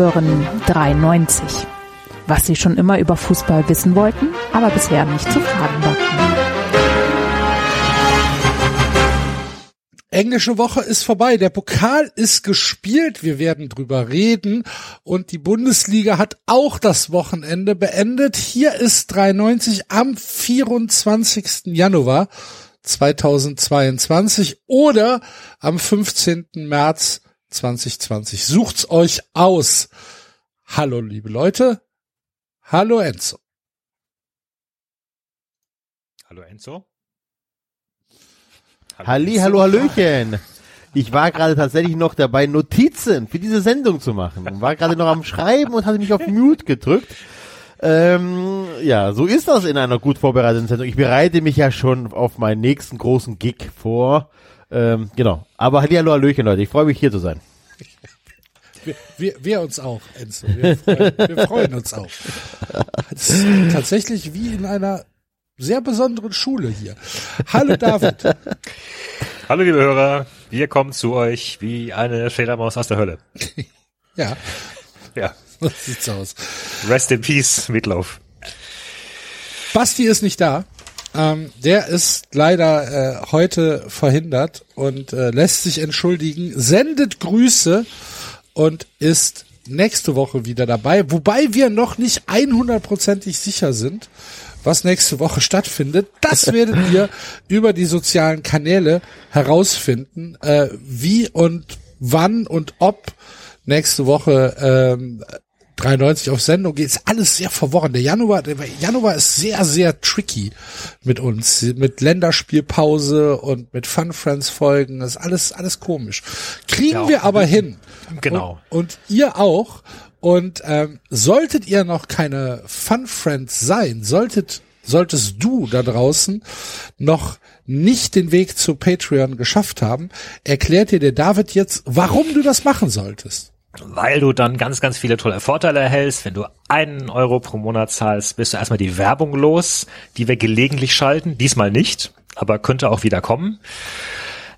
Hören 93. Was Sie schon immer über Fußball wissen wollten, aber bisher nicht zu fragen wagten. Englische Woche ist vorbei. Der Pokal ist gespielt. Wir werden drüber reden. Und die Bundesliga hat auch das Wochenende beendet. Hier ist 93 am 24. Januar 2022 oder am 15. März 2020. Sucht's euch aus. Hallo, liebe Leute. Hallo, Enzo. Hallo, Enzo. Halli, hallo, hallöchen. Ich war gerade tatsächlich noch dabei, Notizen für diese Sendung zu machen. War gerade noch am Schreiben und hatte mich auf Mute gedrückt. Ähm, ja, so ist das in einer gut vorbereiteten Sendung. Ich bereite mich ja schon auf meinen nächsten großen Gig vor. Ähm, genau. Aber hallo, hallöchen, Leute. Ich freue mich, hier zu sein. Wir, wir, wir uns auch, Enzo. Wir freuen, wir freuen uns auch. Das ist tatsächlich wie in einer sehr besonderen Schule hier. Hallo David. Hallo liebe Hörer, wir kommen zu euch wie eine Fledermaus aus der Hölle. ja. Ja. So sieht's aus. Rest in Peace, Mitlauf. Basti ist nicht da. Ähm, der ist leider äh, heute verhindert und äh, lässt sich entschuldigen, sendet Grüße und ist nächste Woche wieder dabei, wobei wir noch nicht 100%ig sicher sind, was nächste Woche stattfindet. Das werdet ihr über die sozialen Kanäle herausfinden, äh, wie und wann und ob nächste Woche ähm, 93 auf Sendung geht, ist alles sehr verworren. Der Januar, der Januar ist sehr, sehr tricky mit uns, mit Länderspielpause und mit Fun Friends Folgen. Das ist alles, alles komisch. Kriegen Ja, wir aber hin. Genau. Und, und ihr auch. Und ähm, solltet ihr noch keine Fun Friends sein, solltet, solltest du da draußen noch nicht den Weg zu Patreon geschafft haben, erklärt dir der David jetzt, warum du das machen solltest. Weil du dann ganz, ganz viele tolle Vorteile erhältst. Wenn du einen Euro pro Monat zahlst, bist du erstmal die Werbung los, die wir gelegentlich schalten. Diesmal nicht, aber könnte auch wieder kommen.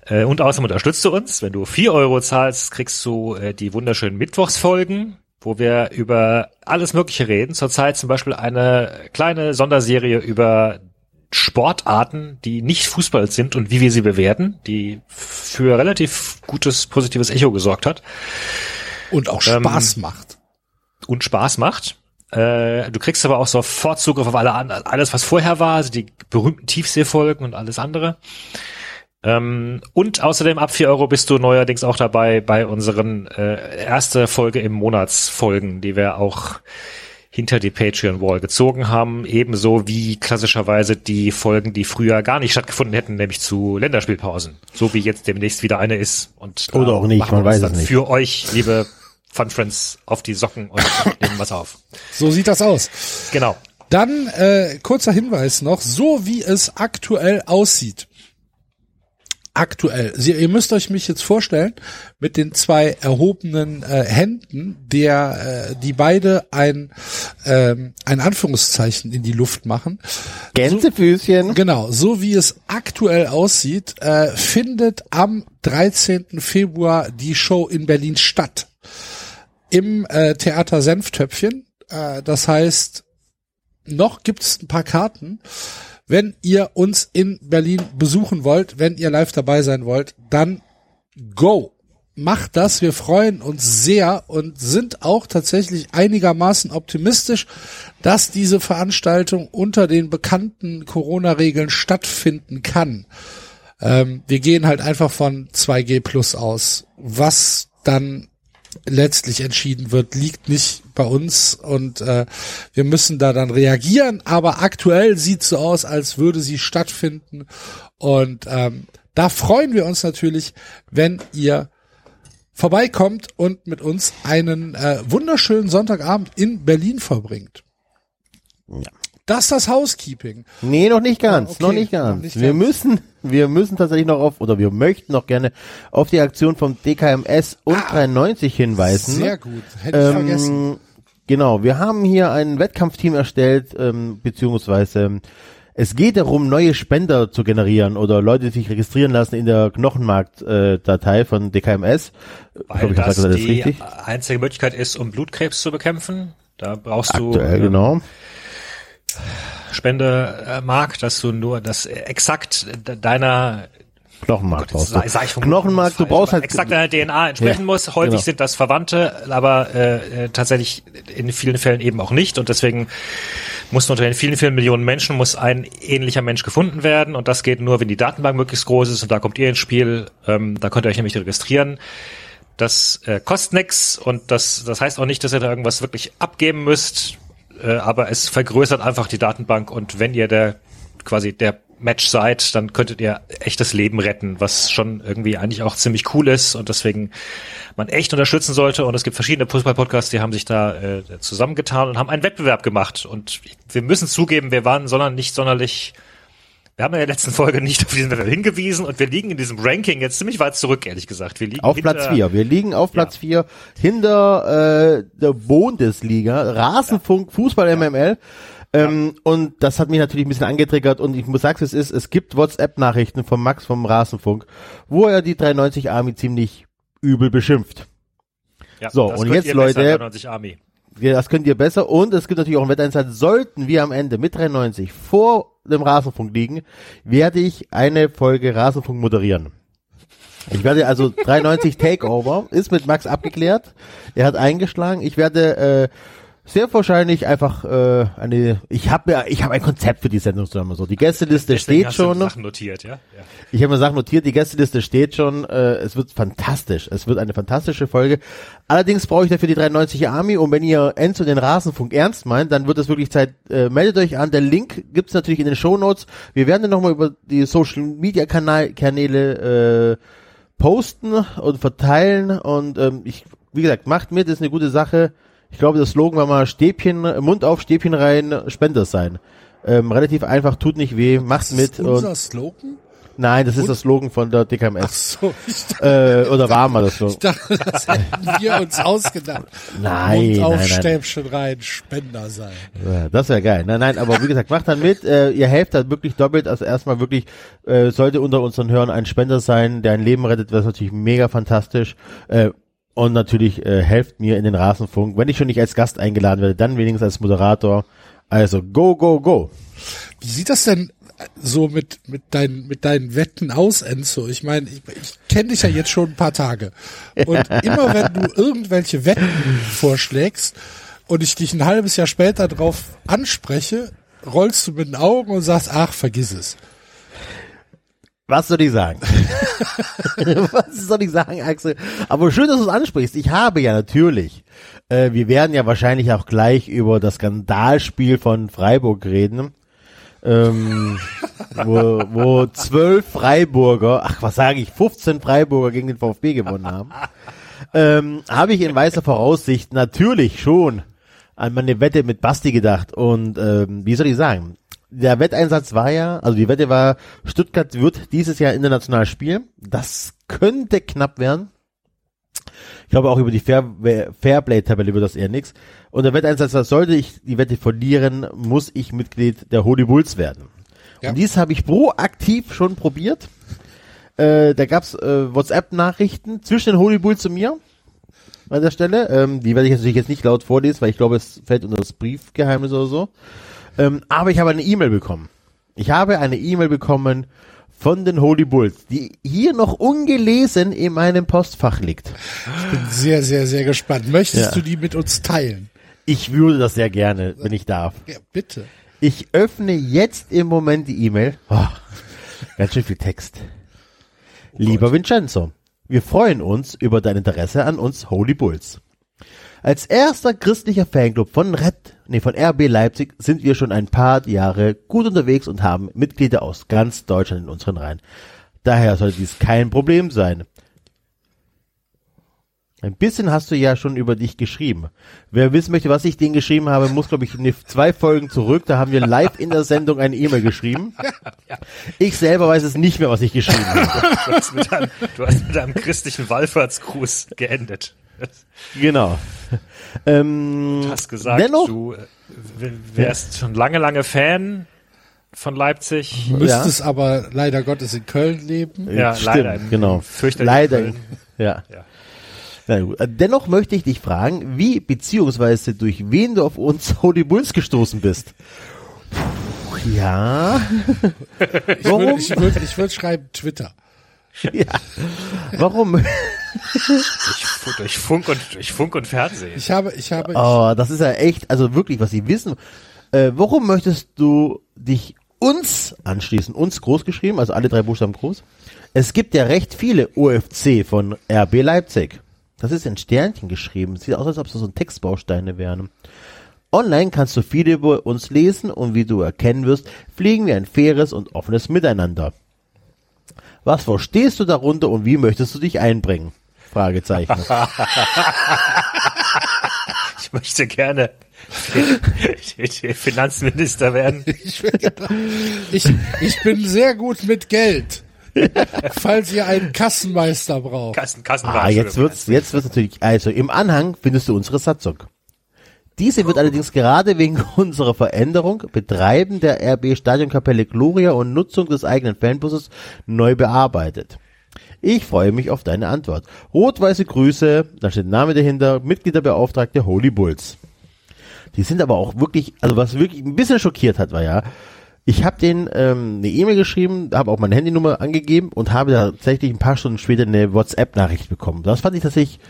Äh, Und außerdem unterstützt du uns. Wenn du vier Euro zahlst, kriegst du äh, die wunderschönen Mittwochsfolgen, wo wir über alles Mögliche reden. Zurzeit zum Beispiel eine kleine Sonderserie über Sportarten, die nicht Fußball sind und wie wir sie bewerten, die für relativ gutes, positives Echo gesorgt hat Und auch Ähm, Spaß macht. und Spaß macht. Äh, du kriegst aber auch sofort Zugriff auf alle, alles, was vorher war, also die berühmten Tiefseefolgen und alles andere. Ähm, und außerdem ab 4 Euro bist du neuerdings auch dabei bei unseren äh, erste Folge im Monatsfolgen, die wir auch hinter die Patreon-Wall gezogen haben, ebenso wie klassischerweise die Folgen, die früher gar nicht stattgefunden hätten, nämlich zu Länderspielpausen. So wie jetzt demnächst wieder eine ist. Und Oder auch nicht, man weiß es nicht. Für euch, liebe Fun Friends, auf die Socken und nehmen was auf. So sieht das aus. Genau. Dann äh, kurzer Hinweis noch, so wie es aktuell aussieht. Aktuell. Sie, ihr müsst euch mich jetzt vorstellen mit den zwei erhobenen äh, Händen, der äh, die beide ein ähm, ein Anführungszeichen in die Luft machen. Gänsefüßchen. Genau, so wie es aktuell aussieht, äh, findet am 13. Februar die Show in Berlin statt. Im äh, Theater Senftöpfchen. Äh, das heißt, noch gibt es ein paar Karten. Wenn ihr uns in Berlin besuchen wollt, wenn ihr live dabei sein wollt, dann go. Macht das, wir freuen uns sehr und sind auch tatsächlich einigermaßen optimistisch, dass diese Veranstaltung unter den bekannten Corona-Regeln stattfinden kann. Ähm, wir gehen halt einfach von 2G plus aus. Was dann letztlich entschieden wird, liegt nicht bei uns und äh, wir müssen da dann reagieren. Aber aktuell sieht so aus, als würde sie stattfinden und ähm, da freuen wir uns natürlich, wenn ihr vorbeikommt und mit uns einen äh, wunderschönen Sonntagabend in Berlin verbringt. Ja. Das ist das Housekeeping. Nee, noch nicht ganz, okay, noch nicht ganz. noch nicht wir ganz. müssen, wir müssen tatsächlich noch auf, oder wir möchten noch gerne auf die Aktion vom DKMS und Ah, 93 hinweisen. Sehr gut. Hätte ich vergessen. Ähm, genau, wir haben hier ein Wettkampfteam erstellt, ähm, beziehungsweise Es geht darum, neue Spender zu generieren oder Leute, die sich registrieren lassen in der Knochenmarkt-Datei von DKMS. Ich Weil glaub, ich das sage das die richtig. einzige Möglichkeit ist, um Blutkrebs zu bekämpfen. Da brauchst du Aktuell, ähm, genau. Spende äh, Mark, dass du nur das exakt de- deiner Knochenmark Gott, jetzt brauchst du. ich vom Knochenmark, du brauchst halt exakt deiner DNA entsprechen Ja, muss. Häufig genau. sind das Verwandte, aber äh, äh, tatsächlich in vielen Fällen eben auch nicht und deswegen muss unter den vielen, vielen Millionen Menschen muss ein ähnlicher Mensch gefunden werden und das geht nur, wenn die Datenbank möglichst groß ist und da kommt ihr ins Spiel. Ähm, da könnt ihr euch nämlich registrieren. Das äh, kostet nix und das, das heißt auch nicht, dass ihr da irgendwas wirklich abgeben müsst, äh, aber es vergrößert einfach die Datenbank und wenn ihr der quasi der Match seid, dann könntet ihr echtes Leben retten, was schon irgendwie eigentlich auch ziemlich cool ist und deswegen man echt unterstützen sollte. Und es gibt verschiedene Fußball-Podcasts, die haben sich da äh, zusammengetan und haben einen Wettbewerb gemacht. Und wir müssen zugeben, wir waren sondern nicht sonderlich wir haben in der letzten Folge nicht auf diesen Wettbewerb hingewiesen und wir liegen in diesem Ranking jetzt ziemlich weit zurück, ehrlich gesagt. Wir liegen Auf hinter- Platz 4. Wir liegen auf Platz 4 hinter äh, der Bundesliga, Rasenfunk, Fußball MML. Ähm, Und das hat mich natürlich ein bisschen angetriggert und ich muss sagen, es ist, es gibt WhatsApp-Nachrichten von Max vom Rasenfunk, wo er die 390 Army ziemlich übel beschimpft. Ja, So, das und jetzt, Leute, 93 Army. Ja, das könnt ihr besser. Und es gibt natürlich auch einen Wetteinsatz. Sollten wir am Ende mit 93 vor dem Rasenfunk liegen, werde ich eine Folge Rasenfunk moderieren. Ich werde also 93 Takeover, ist mit Max abgeklärt. Er hat eingeschlagen. Ich werde äh, sehr wahrscheinlich einfach äh, eine. Ich habe ja, ich habe ein Konzept für die Sendung zusammen. So, die Gästeliste Deswegen steht hast du schon. Sachen notiert, ja? ja. Ich habe mir Sachen notiert, die Gästeliste steht schon. Äh, es wird fantastisch. Es wird eine fantastische Folge. Allerdings brauche ich dafür die 93 Army und wenn ihr Enzo den Rasenfunk ernst meint, dann wird es wirklich Zeit. Äh, meldet euch an. Der Link gibt's natürlich in den Shownotes. Wir werden dann nochmal über die Social Media Kanal Kanäle äh, posten und verteilen und ähm, ich, wie gesagt, macht mit, ist eine gute Sache. Ich glaube, das Slogan war mal Stäbchen, Mund auf, Stäbchen rein, Spender sein. Ähm, relativ einfach, tut nicht weh, macht mit ist unser und Slogan? Nein, das ist das Slogan von der DKMS. So, ich dachte, Äh, oder war mal das Slogan? dachte, das hätten wir uns ausgedacht. Nein, Mund auf, nein, nein. Stäbchen rein, Spender sein. Ja, das wäre geil. Nein, nein, aber wie gesagt, macht dann mit. Äh, ihr helft halt wirklich doppelt. Also erstmal wirklich, äh, sollte unter unseren Hörern ein Spender sein, der ein Leben rettet, wäre natürlich mega fantastisch. Äh, und natürlich äh, helft mir in den Rasenfunk. Wenn ich schon nicht als Gast eingeladen werde, dann wenigstens als Moderator. Also go, go, go. Wie sieht das denn so mit, mit, deinen, mit deinen Wetten aus, Enzo? Ich meine, ich, ich kenne dich ja jetzt schon ein paar Tage. Und immer wenn du irgendwelche Wetten vorschlägst und ich dich ein halbes Jahr später drauf anspreche, rollst du mit den Augen und sagst, ach, vergiss es. Was soll ich sagen? Was soll ich sagen, Axel? Aber schön, dass du es ansprichst. Ich habe ja natürlich, äh, wir werden ja wahrscheinlich auch gleich über das Skandalspiel von Freiburg reden. Ähm, wo, wo zwölf Freiburger, ach was sage ich, 15 Freiburger gegen den VfB gewonnen haben. Ähm, habe ich in weißer Voraussicht natürlich schon an meine Wette mit Basti gedacht. Und ähm, wie soll ich sagen? Der Wetteinsatz war ja, also die Wette war, Stuttgart wird dieses Jahr international spielen. Das könnte knapp werden. Ich glaube auch über die Fair, Fairplay-Tabelle wird das eher nix. Und der Wetteinsatz war, sollte ich die Wette verlieren, muss ich Mitglied der Holy Bulls werden. Ja. Und dies habe ich proaktiv schon probiert. Äh, da gab's äh, WhatsApp-Nachrichten zwischen den Holy Bulls und mir an der Stelle. Ähm, die werde ich natürlich jetzt nicht laut vorlesen, weil ich glaube, es fällt unter das Briefgeheimnis oder so. Ähm, aber ich habe eine E-Mail bekommen. Ich habe eine E-Mail bekommen von den Holy Bulls, die hier noch ungelesen in meinem Postfach liegt. Bin sehr, sehr, sehr gespannt. Möchtest Ja. du die mit uns teilen? Ich würde das sehr gerne, wenn ich darf. Ja, bitte. Ich öffne jetzt im Moment die E-Mail. Oh, ganz schön viel Text. Lieber Vincenzo, wir freuen uns über dein Interesse an uns Holy Bulls. Als erster christlicher Fanclub von Red, nee, von RB Leipzig sind wir schon ein paar Jahre gut unterwegs und haben Mitglieder aus ganz Deutschland in unseren Reihen. Daher sollte dies kein Problem sein. Ein bisschen hast du ja schon über dich geschrieben. Wer wissen möchte, was ich denen geschrieben habe, muss, glaube ich, zwei Folgen zurück. Da haben wir live in der Sendung eine E-Mail geschrieben. Ich selber weiß es nicht mehr, was ich geschrieben habe. Du hast mit einem, hast mit einem christlichen Wallfahrtsgruß geendet. Genau. Ähm, Du hast gesagt, dennoch, du äh, wärst schon lange, lange Fan von Leipzig. Müsstest aber leider Gottes in Köln leben. Ja, Stimmt, leider. in genau. fürchterlichen Leider. Köln. Ja. Ja. Na gut. Dennoch möchte ich dich fragen, wie beziehungsweise durch wen du auf uns Holy Bulls gestoßen bist. Puh, Ja. Ich würde ich würd, ich würd schreiben Twitter. ja. Warum? Durch, durch Funk und durch Funk und Fernsehen. Ich habe, ich habe, Oh, das ist ja echt, also wirklich, was sie wissen. Äh, warum möchtest du dich uns anschließen? Uns groß geschrieben, also alle drei Buchstaben groß. Es gibt ja recht viele OFC von RB Leipzig. Das ist in Sternchen geschrieben. Sieht aus, als ob es so ein Textbausteine wären. Online kannst du viel über uns lesen und wie du erkennen wirst, fliegen wir ein faires und offenes Miteinander. Was verstehst du darunter und wie möchtest du dich einbringen? Fragezeichen. Ich möchte gerne Finanzminister werden. ich, ich, ich bin sehr gut mit Geld. Falls ihr einen Kassenmeister braucht. Kassen, Kassen Ah, jetzt wird's, jetzt wird's natürlich, also im Anhang findest du unsere Satzung. Diese wird allerdings gerade wegen unserer Veränderung, Betreiben der RB Stadionkapelle Gloria und Nutzung des eigenen Fanbusses neu bearbeitet. Ich freue mich auf deine Antwort. Rot-weiße Grüße, da steht Name dahinter, Mitgliederbeauftragte Holy Bulls. Die sind aber auch wirklich, also was wirklich ein bisschen schockiert hat, war ja, ich habe denen ähm, eine E-Mail geschrieben, habe auch meine Handynummer angegeben und habe tatsächlich ein paar Stunden später eine WhatsApp-Nachricht bekommen. Das fand ich tatsächlich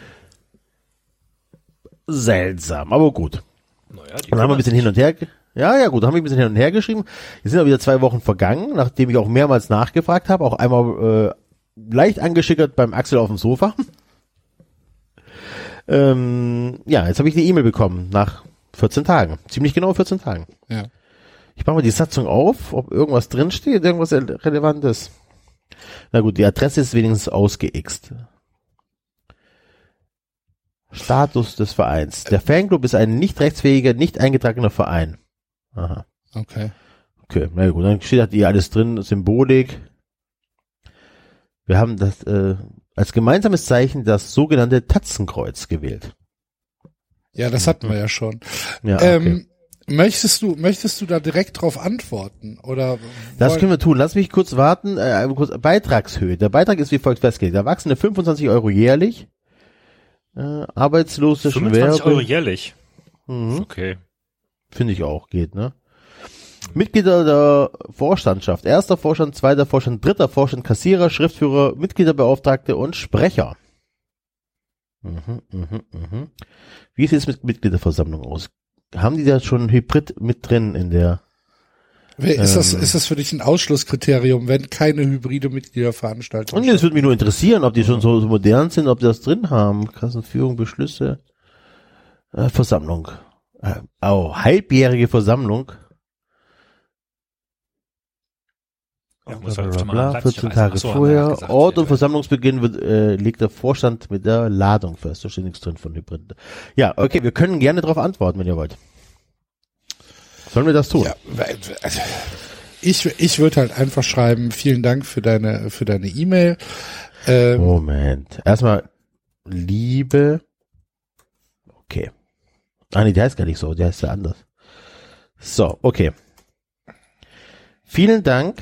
seltsam, aber gut. Naja, Dann haben wir ein bisschen hin und her, ja, ja, gut, haben wir ein bisschen hin und her geschrieben. Jetzt sind auch wieder zwei Wochen vergangen, nachdem ich auch mehrmals nachgefragt habe, auch einmal äh, leicht angeschickert beim Axel auf dem Sofa. ähm, ja, jetzt habe ich eine E-Mail bekommen nach 14 Tagen, ziemlich genau 14 Tagen. Ja. Ich mache mal die Satzung auf, ob irgendwas drin steht, irgendwas Relevantes. Na gut, die Adresse ist wenigstens ausgeixt. Status des Vereins. Der Fanclub ist ein nicht rechtsfähiger, nicht eingetragener Verein. Aha. Okay. Okay, na gut, dann steht halt hier alles drin, Symbolik. Wir haben das äh, als gemeinsames Zeichen das sogenannte Tatzenkreuz gewählt. Ja, das hatten wir ja schon. Ja, okay. Ähm, möchtest du, möchtest du da direkt drauf antworten? Oder Das können wir tun. Lass mich kurz warten. Äh, kurz, Beitragshöhe. Der Beitrag ist wie folgt festgelegt. Erwachsene 25 Euro jährlich. Äh, Arbeitslose 25 Schwerbe. Euro jährlich. Mhm. Okay. Finde ich auch, geht, ne? Mitglieder der Vorstandschaft. Erster Vorstand, zweiter Vorstand, dritter Vorstand, Kassierer, Schriftführer, Mitgliederbeauftragte und Sprecher. Mhm, mhm, mhm. Wie sieht es mit Mitgliederversammlung aus? Haben die da schon Hybrid mit drin in der ist das, ähm, ist das für dich ein Ausschlusskriterium, wenn keine hybride Mitgliederveranstaltung? Und es würde mich nur interessieren, ob die schon so, so modern sind, ob die das drin haben. Kassenführung, Beschlüsse, äh, Versammlung. Äh, oh, halbjährige Versammlung. Ja, muss Bla, bla, bla, nach Leipzig 14 reisen. Tage Ach so, haben wir vorher. gesagt, Ort und ja. Versammlungsbeginn wird, äh, legt der Vorstand mit der Ladung fest. Da steht nichts drin von Hybrid. Ja, okay, wir können gerne darauf antworten, wenn ihr wollt. Sollen wir das tun? Ja, also, ich, ich würde halt einfach schreiben, vielen Dank für deine, für deine E-Mail. Ähm, Moment. Erstmal Liebe. Okay. Ah nee, der heißt gar nicht so, der heißt ja anders. So, okay. Vielen Dank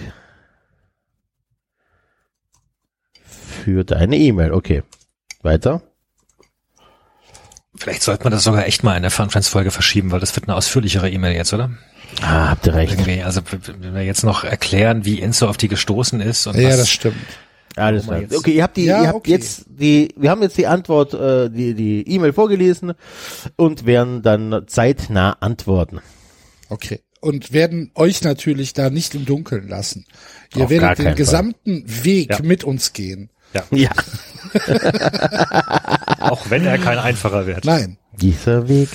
für deine E-Mail. Okay. Weiter. Vielleicht sollte man das sogar echt mal in der Fun-Friends-Folge verschieben, weil das wird eine ausführlichere E-Mail jetzt, oder? Ah, habt ihr recht. Irgendwie, also wenn wir jetzt noch erklären, wie Enzo auf die gestoßen ist und ja, was, das stimmt. Alles klar. Okay, ihr habt die, Ja, ihr habt okay. jetzt die, wir haben jetzt die Antwort, äh, die die E-Mail vorgelesen und werden dann zeitnah antworten. Okay. Und werden euch natürlich da nicht im Dunkeln lassen. Ihr Auf werdet den Fall. gesamten Weg Ja. mit uns gehen. Ja, auch wenn er kein einfacher wird. Nein. dieser Weg.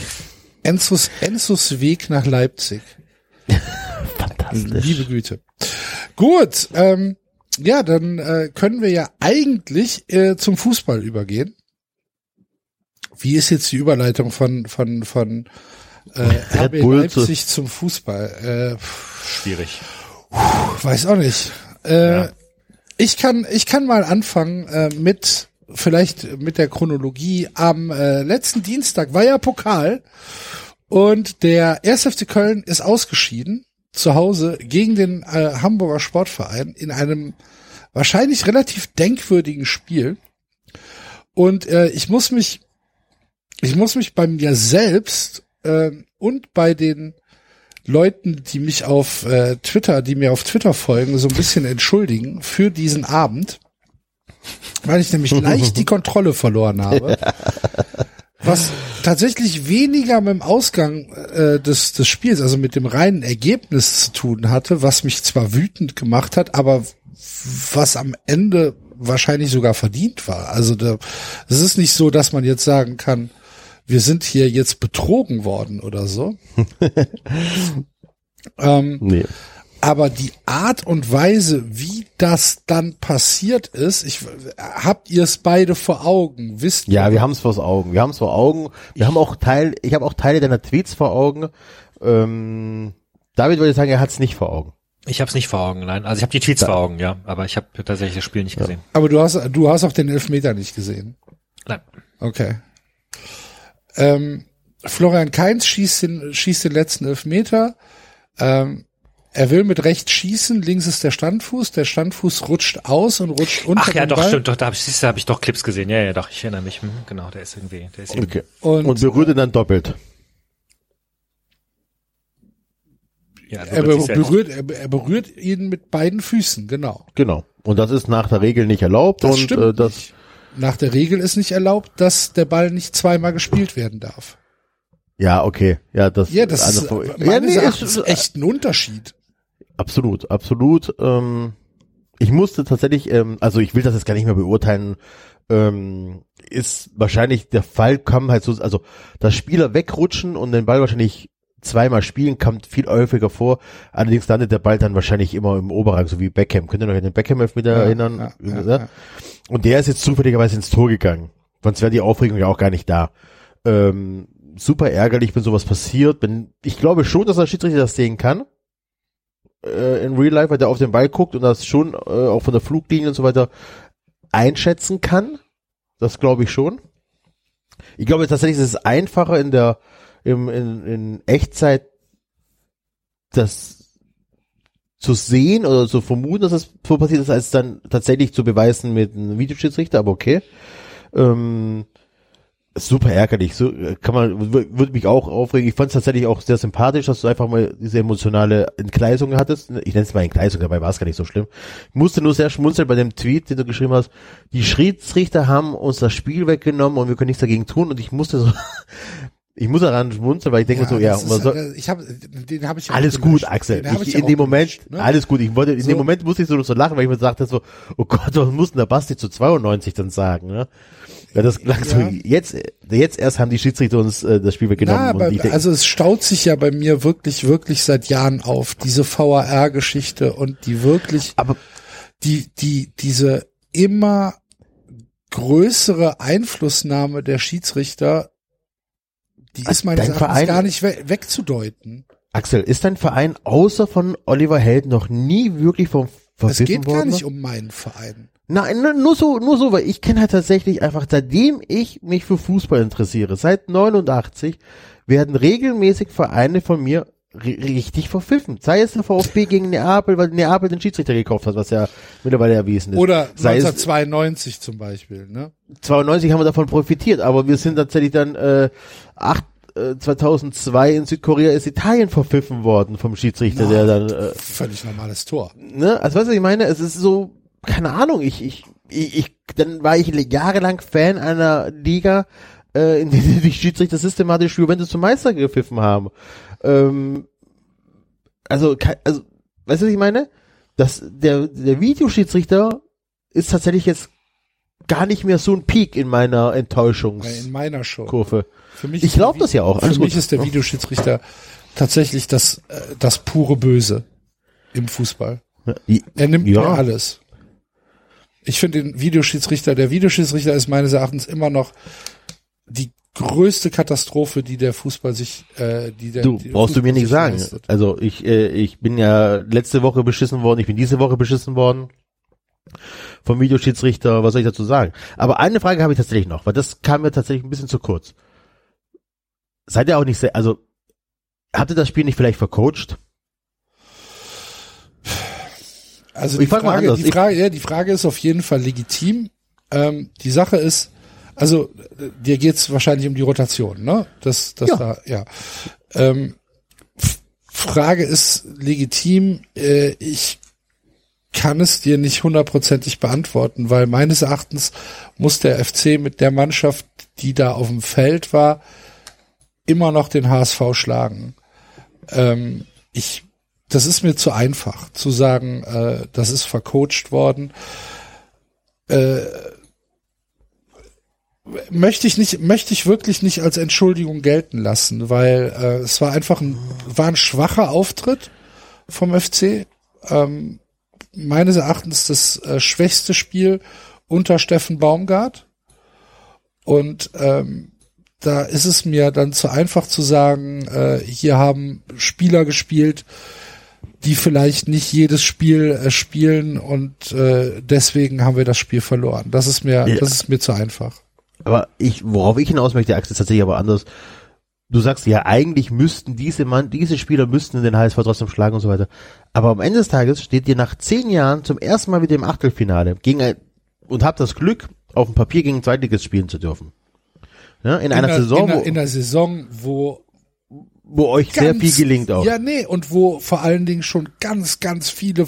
Enzos, Enzos Weg nach Leipzig. Fantastisch. Liebe Güte. Gut, ähm, ja, dann äh, können wir ja eigentlich äh, zum Fußball übergehen. Wie ist jetzt die Überleitung von von von äh, RB Leipzig zum Fußball? Äh, Schwierig. weiß auch nicht. Äh, Ja. Ich kann ich kann mal anfangen äh, mit vielleicht mit der Chronologie. Am äh, letzten Dienstag war ja Pokal und der 1. FC Köln ist ausgeschieden zu Hause gegen den äh, Hamburger Sportverein in einem wahrscheinlich relativ denkwürdigen Spiel. Und äh, ich muss mich, ich muss mich bei mir selbst äh, und bei den Leuten, die mich auf äh, Twitter, die mir auf Twitter folgen, so ein bisschen entschuldigen für diesen Abend, weil ich nämlich leicht die Kontrolle verloren habe. Was tatsächlich weniger mit dem Ausgang äh, des, des Spiels, also mit dem reinen Ergebnis zu tun hatte, was mich zwar wütend gemacht hat, aber was am Ende wahrscheinlich sogar verdient war. Also da, es ist nicht so, dass man jetzt sagen kann, wir sind hier jetzt betrogen worden oder so. ähm, Nee. aber die Art und Weise, wie das dann passiert ist, ich habt ihr es beide vor Augen, wisst Ja, ihr? wir haben es vor Augen. Wir haben es vor Augen. Wir haben auch Teil, ich habe auch Teile deiner Tweets vor Augen. Ähm, David würde sagen, er hat es nicht vor Augen. Ich habe es nicht vor Augen, nein. Also ich habe die Tweets vor Augen, ja, aber ich habe tatsächlich das Spiel nicht gesehen. Aber du hast, du hast auch den Elfmeter nicht gesehen. Nein. Okay. Ähm, Florian Kainz schießt den, schießt den letzten Elfmeter. Ähm, er will mit rechts schießen, links ist der Standfuß, der Standfuß rutscht aus und rutscht unter Ach ja, den doch, Ball. stimmt, doch, da habe ich, du, hab ich doch Clips gesehen. Ja, ja, doch, ich erinnere mich. Hm, Genau, der ist irgendwie, der ist irgendwie. Okay. Und, Und berührt ihn dann doppelt. Ja, er, berührt er, er berührt ihn mit beiden Füßen, genau. Genau. Und das ist nach der Regel nicht erlaubt. Das und stimmt äh, das, nicht. Nach der Regel ist nicht erlaubt, dass der Ball nicht zweimal gespielt werden darf. ja, okay. Ja, das, Ja, das ist also, meines ja, nee, ist, echt ein Unterschied. Absolut, absolut. Ähm, ich musste tatsächlich, ähm, also ich will das jetzt gar nicht mehr beurteilen, ähm, ist wahrscheinlich der Fall, kam halt so, also dass Spieler wegrutschen und den Ball wahrscheinlich zweimal spielen, kommt viel häufiger vor. Allerdings landet der Ball dann wahrscheinlich immer im Oberrang, so wie Beckham. Könnt ihr noch an den Beckham-Elfmeter erinnern? ja, ja, Ja. ja. Und der ist jetzt zufälligerweise ins Tor gegangen. Sonst wäre die Aufregung ja auch gar nicht da. Ähm, super ärgerlich, wenn sowas passiert. Wenn, ich glaube schon, dass der Schiedsrichter das sehen kann. Äh, in Real Life, weil der auf den Ball guckt und das schon äh, auch von der Fluglinie und so weiter einschätzen kann. Das glaube ich schon. Ich glaube tatsächlich, ist es einfacher in der im, in, in Echtzeit das zu sehen oder zu vermuten, dass das so passiert ist, als dann tatsächlich zu beweisen mit einem Videoschiedsrichter, aber okay. Ähm, super ärgerlich, so äh, kann man, wür- würde mich auch aufregen. Ich fand es tatsächlich auch sehr sympathisch, dass du einfach mal diese emotionale Entgleisung hattest. Ich nenne es mal Entgleisung, dabei war es gar nicht so schlimm. Ich musste nur sehr schmunzeln bei dem Tweet, den du geschrieben hast. Die Schiedsrichter haben uns das Spiel weggenommen und wir können nichts dagegen tun und ich musste so, ich muss daran schmunzeln, weil ich denke so, ja, das man ist, soll, ich habe, den habe ich ja alles gut, gelöscht. Axel. Den hab Ich, ja in dem Moment, gelöscht, ne? alles gut. Ich wollte, in So. dem Moment musste ich so, so lachen, weil ich mir sagte so, oh Gott, was muss denn der Basti zu 92 dann sagen, ne? Ja, das klang so, Ja. jetzt, jetzt erst haben die Schiedsrichter uns äh, das Spiel weggenommen. Na, aber, und ich denk, also es staut sich ja bei mir wirklich, wirklich seit Jahren auf, diese VAR-Geschichte und die wirklich, aber die, die, diese immer größere Einflussnahme der Schiedsrichter, die ist meines dein Erachtens Verein- gar nicht we wegzudeuten. Axel, ist dein Verein außer von Oliver Held noch nie wirklich vom Es geht worden? gar nicht um meinen Verein. Nein, nur- nur so, nur so, weil ich kenne halt tatsächlich einfach, seitdem ich mich für Fußball interessiere, seit 89, werden regelmäßig Vereine von mir richtig verpfiffen. Sei es der VfB gegen Neapel, weil Neapel den Schiedsrichter gekauft hat, was ja mittlerweile erwiesen ist. Oder Sei es 1992 zum Beispiel, ne? 92 haben wir davon profitiert, aber wir sind tatsächlich dann äh, acht, äh, 2002 in Südkorea ist Italien verpfiffen worden vom Schiedsrichter, der dann äh, Völlig normales Tor. ne, also weißt du, was ich meine, es ist so, keine Ahnung, ich, ich, ich, ich dann war ich jahrelang Fan einer Liga, äh, in der die Schiedsrichter systematisch Juventus zum Meister gepfiffen haben. Ähm, also, also, weißt du, was ich meine? Das, der, der Videoschiedsrichter ist tatsächlich jetzt gar nicht mehr so ein Peak in meiner Enttäuschungskurve. In meiner. Für mich Ich ist der glaub Vi- das ja auch, Für alles mich gut. ist der Videoschiedsrichter tatsächlich das, äh, das pure Böse im Fußball. Er nimmt Ja. alles. Ich finde den Videoschiedsrichter, der Videoschiedsrichter ist meines Erachtens immer noch die größte Katastrophe, die der Fußball sich, äh, die der, Du, die brauchst du mir Fußball nicht sagen. leistet. Also ich, äh, ich bin ja letzte Woche beschissen worden, ich bin diese Woche beschissen worden vom Videoschiedsrichter, was soll ich dazu sagen? Aber eine Frage habe ich tatsächlich noch, weil das kam mir tatsächlich ein bisschen zu kurz. Seid ihr auch nicht sehr, also habt ihr das Spiel nicht vielleicht vercoacht? Also Ich die Frage, anders. die Ich- Frage, ja, die Frage ist auf jeden Fall legitim. Ähm, die Sache ist, also dir geht's wahrscheinlich um die Rotation, ne? Das, das Ja. da, ja. Ähm, Frage ist legitim. Äh, ich kann es dir nicht hundertprozentig beantworten, weil meines Erachtens muss der FC mit der Mannschaft, die da auf dem Feld war, immer noch den HSV schlagen. Ähm, ich, das ist mir zu einfach zu sagen, äh, das ist vercoacht worden. Äh, möchte ich nicht, möchte ich wirklich nicht als Entschuldigung gelten lassen, weil äh, es war einfach ein, war ein schwacher Auftritt vom FC. Ähm, meines Erachtens das äh, schwächste Spiel unter Steffen Baumgart. Und ähm, da ist es mir dann zu einfach zu sagen, äh, hier haben Spieler gespielt, die vielleicht nicht jedes Spiel äh, spielen und äh, deswegen haben wir das Spiel verloren. Das ist mir, Ja. das ist mir zu einfach. Aber ich, worauf ich hinaus möchte, Axel, ist tatsächlich aber anders. Du sagst ja, eigentlich müssten diese Mann, diese Spieler müssten den HSV trotzdem schlagen und so weiter. Aber am Ende des Tages steht ihr nach zehn Jahren zum ersten Mal wieder im Achtelfinale gegen ein, und habt das Glück, auf dem Papier gegen einen Zweitligist spielen zu dürfen. Ja, in, einer der, Saison, in, wo, in der Saison, wo wo euch sehr ganz- viel gelingt auch. Ja, nee, und wo vor allen Dingen schon ganz, ganz viele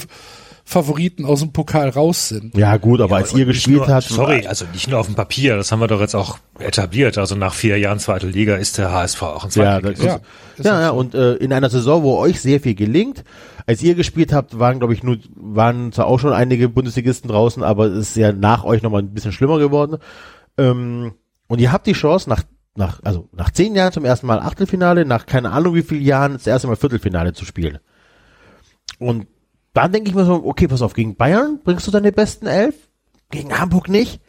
Favoriten aus dem Pokal raus sind. Ja, gut, aber als Und ihr gespielt nur, habt, Sorry, also nicht nur auf dem Papier, das haben wir doch jetzt auch etabliert. Also nach vier Jahren zweite Liga ist der HSV auch ein Ja, Zweitligist. das, Ja, ja, ist ja, ja, und äh, in einer Saison, wo euch sehr viel gelingt, als ihr gespielt habt, waren glaube ich nur waren zwar auch schon einige Bundesligisten draußen, aber es ist ja nach euch nochmal ein bisschen schlimmer geworden. Ähm, und ihr habt die Chance nach nach also nach zehn Jahren zum ersten Mal Achtelfinale, nach keine Ahnung wie vielen Jahren das erste Mal Viertelfinale zu spielen. Und dann denke ich mir so, okay, pass auf, gegen Bayern bringst du deine besten elf, gegen Hamburg nicht.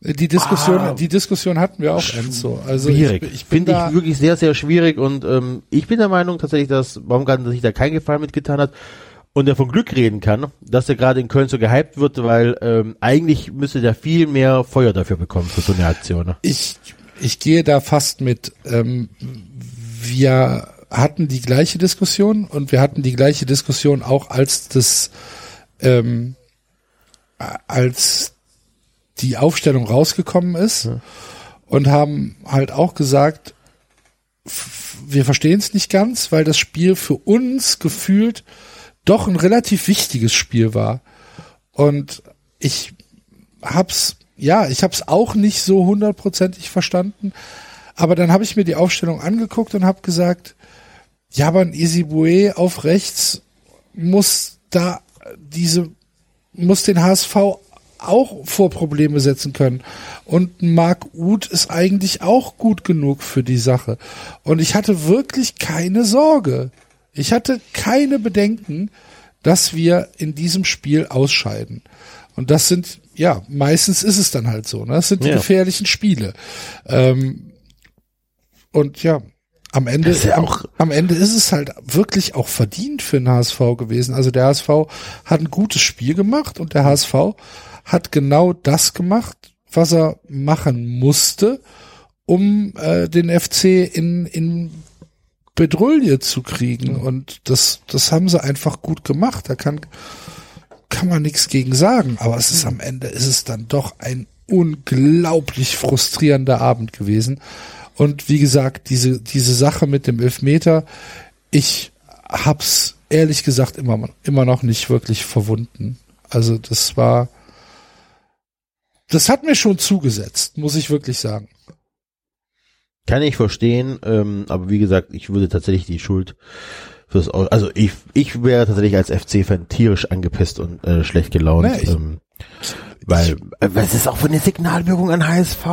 Die Diskussion, Ah. die Diskussion hatten wir auch, Enzo. Also schwierig. ich, ich Finde ich wirklich sehr, sehr schwierig und ähm, ich bin der Meinung tatsächlich, dass Baumgarten sich da keinen Gefallen mitgetan hat und er von Glück reden kann, dass er gerade in Köln so gehypt wird, weil ähm, eigentlich müsste der viel mehr Feuer dafür bekommen für so eine Aktion. Ne? ich, ich gehe da fast mit. Ähm, wir hatten die gleiche Diskussion und wir hatten die gleiche Diskussion auch als das, ähm, als die Aufstellung rausgekommen ist und haben halt auch gesagt, wir verstehen es nicht ganz, weil das Spiel für uns gefühlt doch ein relativ wichtiges Spiel war. Und ich hab's, ja, ich hab's auch nicht so hundertprozentig verstanden. Aber dann habe ich mir die Aufstellung angeguckt und habe gesagt, ja, aber ein Isibue auf rechts muss da diese, muss den HSV auch vor Probleme setzen können. Und Marc Uth ist eigentlich auch gut genug für die Sache. Und ich hatte wirklich keine Sorge. Ich hatte keine Bedenken, dass wir in diesem Spiel ausscheiden. Und das sind, ja, meistens ist es dann halt so. Ne? Das sind die Ja. gefährlichen Spiele. Ähm, und ja, am Ende, ja am, am Ende ist es halt wirklich auch verdient für den HSV gewesen. Also der HSV hat ein gutes Spiel gemacht und der HSV hat genau das gemacht, was er machen musste, um äh, den FC in, in Bedrulle zu kriegen. Und das, das haben sie einfach gut gemacht. Da kann, kann man nichts gegen sagen. Aber es ist am Ende ist es dann doch ein unglaublich frustrierender Abend gewesen. Und wie gesagt, diese, diese Sache mit dem Elfmeter, ich hab's ehrlich gesagt immer, immer noch nicht wirklich verwunden. Also das war, das hat mir schon zugesetzt, muss ich wirklich sagen. Kann ich verstehen, ähm, aber wie gesagt, ich würde tatsächlich die Schuld fürs, Au- also ich, ich wäre tatsächlich als FC-Fan tierisch angepisst und äh, schlecht gelaunt. Nee, ich- ähm, weil, äh, was ist auch für eine Signalwirkung an HSV?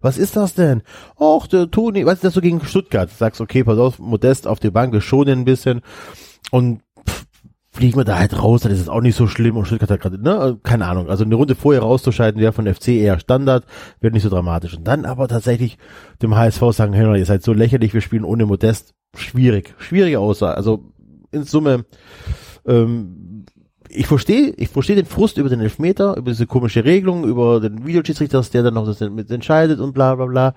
Was ist das denn? Och, der Toni, was ist das so gegen Stuttgart? Sagst, okay, pass auf, Modest auf die Bank, wir schonen ein bisschen und pff, fliegen wir da halt raus, dann ist es auch nicht so schlimm und Stuttgart hat gerade, ne, keine Ahnung, also eine Runde vorher rauszuscheiden wäre von FC eher Standard, wäre nicht so dramatisch. Und dann aber tatsächlich dem HSV sagen, hey, ihr seid so lächerlich, wir spielen ohne Modest, schwierig, schwierige Aussage. Also in Summe, ähm, ich verstehe, ich verstehe den Frust über den Elfmeter, über diese komische Regelung, über den Videoschiedsrichter, der dann noch das mit entscheidet und bla bla bla.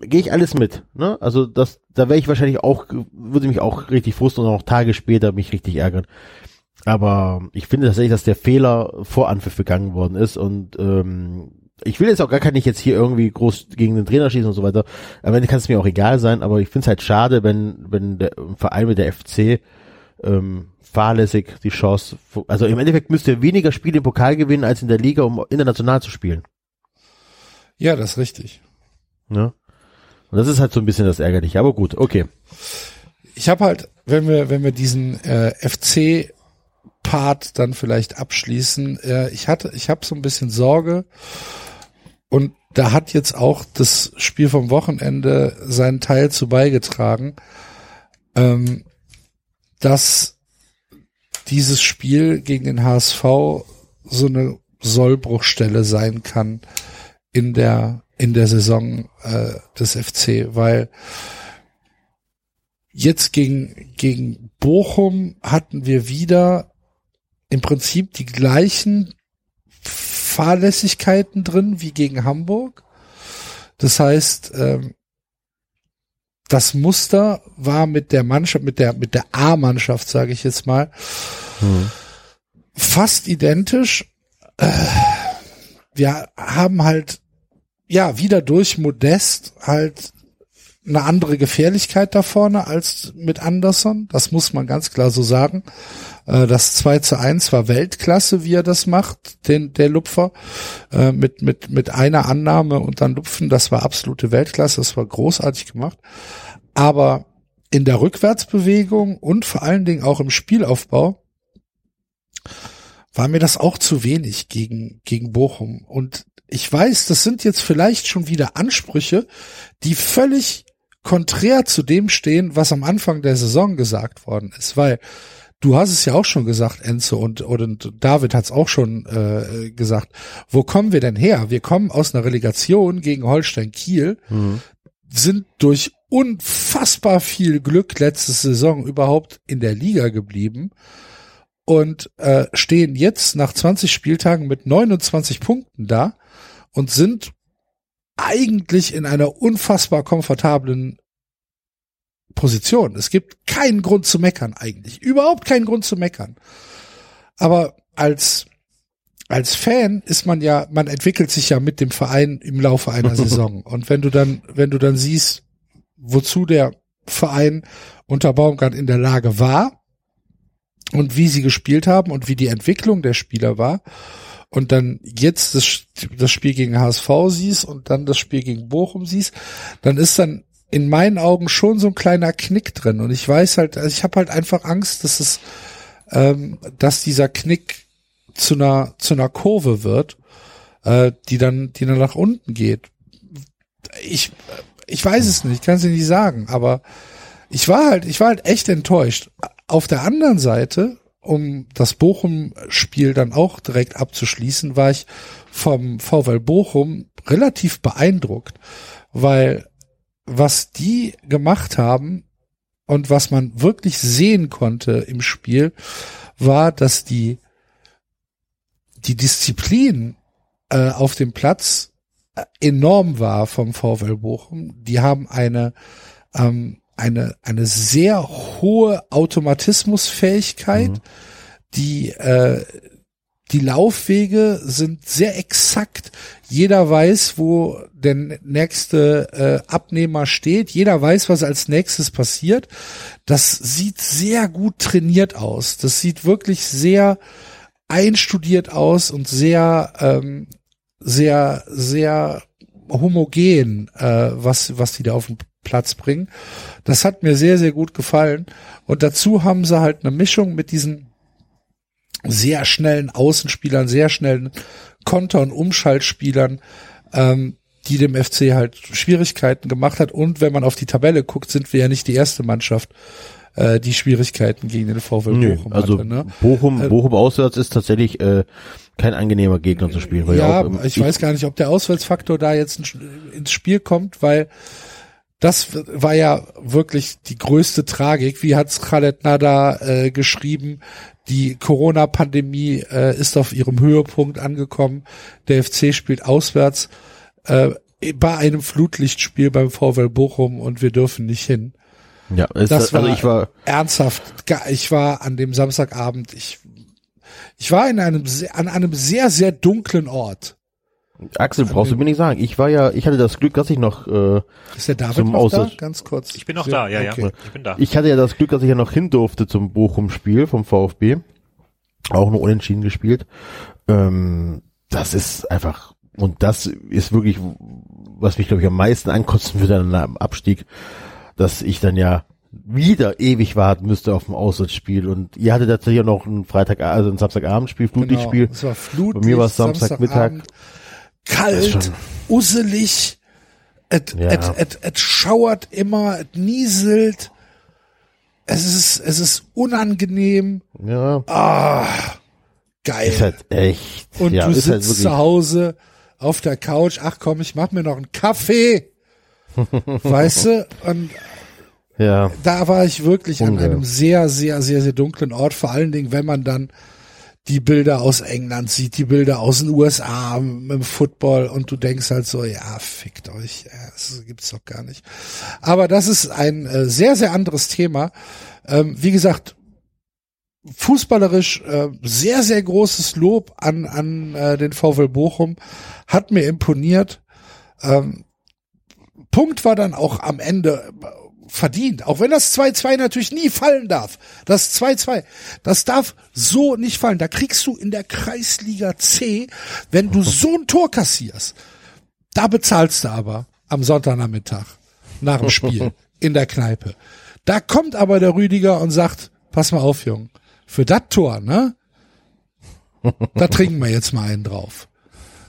Gehe ich alles mit, ne? Also das, da wäre ich wahrscheinlich auch, würde mich auch richtig frust und auch Tage später mich richtig ärgern. aber ich finde tatsächlich, dass der Fehler vor Anpfiff begangen worden ist und ähm, ich will jetzt auch gar nicht jetzt hier irgendwie groß gegen den Trainer schießen und so weiter. Am Ende kann es mir auch egal sein, aber ich finde es halt schade, wenn, wenn der Verein mit der FC ähm, fahrlässig die Chance, also im Endeffekt müsste er weniger Spiele im Pokal gewinnen als in der Liga, um international zu spielen. Ja, das ist richtig. Ne? Und das ist halt so ein bisschen das Ärgerliche, aber gut, okay. Ich habe halt, wenn wir, wenn wir diesen äh, FC Part dann vielleicht abschließen, äh, ich hatte, ich habe so ein bisschen Sorge und da hat jetzt auch das Spiel vom Wochenende seinen Teil zu beigetragen, ähm, dass dieses Spiel gegen den HSV so eine Sollbruchstelle sein kann in der in der Saison äh, des FC, weil jetzt gegen gegen Bochum hatten wir wieder im Prinzip die gleichen Fahrlässigkeiten drin wie gegen Hamburg. Das heißt, ähm, das Muster war mit der Mannschaft, mit der mit der A-Mannschaft, sage ich jetzt mal, hm. fast identisch. Äh, wir haben halt ja wieder durch Modest halt eine andere Gefährlichkeit da vorne als mit Anderson. Das muss man ganz klar so sagen. Äh, das 2 zu 1 war Weltklasse, wie er das macht, den, der Lupfer, äh, mit, mit, mit einer Annahme und dann Lupfen. Das war absolute Weltklasse. Das war großartig gemacht. Aber in der Rückwärtsbewegung und vor allen Dingen auch im Spielaufbau war mir das auch zu wenig gegen, gegen Bochum. Und ich weiß, das sind jetzt vielleicht schon wieder Ansprüche, die völlig konträr zu dem stehen, was am Anfang der Saison gesagt worden ist, weil du hast es ja auch schon gesagt, Enzo und, und David hat es auch schon äh, gesagt. Wo kommen wir denn her? Wir kommen aus einer Relegation gegen Holstein Kiel, mhm. sind durch unfassbar viel Glück letzte Saison überhaupt in der Liga geblieben und äh, stehen jetzt nach 20 Spieltagen mit 29 Punkten da und sind eigentlich in einer unfassbar komfortablen Position. Es gibt keinen Grund zu meckern eigentlich. Überhaupt keinen Grund zu meckern. Aber als, als Fan ist man ja, man entwickelt sich ja mit dem Verein im Laufe einer Saison. Und wenn du dann, wenn du dann siehst, wozu der Verein unter Baumgart in der Lage war und wie sie gespielt haben und wie die Entwicklung der Spieler war und dann jetzt das, das Spiel gegen HSV siehst und dann das Spiel gegen Bochum siehst, dann ist dann in meinen Augen schon so ein kleiner Knick drin. Und ich weiß halt, also ich habe halt einfach Angst, dass es, ähm, dass dieser Knick zu einer zu einer Kurve wird, äh, die dann die dann nach unten geht. Ich ich weiß es nicht, kann es nicht sagen, aber ich war halt ich war halt echt enttäuscht. Auf der anderen Seite um das Bochum-Spiel dann auch direkt abzuschließen, war ich vom VfL Bochum relativ beeindruckt, weil was die gemacht haben und was man wirklich sehen konnte im Spiel, war, dass die die Disziplin äh, auf dem Platz äh, enorm war vom VfL Bochum. Die haben eine ähm, eine, eine sehr hohe Automatismusfähigkeit. Mhm. Die, äh, die Laufwege sind sehr exakt. Jeder weiß, wo der nächste äh, Abnehmer steht. Jeder weiß, was als nächstes passiert. Das sieht sehr gut trainiert aus. Das sieht wirklich sehr einstudiert aus und sehr, ähm, sehr, sehr homogen, äh, was, was die da auf den Platz bringen. Das hat mir sehr, sehr gut gefallen. Und dazu haben sie halt eine Mischung mit diesen sehr schnellen Außenspielern, sehr schnellen Konter- und Umschaltspielern, ähm, die dem FC halt Schwierigkeiten gemacht hat. Und wenn man auf die Tabelle guckt, sind wir ja nicht die erste Mannschaft, äh, die Schwierigkeiten gegen den VfL Nö, Bochum also hatte. Ne? Bochum, Äh, Bochum auswärts ist tatsächlich äh, kein angenehmer Gegner zu spielen. Weil Ja, auch, ähm, ich weiß gar nicht, ob der Auswärtsfaktor da jetzt ins Spiel kommt, weil das war ja wirklich die größte Tragik. Wie hat's Khaled Nada äh, geschrieben? Die Corona-Pandemie äh, ist auf ihrem Höhepunkt angekommen. Der FC spielt auswärts äh, bei einem Flutlichtspiel beim VfL Bochum und wir dürfen nicht hin. Ja, es, Das also war- ich war Ernsthaft, ich war an dem Samstagabend, ich Ich war in einem, an einem sehr, sehr dunklen Ort. Axel, brauchst du mir nicht sagen. Ich war ja, ich hatte das Glück, dass ich noch, äh, Ist der David Zum noch da? Ganz kurz. Ich bin noch da, ja, Okay. ja. Ich bin da. ich hatte ja das Glück, dass ich ja noch hin durfte zum Bochum-Spiel vom VfB. Auch nur unentschieden gespielt. Ähm, das ist einfach, und das ist wirklich, was mich, glaube ich, am meisten ankotzen würde an einem Abstieg, dass ich dann ja wieder ewig warten müsste auf ein Auswärtsspiel. Und ihr hattet tatsächlich auch noch ein Freitag, also ein Samstagabendspiel, Flutlichtspiel. Genau. Es war Flutlicht, Bei mir war es Samstagmittag. Samstagabend. Kalt, usselig, es, Ja. schauert immer, es nieselt. Es ist, es ist unangenehm. Ja, Ah, geil. ist halt echt. Und ja, du ist sitzt halt zu Hause auf der Couch. Ach komm, ich mach mir noch einen Kaffee. weißt du? Und ja, da war ich wirklich an Ungeil. einem sehr, sehr, sehr, sehr dunklen Ort. Vor allen Dingen, wenn man dann die Bilder aus England sieht, die Bilder aus den USA dem Football und du denkst halt so, ja, fickt euch, das gibt's doch gar nicht. Aber das ist ein äh, sehr, sehr anderes Thema. Ähm, wie gesagt, fußballerisch äh, sehr, sehr großes Lob an, an äh, den VfL Bochum. Hat mir imponiert. Ähm, Punkt war dann auch am Ende verdient. Auch wenn das 2-2 natürlich nie fallen darf. Das 2-2, das darf so nicht fallen. Da kriegst du in der Kreisliga C, wenn du so ein Tor kassierst, da bezahlst du aber am Sonntagnachmittag nach dem Spiel in der Kneipe. Da kommt aber der Rüdiger und sagt, pass mal auf, Jung, für das Tor, ne? Da trinken wir jetzt mal einen drauf.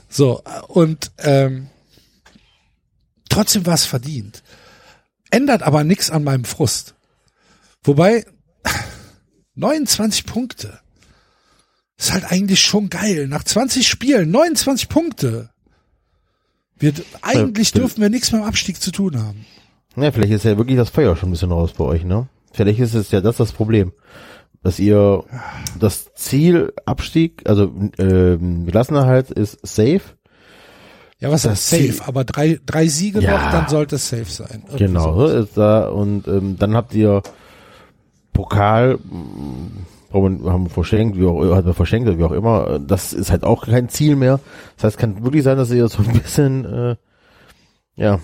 So, und ähm, trotzdem war es verdient. Ändert aber nichts an meinem Frust. Wobei, 29 Punkte. Ist halt eigentlich schon geil. Nach 20 Spielen, 29 Punkte. Wir, eigentlich dürfen wir nichts mit dem Abstieg zu tun haben. Ja, vielleicht ist ja wirklich das Feuer schon ein bisschen raus bei euch, ne? Vielleicht ist es ja das das Problem, dass ihr das Ziel Abstieg, also ähm, Klassenerhalt ist safe. Ja, was Das safe? Ziel- Aber drei, drei Siege Ja. noch, dann sollte es safe sein. Irgendwie Genau, so ist da und ähm, dann habt ihr Pokal wir- haben wir verschenkt, wie auch hat wir verschenkt, wie auch immer. Das ist halt auch kein Ziel mehr. Das heißt, kann wirklich sein, dass ihr so ein bisschen äh, ja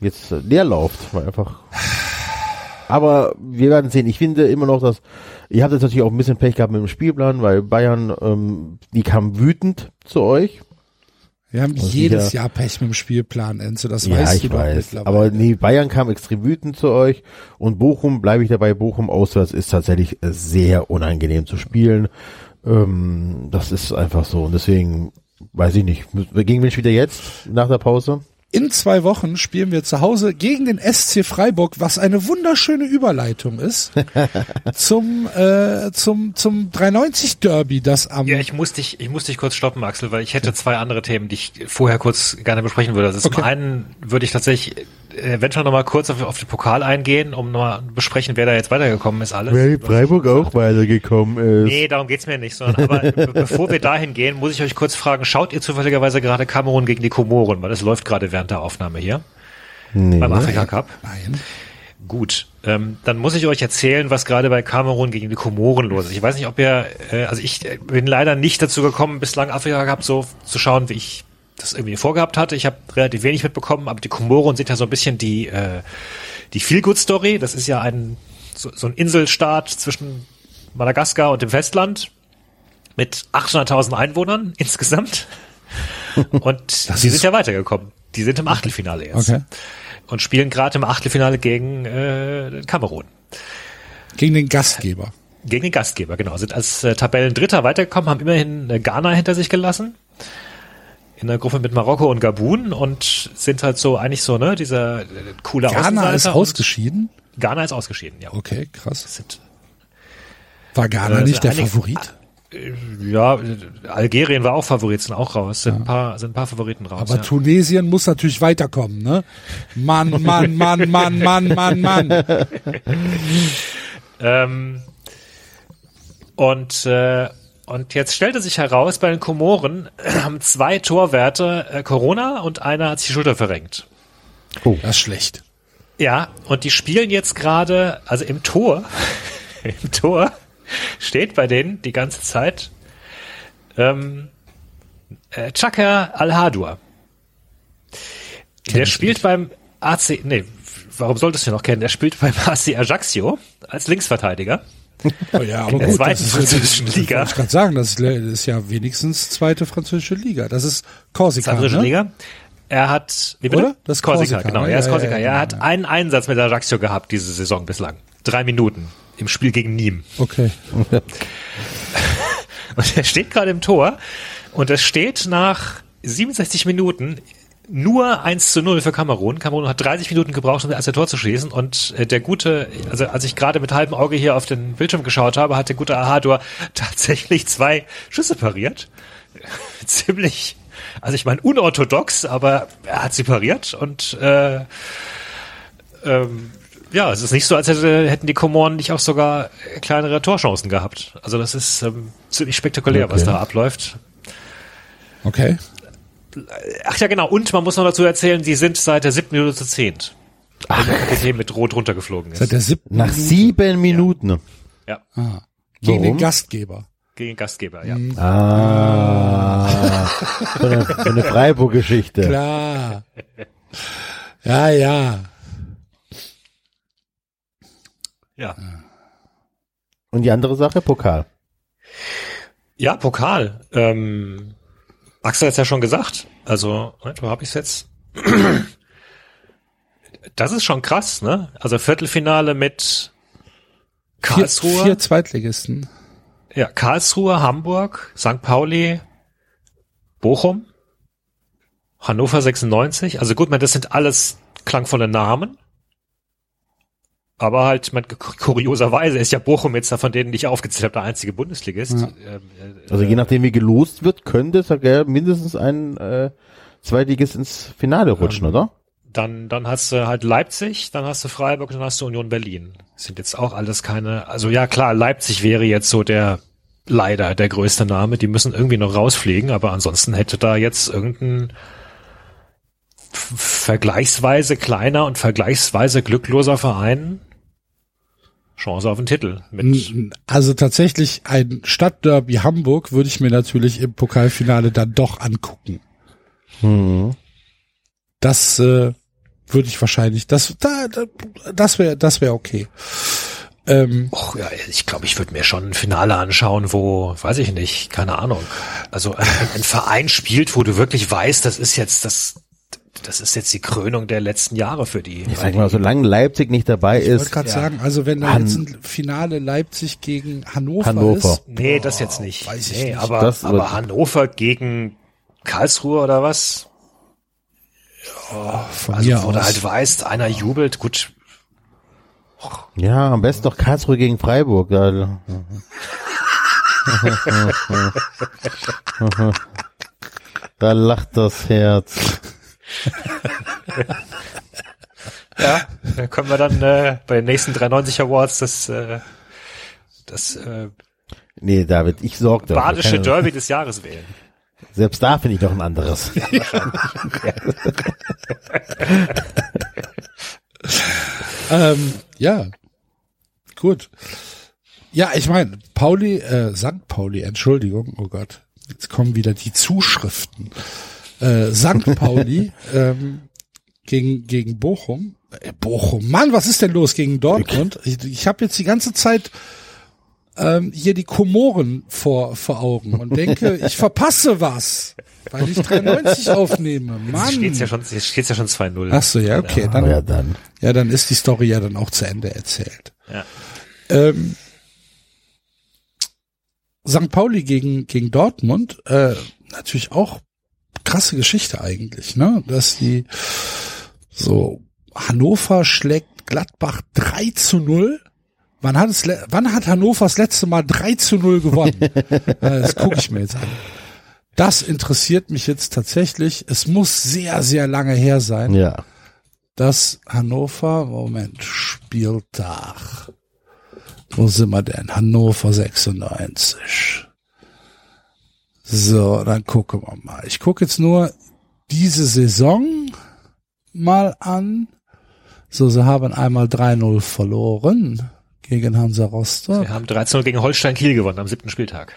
jetzt äh, leer lauft, weil einfach. Aber wir werden sehen. Ich finde immer noch, dass ihr habt jetzt natürlich auch ein bisschen Pech gehabt mit dem Spielplan, weil Bayern, ähm, die kam wütend zu euch. Wir haben Und jedes Jahr Pech mit dem Spielplan, Enzo, das ja, weißt ich du doch weiß. mittlerweile. Aber nee, Bayern kam extrem wütend zu euch und Bochum, bleibe ich dabei, Bochum auswärts ist tatsächlich sehr unangenehm zu spielen. Ähm, das ist einfach so und deswegen weiß ich nicht. Gegen wen spielt er jetzt nach der Pause? In zwei Wochen spielen wir zu Hause gegen den SC Freiburg, was eine wunderschöne Überleitung ist zum äh, zum zum 390 Derby, das am Ja, ich muss dich, ich muss dich kurz stoppen, Axel, weil ich hätte zwei andere Themen, die ich vorher kurz gerne besprechen würde. Also Okay. zum einen würde ich tatsächlich eventuell nochmal kurz auf, auf den Pokal eingehen, um nochmal besprechen, wer da jetzt weitergekommen ist alles. Weil Freiburg auch weitergekommen ist. Nee, darum geht's mir nicht, sondern aber be- bevor wir dahin gehen, muss ich euch kurz fragen, schaut ihr zufälligerweise gerade Kamerun gegen die Komoren, weil das läuft gerade während der Aufnahme hier nee. beim Afrika Cup. Nein. Gut, ähm, dann muss ich euch erzählen, was gerade bei Kamerun gegen die Komoren los ist. Ich weiß nicht, ob ihr, äh, also ich äh, bin leider nicht dazu gekommen, bislang Afrika Cup so zu schauen, wie ich das irgendwie vorgehabt hatte. Ich habe relativ wenig mitbekommen, aber die Komoren sind ja so ein bisschen die äh, die Feelgood Story. Das ist ja ein so, so ein Inselstaat zwischen Madagaskar und dem Festland mit 800.000 Einwohnern insgesamt. Und die sind ja weitergekommen. Die sind im Achtelfinale jetzt Okay. und spielen gerade im Achtelfinale gegen äh, Kamerun. Gegen den Gastgeber. Gegen den Gastgeber, genau. Sind als äh, Tabellendritter weitergekommen, haben immerhin äh, Ghana hinter sich gelassen. In der Gruppe mit Marokko und Gabun und sind halt so eigentlich so, ne, dieser äh, coole Ghana ist ausgeschieden. Ghana ist ausgeschieden, ja. Okay, krass. War Ghana Äh, nicht der Favorit? ja, äh, Algerien war auch Favorit, sind auch raus. Sind ein paar, sind ein paar Favoriten raus. Aber ja. Tunesien muss natürlich weiterkommen, ne? Mann, Mann, Mann, Mann, Mann, Mann, Mann. Ähm, und, äh, und jetzt stellte sich heraus, bei den Komoren haben zwei Torwerte äh, Corona und einer hat sich die Schulter verrenkt. Das ist schlecht. Ja, und die spielen jetzt gerade, also im Tor, im Tor steht bei denen die ganze Zeit Ähm, äh, Chaka Al-Hadur. Der spielt beim AC, nee, warum solltest du ihn noch kennen? Der spielt beim AC Ajaccio als Linksverteidiger. Oh ja, aber der gut, zweiten das ist, französischen das, Liga. Ich gerade sagen, das ist, das ist ja wenigstens zweite französische Liga. Das ist Korsika, Französische ne? Liga. Er hat, wie bitte? Oder? Das ist Korsika, Korsika, genau. ne? Er ist Ja, Korsika. ja, ja, er hat ja. einen Einsatz mit Ajaccio gehabt diese Saison bislang. Drei Minuten im Spiel gegen Nîmes. Okay. Und er steht gerade im Tor und es steht nach 67 Minuten nur 1 zu 0 für Kamerun. Kamerun hat 30 Minuten gebraucht, um als Tor zu schießen und äh, der gute, also als ich gerade mit halbem Auge hier auf den Bildschirm geschaut habe, hat der gute Ahadur tatsächlich zwei Schüsse pariert. Ziemlich, also ich meine unorthodox, aber er hat sie pariert und äh, ähm, ja, es ist nicht so, als hätte, hätten die Komoren nicht auch sogar kleinere Torchancen gehabt. Also das ist ähm, ziemlich spektakulär, was Okay. da abläuft. Okay. Ach ja, genau. Und man muss noch dazu erzählen, die sind seit der siebten Minute zu zehnt. Ach. Der Kapitän mit Rot runtergeflogen ist. Seit der siebten Nach Minute sieben Minuten. ja, ah, gegen den Warum? Gastgeber. gegen den Gastgeber, ja. Ah, so eine, so eine Freiburg-Geschichte. Klar. Ja, ja. Ja. Und die andere Sache, Pokal. Ja, Pokal. Ähm, Axel hat es ja schon gesagt. Also, Moment, wo habe ich es jetzt? Das ist schon krass, ne? Also Viertelfinale mit Vier, Karlsruhe. vier Zweitligisten. Ja, Karlsruhe, Hamburg, St. Pauli, Bochum, Hannover 96. Also gut, man, das sind alles klangvolle Namen. Aber halt, man, kurioserweise ist ja Bochum jetzt da von denen, die ich aufgezählt habe, der einzige Bundesligist. Ja. Ähm, äh, Also je nachdem, wie gelost wird, könnte es ja mindestens ein äh, Zweitligist ins Finale rutschen, oder? Dann, dann hast du halt Leipzig, dann hast du Freiburg, dann hast du Union Berlin. Das sind jetzt auch alles keine, also ja klar, Leipzig wäre jetzt so der, leider der größte Name. Die müssen irgendwie noch rausfliegen, aber ansonsten hätte da jetzt irgendein vergleichsweise kleiner und vergleichsweise glückloser Verein Chance auf den Titel. Mit, Also tatsächlich ein Stadtderby Hamburg würde ich mir natürlich im Pokalfinale dann doch angucken. Mhm. Das äh, würde ich wahrscheinlich, das da, da, das wäre das wäre okay. Ähm, Och, ja, ich glaube, ich würde mir schon ein Finale anschauen, wo, weiß ich nicht, keine Ahnung. Also ein, ein Verein spielt, wo du wirklich weißt, das ist jetzt das, das ist jetzt die Krönung der letzten Jahre für die. Ich sag mal, solange Leipzig nicht dabei ich wollte ist, gerade ja. sagen, also wenn da Han- jetzt ein Finale Leipzig gegen Hannover, Hannover. ist, Nee, das jetzt nicht. weiß ich nee, nicht. Aber, Das aber Hannover gegen Karlsruhe oder was? von Also, mir wo du aus. halt weißt, einer jubelt, gut. ja, am besten noch Karlsruhe gegen Freiburg. Da, da lacht das Herz. Ja, da können wir dann äh, bei den nächsten 93 Awards das, äh, das äh, Nee, David, ich sorge dafür. badische Derby des Jahres wählen. Selbst da finde ich noch ein anderes. Ähm, ja, gut. Ja, ich meine, Pauli, äh, St. Pauli, Entschuldigung, oh Gott, jetzt kommen wieder die Zuschriften. Äh, St. Pauli ähm, gegen, gegen Bochum. Äh, Bochum, Mann, was ist denn los gegen Dortmund? Ich, ich habe jetzt die ganze Zeit ähm, hier die Komoren vor, vor Augen und denke, ich verpasse was, weil ich 93 aufnehme. Jetzt Mann. steht's ja schon, jetzt steht's ja schon 2-0. Ach so, ja, okay, dann, ja, dann. ja, dann ist die Story ja dann auch zu Ende erzählt. Ja. Ähm, St. Pauli gegen, gegen Dortmund, äh, natürlich auch krasse Geschichte eigentlich, ne? Dass die so Hannover schlägt Gladbach 3 zu 0. Wann hat es, wann hat Hannover das letzte Mal 3 zu 0 gewonnen? Äh, das gucke ich mir jetzt an. Das interessiert mich jetzt tatsächlich. Es muss sehr, sehr lange her sein Ja. dass Hannover, Moment, Spieltag. Wo sind wir denn? Hannover 96. So, dann gucken wir mal. Ich gucke jetzt nur diese Saison mal an. So, sie haben einmal 3-0 verloren gegen Hansa Rostock. Wir haben 13 gegen Holstein Kiel gewonnen am siebten Spieltag.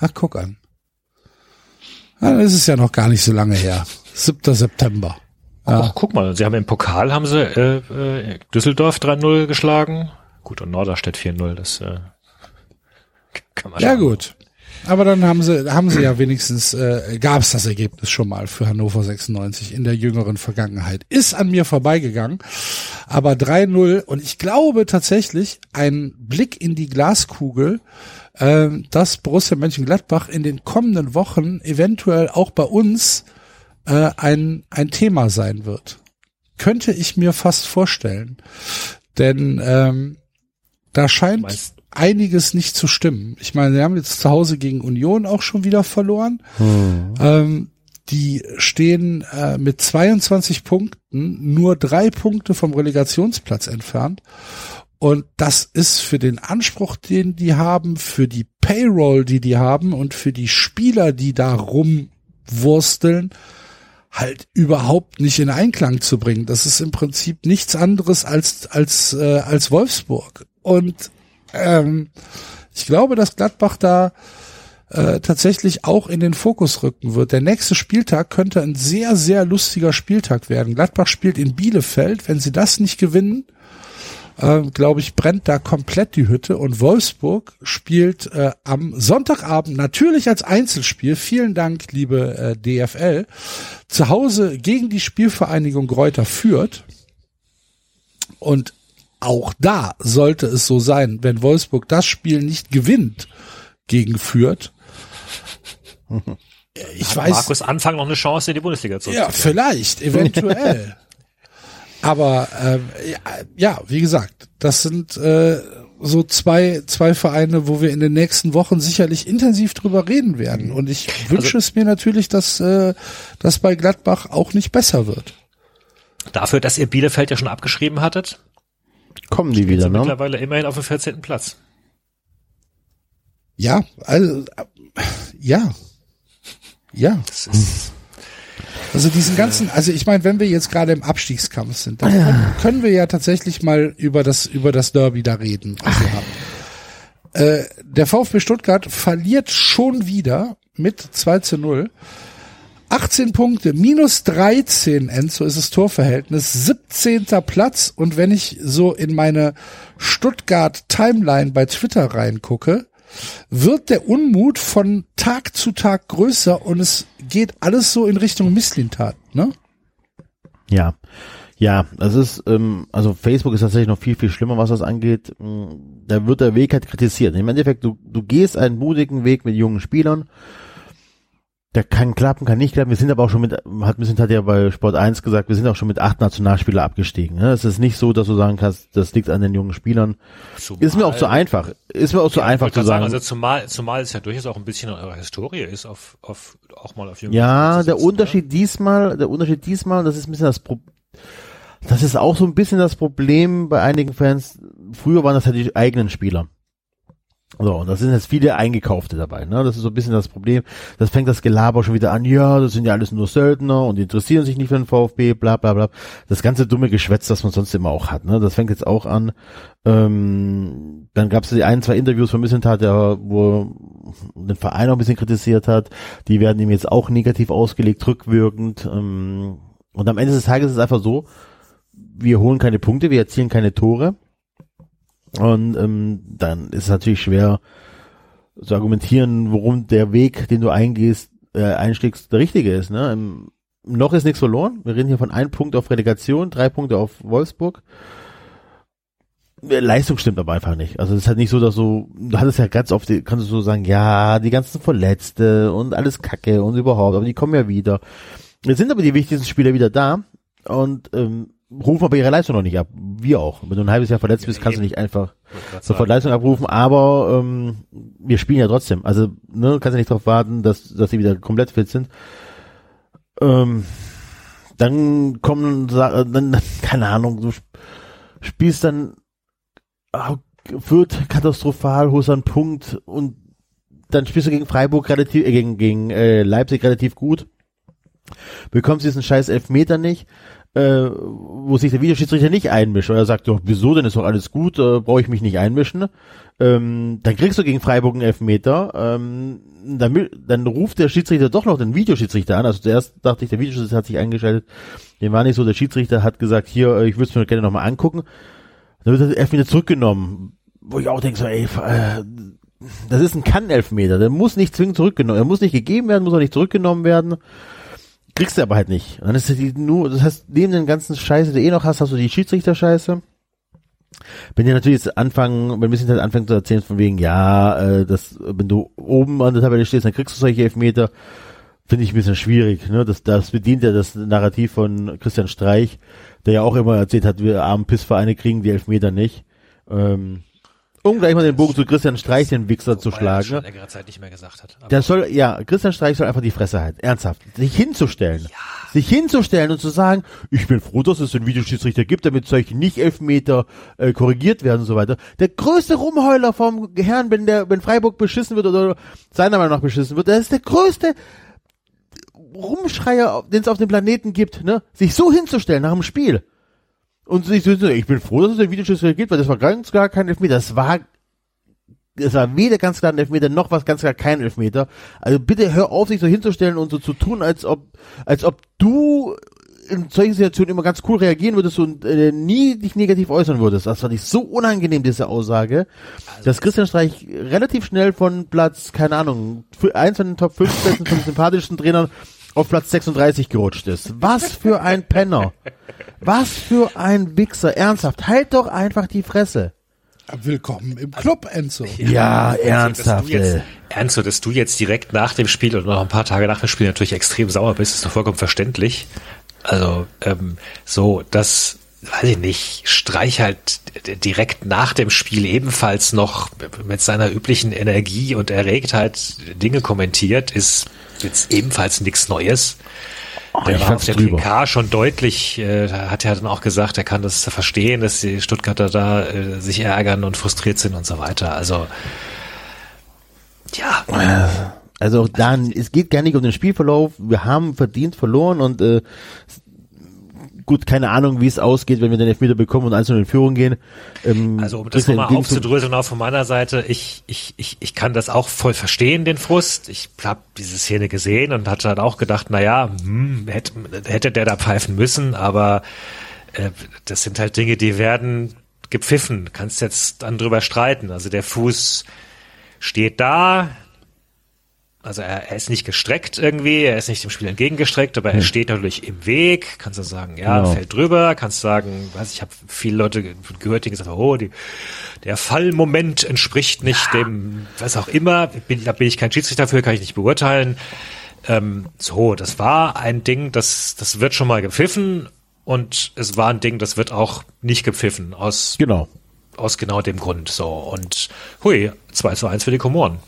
Ach, guck an. Ja, dann ist es ja noch gar nicht so lange her. 7. September. Ja. Ach, guck mal, sie haben im Pokal haben sie äh, äh, Düsseldorf 3-0 geschlagen. Gut, und Norderstedt 4-0, das äh, kann man Ja gut. Aber dann haben sie, haben sie ja wenigstens, äh, gab es das Ergebnis schon mal für Hannover 96 in der jüngeren Vergangenheit. Ist an mir vorbeigegangen. Aber 3-0 und ich glaube tatsächlich, ein Blick in die Glaskugel, äh, dass Borussia Mönchengladbach in den kommenden Wochen eventuell auch bei uns äh, ein, ein Thema sein wird. Könnte ich mir fast vorstellen. Denn ähm, da scheint meinst- einiges nicht zu stimmen. Ich meine, wir haben jetzt zu Hause gegen Union auch schon wieder verloren. Ähm, die stehen äh, mit 22 Punkten nur drei Punkte vom Relegationsplatz entfernt. Und das ist für den Anspruch, den die haben, für die Payroll, die die haben und für die Spieler, die da rumwursteln, halt überhaupt nicht in Einklang zu bringen. Das ist im Prinzip nichts anderes als als äh, als Wolfsburg. Und ähm, ich glaube, dass Gladbach da äh, tatsächlich auch in den Fokus rücken wird. Der nächste Spieltag könnte ein sehr, sehr lustiger Spieltag werden. Gladbach spielt in Bielefeld. Wenn sie das nicht gewinnen, äh, glaube ich, brennt da komplett die Hütte. Und Wolfsburg spielt äh, am Sonntagabend natürlich als Einzelspiel. Vielen Dank, liebe äh, DFL. Zu Hause gegen die Spielvereinigung Gräuter führt. Und auch da sollte es so sein, wenn Wolfsburg das Spiel nicht gewinnt gegen Fürth. Ich Hat weiß, Markus Anfang noch eine Chance in die Bundesliga zu ja, vielleicht, eventuell. Aber ähm, ja, wie gesagt, das sind äh, so zwei zwei Vereine, wo wir in den nächsten Wochen sicherlich intensiv drüber reden werden. Und ich wünsche es mir natürlich, dass äh, das bei Gladbach auch nicht besser wird. Dafür, dass ihr Bielefeld ja schon abgeschrieben hattet, Kommen die wieder, ne? mittlerweile immerhin auf dem 14. Platz. Ja, also ja, ja. Das ist, Also diesen ganzen, also ich meine, wenn wir jetzt gerade im Abstiegskampf sind, dann können, können wir ja tatsächlich mal über das über das Derby da reden. haben. Äh, der VfB Stuttgart verliert schon wieder mit 2 zu 0. 18 Punkte, minus 13, Enzo ist das Torverhältnis, 17. Platz. Und wenn ich so in meine Stuttgart-Timeline bei Twitter reingucke, wird der Unmut von Tag zu Tag größer und es geht alles so in Richtung Misslintat, ne? Ja. Ja, das ist, ähm, also Facebook ist tatsächlich noch viel, viel schlimmer, was das angeht. Mm, Da wird der Weg halt kritisiert. Im Endeffekt, du, du gehst einen mutigen Weg mit jungen Spielern. Der kann klappen, kann nicht klappen. Wir sind aber auch schon mit, hat ein bisschen hat ja bei Sport 1 gesagt, wir sind auch schon mit acht Nationalspielern abgestiegen. Ne? Es ist nicht so, dass du sagen kannst, das liegt an den jungen Spielern. Ist mir auch zu einfach. Ist mir auch zu Ja, einfach zu sagen. gerade also zumal, zumal es ja durchaus auch ein bisschen in eurer Historie ist, auf, auf, auch mal auf junge Ja, Spieler zu der Unterschied diesmal, der Unterschied diesmal, das ist ein bisschen das Pro das ist auch so ein bisschen das Problem bei einigen Fans. Früher waren das halt die eigenen Spieler. So, und da sind jetzt viele Eingekaufte dabei, ne? Das ist so ein bisschen das Problem. Das fängt das Gelaber schon wieder an, ja, das sind ja alles nur Söldner und die interessieren sich nicht für den VfB, bla bla bla. Das ganze dumme Geschwätz, das man sonst immer auch hat, ne? Das fängt jetzt auch an. Ähm, dann gab es die ein, zwei Interviews von Missentat, der wo den Verein auch ein bisschen kritisiert hat. Die werden ihm jetzt auch negativ ausgelegt, rückwirkend. Ähm, und am Ende des Tages ist es einfach so, wir holen keine Punkte, wir erzielen keine Tore. Und ähm, dann ist es natürlich schwer zu argumentieren, warum der Weg, den du eingehst, äh, einschlägst, der richtige ist. Ne? Im, noch ist nichts verloren. Wir reden hier von einem Punkt auf Relegation, drei Punkte auf Wolfsburg. Äh, Leistung stimmt aber einfach nicht. Also es ist halt nicht so, dass du, du hattest ja ganz oft, kannst du so sagen, ja, die ganzen Verletzte und alles Kacke und überhaupt, aber die kommen ja wieder. Jetzt sind aber die wichtigsten Spieler wieder da und ähm, rufen aber ihre Leistung noch nicht ab. Wir auch. Wenn du ein halbes Jahr verletzt bist, kannst du nicht einfach sofort. Leistung abrufen, aber ähm, wir spielen ja trotzdem. Also, ne, kannst ja nicht darauf warten, dass, dass sie wieder komplett fit sind. Ähm, dann kommen, dann, keine Ahnung, du sp- spielst dann Fürth katastrophal, holst einen Punkt und dann spielst du gegen Freiburg relativ, äh, gegen, gegen äh, Leipzig relativ gut. bekommst diesen scheiß Elfmeter nicht, äh, wo sich der Videoschiedsrichter nicht einmischt, weil er sagt, doch, wieso, denn ist doch alles gut, äh, brauche ich mich nicht einmischen. Ähm, dann kriegst du gegen Freiburg einen Elfmeter, ähm, dann, dann ruft der Schiedsrichter doch noch den Videoschiedsrichter an. Also zuerst dachte ich, der Videoschiedsrichter hat sich eingeschaltet. Dem war nicht so, der Schiedsrichter hat gesagt, hier, äh, ich würde es mir gerne nochmal angucken. Dann wird der Elfmeter zurückgenommen. Wo ich auch denke, so, ey, äh, das ist ein Kann-Elfmeter. Der muss nicht zwingend zurückgenommen, er muss nicht gegeben werden, muss auch nicht zurückgenommen werden. Kriegst du aber halt nicht. Und dann ist die nur, das heißt, neben den ganzen Scheiße, die du eh noch hast, hast du die Schiedsrichter-Scheiße. Wenn ihr natürlich jetzt anfangen, wenn ein bisschen halt anfängt zu erzählen von wegen, ja, äh, das, wenn du oben an der Tabelle stehst, dann kriegst du solche Elfmeter, finde ich ein bisschen schwierig, ne? Das, das bedient ja das Narrativ von Christian Streich, der ja auch immer erzählt hat, wir armen Pissvereine kriegen die Elfmeter nicht. Ähm, um gleich mal den Bogen zu Christian Streich, den Wichser, zu schlagen. schon längere Zeit nicht mehr gesagt hat. Der soll, ja, Christian Streich soll einfach die Fresse halten. Ernsthaft. Sich hinzustellen. Sich hinzustellen und zu sagen, ich bin froh, dass es einen Videoschiedsrichter gibt, damit solche nicht Elfmeter äh, korrigiert werden und so weiter. Der größte Rumheuler vom Herrn, wenn der, wenn Freiburg beschissen wird oder seiner Meinung nach beschissen wird, der ist der größte Rumschreier, den es auf dem Planeten gibt, ne? Sich so hinzustellen nach dem Spiel. Und sich so, ich bin froh, dass es einen Videoschiedsrichter gibt, weil das war ganz klar kein Elfmeter. Das war es war weder ganz klar ein Elfmeter noch was ganz klar kein Elfmeter. Also bitte hör auf, sich so hinzustellen und so zu tun, als ob, als ob du in solchen Situationen immer ganz cool reagieren würdest und äh, nie dich negativ äußern würdest. Das fand ich so unangenehm, diese Aussage, dass Christian Streich relativ schnell von Platz, keine Ahnung, eins von den Top 5 besten, von den sympathischsten Trainern auf Platz 36 gerutscht ist. Was für ein Penner. Was für ein Wichser. Ernsthaft. Halt doch einfach die Fresse. Willkommen im Club, Enzo. Ja, dass ernsthaft. du jetzt. Ernst, dass du jetzt direkt nach dem Spiel oder noch ein paar Tage nach dem Spiel natürlich extrem sauer bist, ist doch vollkommen verständlich. Also ähm, so, dass, weiß ich nicht, Streich halt direkt nach dem Spiel ebenfalls noch mit seiner üblichen Energie und Erregtheit Dinge kommentiert, ist jetzt ebenfalls nichts Neues. Der ich war auf der drüber. PK schon deutlich, äh, hat ja dann auch gesagt, er kann das verstehen, dass die Stuttgarter da äh, sich ärgern und frustriert sind und so weiter. Also ja, Also auch dann, es geht gar nicht um den Spielverlauf. Wir haben verdient verloren und äh, gut, keine Ahnung, wie es ausgeht, wenn wir den Elfmeter bekommen und einzeln in Führung gehen. Ähm, Also um das nochmal aufzudröseln, auch von meiner Seite, ich, ich, ich, ich kann das auch voll verstehen, den Frust. Ich habe diese Szene gesehen und hatte dann auch gedacht, na ja, hm, hätte, hätte der da pfeifen müssen, aber äh, das sind halt Dinge, die werden gepfiffen. Kannst jetzt dann drüber streiten. Also der Fuß steht da, also er, er ist nicht gestreckt irgendwie, er ist nicht dem Spiel entgegengestreckt, aber er steht natürlich im Weg. Kannst du sagen, ja, Genau. fällt drüber. Kannst sagen, weiß ich habe viele Leute ge- gehört, die gesagt haben, oh, die, der Fallmoment entspricht nicht dem, was auch immer. Bin, da bin ich kein Schiedsrichter für, kann ich nicht beurteilen. Ähm, so, das war ein Ding, das, das wird schon mal gepfiffen und es war ein Ding, das wird auch nicht gepfiffen aus Genau. aus genau dem Grund. So und hui, 2 zu 1 für die Komoren.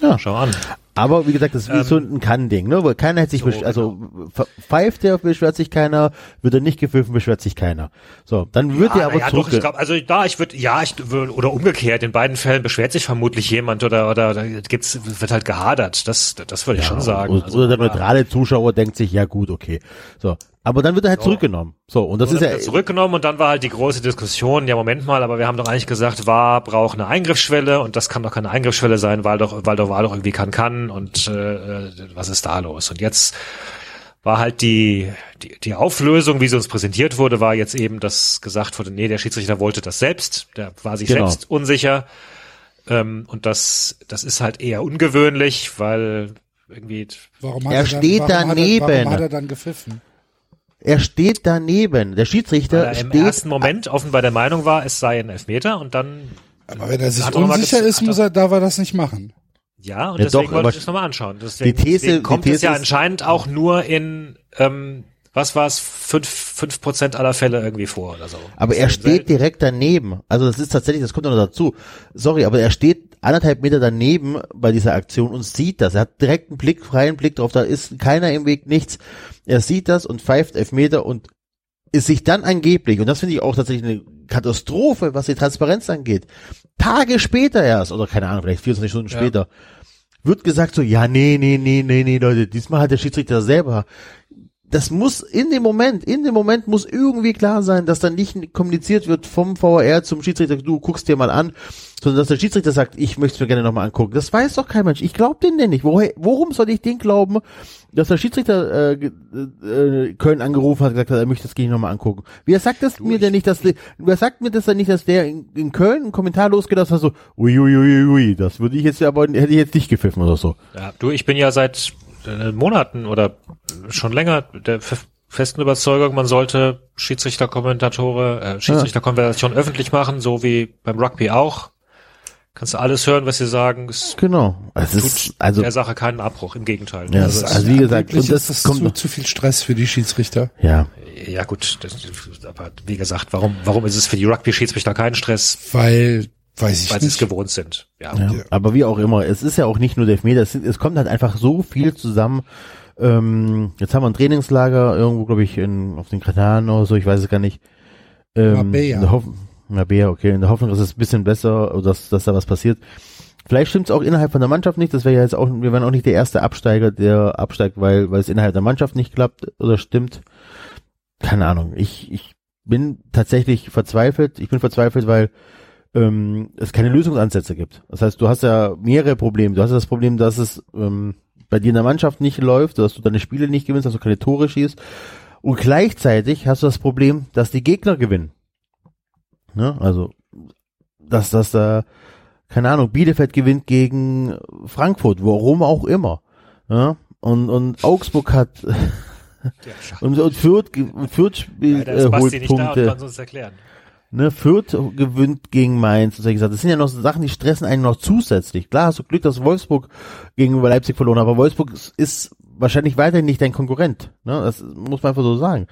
Ja. Schau an. Aber wie gesagt, das ist wie Ähm, so ein Kann-Ding, ne? Weil keiner hätte sich, so, also pf- pfeift der, beschwert sich keiner, wird er nicht gepfiffen, beschwert sich keiner. So, dann wird Ja, er aber ja, doch, ich glaube, also da, ich würde, ja, ich würd, oder umgekehrt, in beiden Fällen beschwert sich vermutlich jemand oder oder, oder gibt's, wird halt gehadert. Das, das würde ich schon sagen. Oder, Also, oder der neutrale Zuschauer denkt sich, ja gut, okay. So. Aber dann wird er halt zurückgenommen. So, und das Wurde ist ja, zurückgenommen und dann war halt die große Diskussion, ja Moment mal, aber wir haben doch eigentlich gesagt, war braucht eine Eingriffsschwelle und das kann doch keine Eingriffsschwelle sein, weil doch, weil doch war doch irgendwie kann kann und äh, äh, was ist da los? Und jetzt war halt die, die, die Auflösung, wie sie uns präsentiert wurde, war jetzt eben, dass gesagt wurde, nee, der Schiedsrichter wollte das selbst, der war sich Genau. selbst unsicher. Ähm, und das, das ist halt eher ungewöhnlich, weil irgendwie Warum Er er steht dann, warum daneben. Hat er, warum hat er dann gepfiffen? Er steht daneben. Der weil Schiedsrichter er im steht, ersten Moment offenbar der Meinung war, es sei ein Elfmeter und dann Aber wenn er sich er unsicher ist, muss er, darf er das nicht machen. Ja, und Ja, deswegen doch, wollte ich das nochmal anschauen. Deswegen, die These- deswegen kommt die es ja These ist- anscheinend auch nur in, ähm, was war es, fünf, fünf Prozent aller Fälle irgendwie vor oder so. aber Das er steht selten. direkt daneben. Also das ist tatsächlich, das kommt noch dazu. Sorry, aber er steht anderthalb Meter daneben bei dieser Aktion und sieht das. Er hat direkt einen Blick, freien Blick drauf. Da ist keiner im Weg, nichts. Er sieht das und pfeift Elfmeter und ist sich dann angeblich, und das finde ich auch tatsächlich eine Katastrophe, was die Transparenz angeht, Tage später erst, oder keine Ahnung, vielleicht 24 Stunden Ja. später, wird gesagt so, ja, nee, nee, nee, nee, nee, Leute, diesmal hat der Schiedsrichter selber das muss in dem Moment, in dem Moment muss irgendwie klar sein, dass dann nicht kommuniziert wird vom VR zum Schiedsrichter, du guckst dir mal an, sondern dass der Schiedsrichter sagt, ich möchte es mir gerne nochmal angucken. Das weiß doch kein Mensch. Ich glaube den denn nicht. Woher, worum soll ich den glauben, dass der Schiedsrichter äh, äh, Köln angerufen hat und gesagt hat, er möchte das gerne nochmal angucken. Wer sagt das mir denn nicht, dass wer sagt mir das denn nicht, dass der in, in Köln einen Kommentar losgelassen hat, so, ui, ui, ui, ui, das würde ich jetzt aber, hätte ich jetzt nicht gepfiffen oder so. Ja, du, ich bin ja seit Monaten oder schon länger der festen Überzeugung, man sollte Schiedsrichterkommentatore, äh, Schiedsrichterkonversation öffentlich machen, so wie beim Rugby auch. Kannst du alles hören, was sie sagen. Es Genau. Es tut ist, also, der Sache keinen Abbruch, im Gegenteil. Ja, also, es- also wie gesagt, und das ist das kommt zu, noch- zu viel Stress für die Schiedsrichter. ja. ja gut, das, aber wie gesagt, warum, warum ist es für die Rugby-Schiedsrichter kein Stress? Weil, weiß ich Weil sie es gewohnt sind. Ja. Ja, aber wie auch immer, es ist ja auch nicht nur der Elfmeter, es, sind- es kommt halt einfach so viel zusammen. Ähm, jetzt haben wir ein Trainingslager irgendwo, glaube ich, in, auf den Kanaren oder so, ich weiß es gar nicht. Ähm, der Hoffnung, Marbella, okay, in der Hoffnung, dass es ein bisschen besser oder dass, dass da was passiert. Vielleicht stimmt es auch innerhalb von der Mannschaft nicht, das wäre ja jetzt auch, wir wären auch nicht der erste Absteiger, der absteigt, weil, weil es innerhalb der Mannschaft nicht klappt oder stimmt. Keine Ahnung, ich, ich bin tatsächlich verzweifelt, ich bin verzweifelt, weil ähm, es keine Lösungsansätze gibt. Das heißt, du hast ja mehrere Probleme. Du hast das Problem, dass es ähm, bei dir in der Mannschaft nicht läuft, dass du deine Spiele nicht gewinnst, dass du keine Tore schießt. Und gleichzeitig hast du das Problem, dass die Gegner gewinnen. Ne? Also, dass das da, keine Ahnung, Bielefeld gewinnt gegen Frankfurt, warum auch immer. Ja? Und, und Augsburg hat und, und Fürth, Fürth spielt, da äh, holt Punkte. Ne, Fürth gewinnt gegen Mainz und solche Sachen. Das sind ja noch Sachen, die stressen einen noch zusätzlich. Klar hast du Glück, dass Wolfsburg gegenüber Leipzig verloren hat, aber Wolfsburg ist wahrscheinlich weiterhin nicht dein Konkurrent. Ne, das muss man einfach so sagen.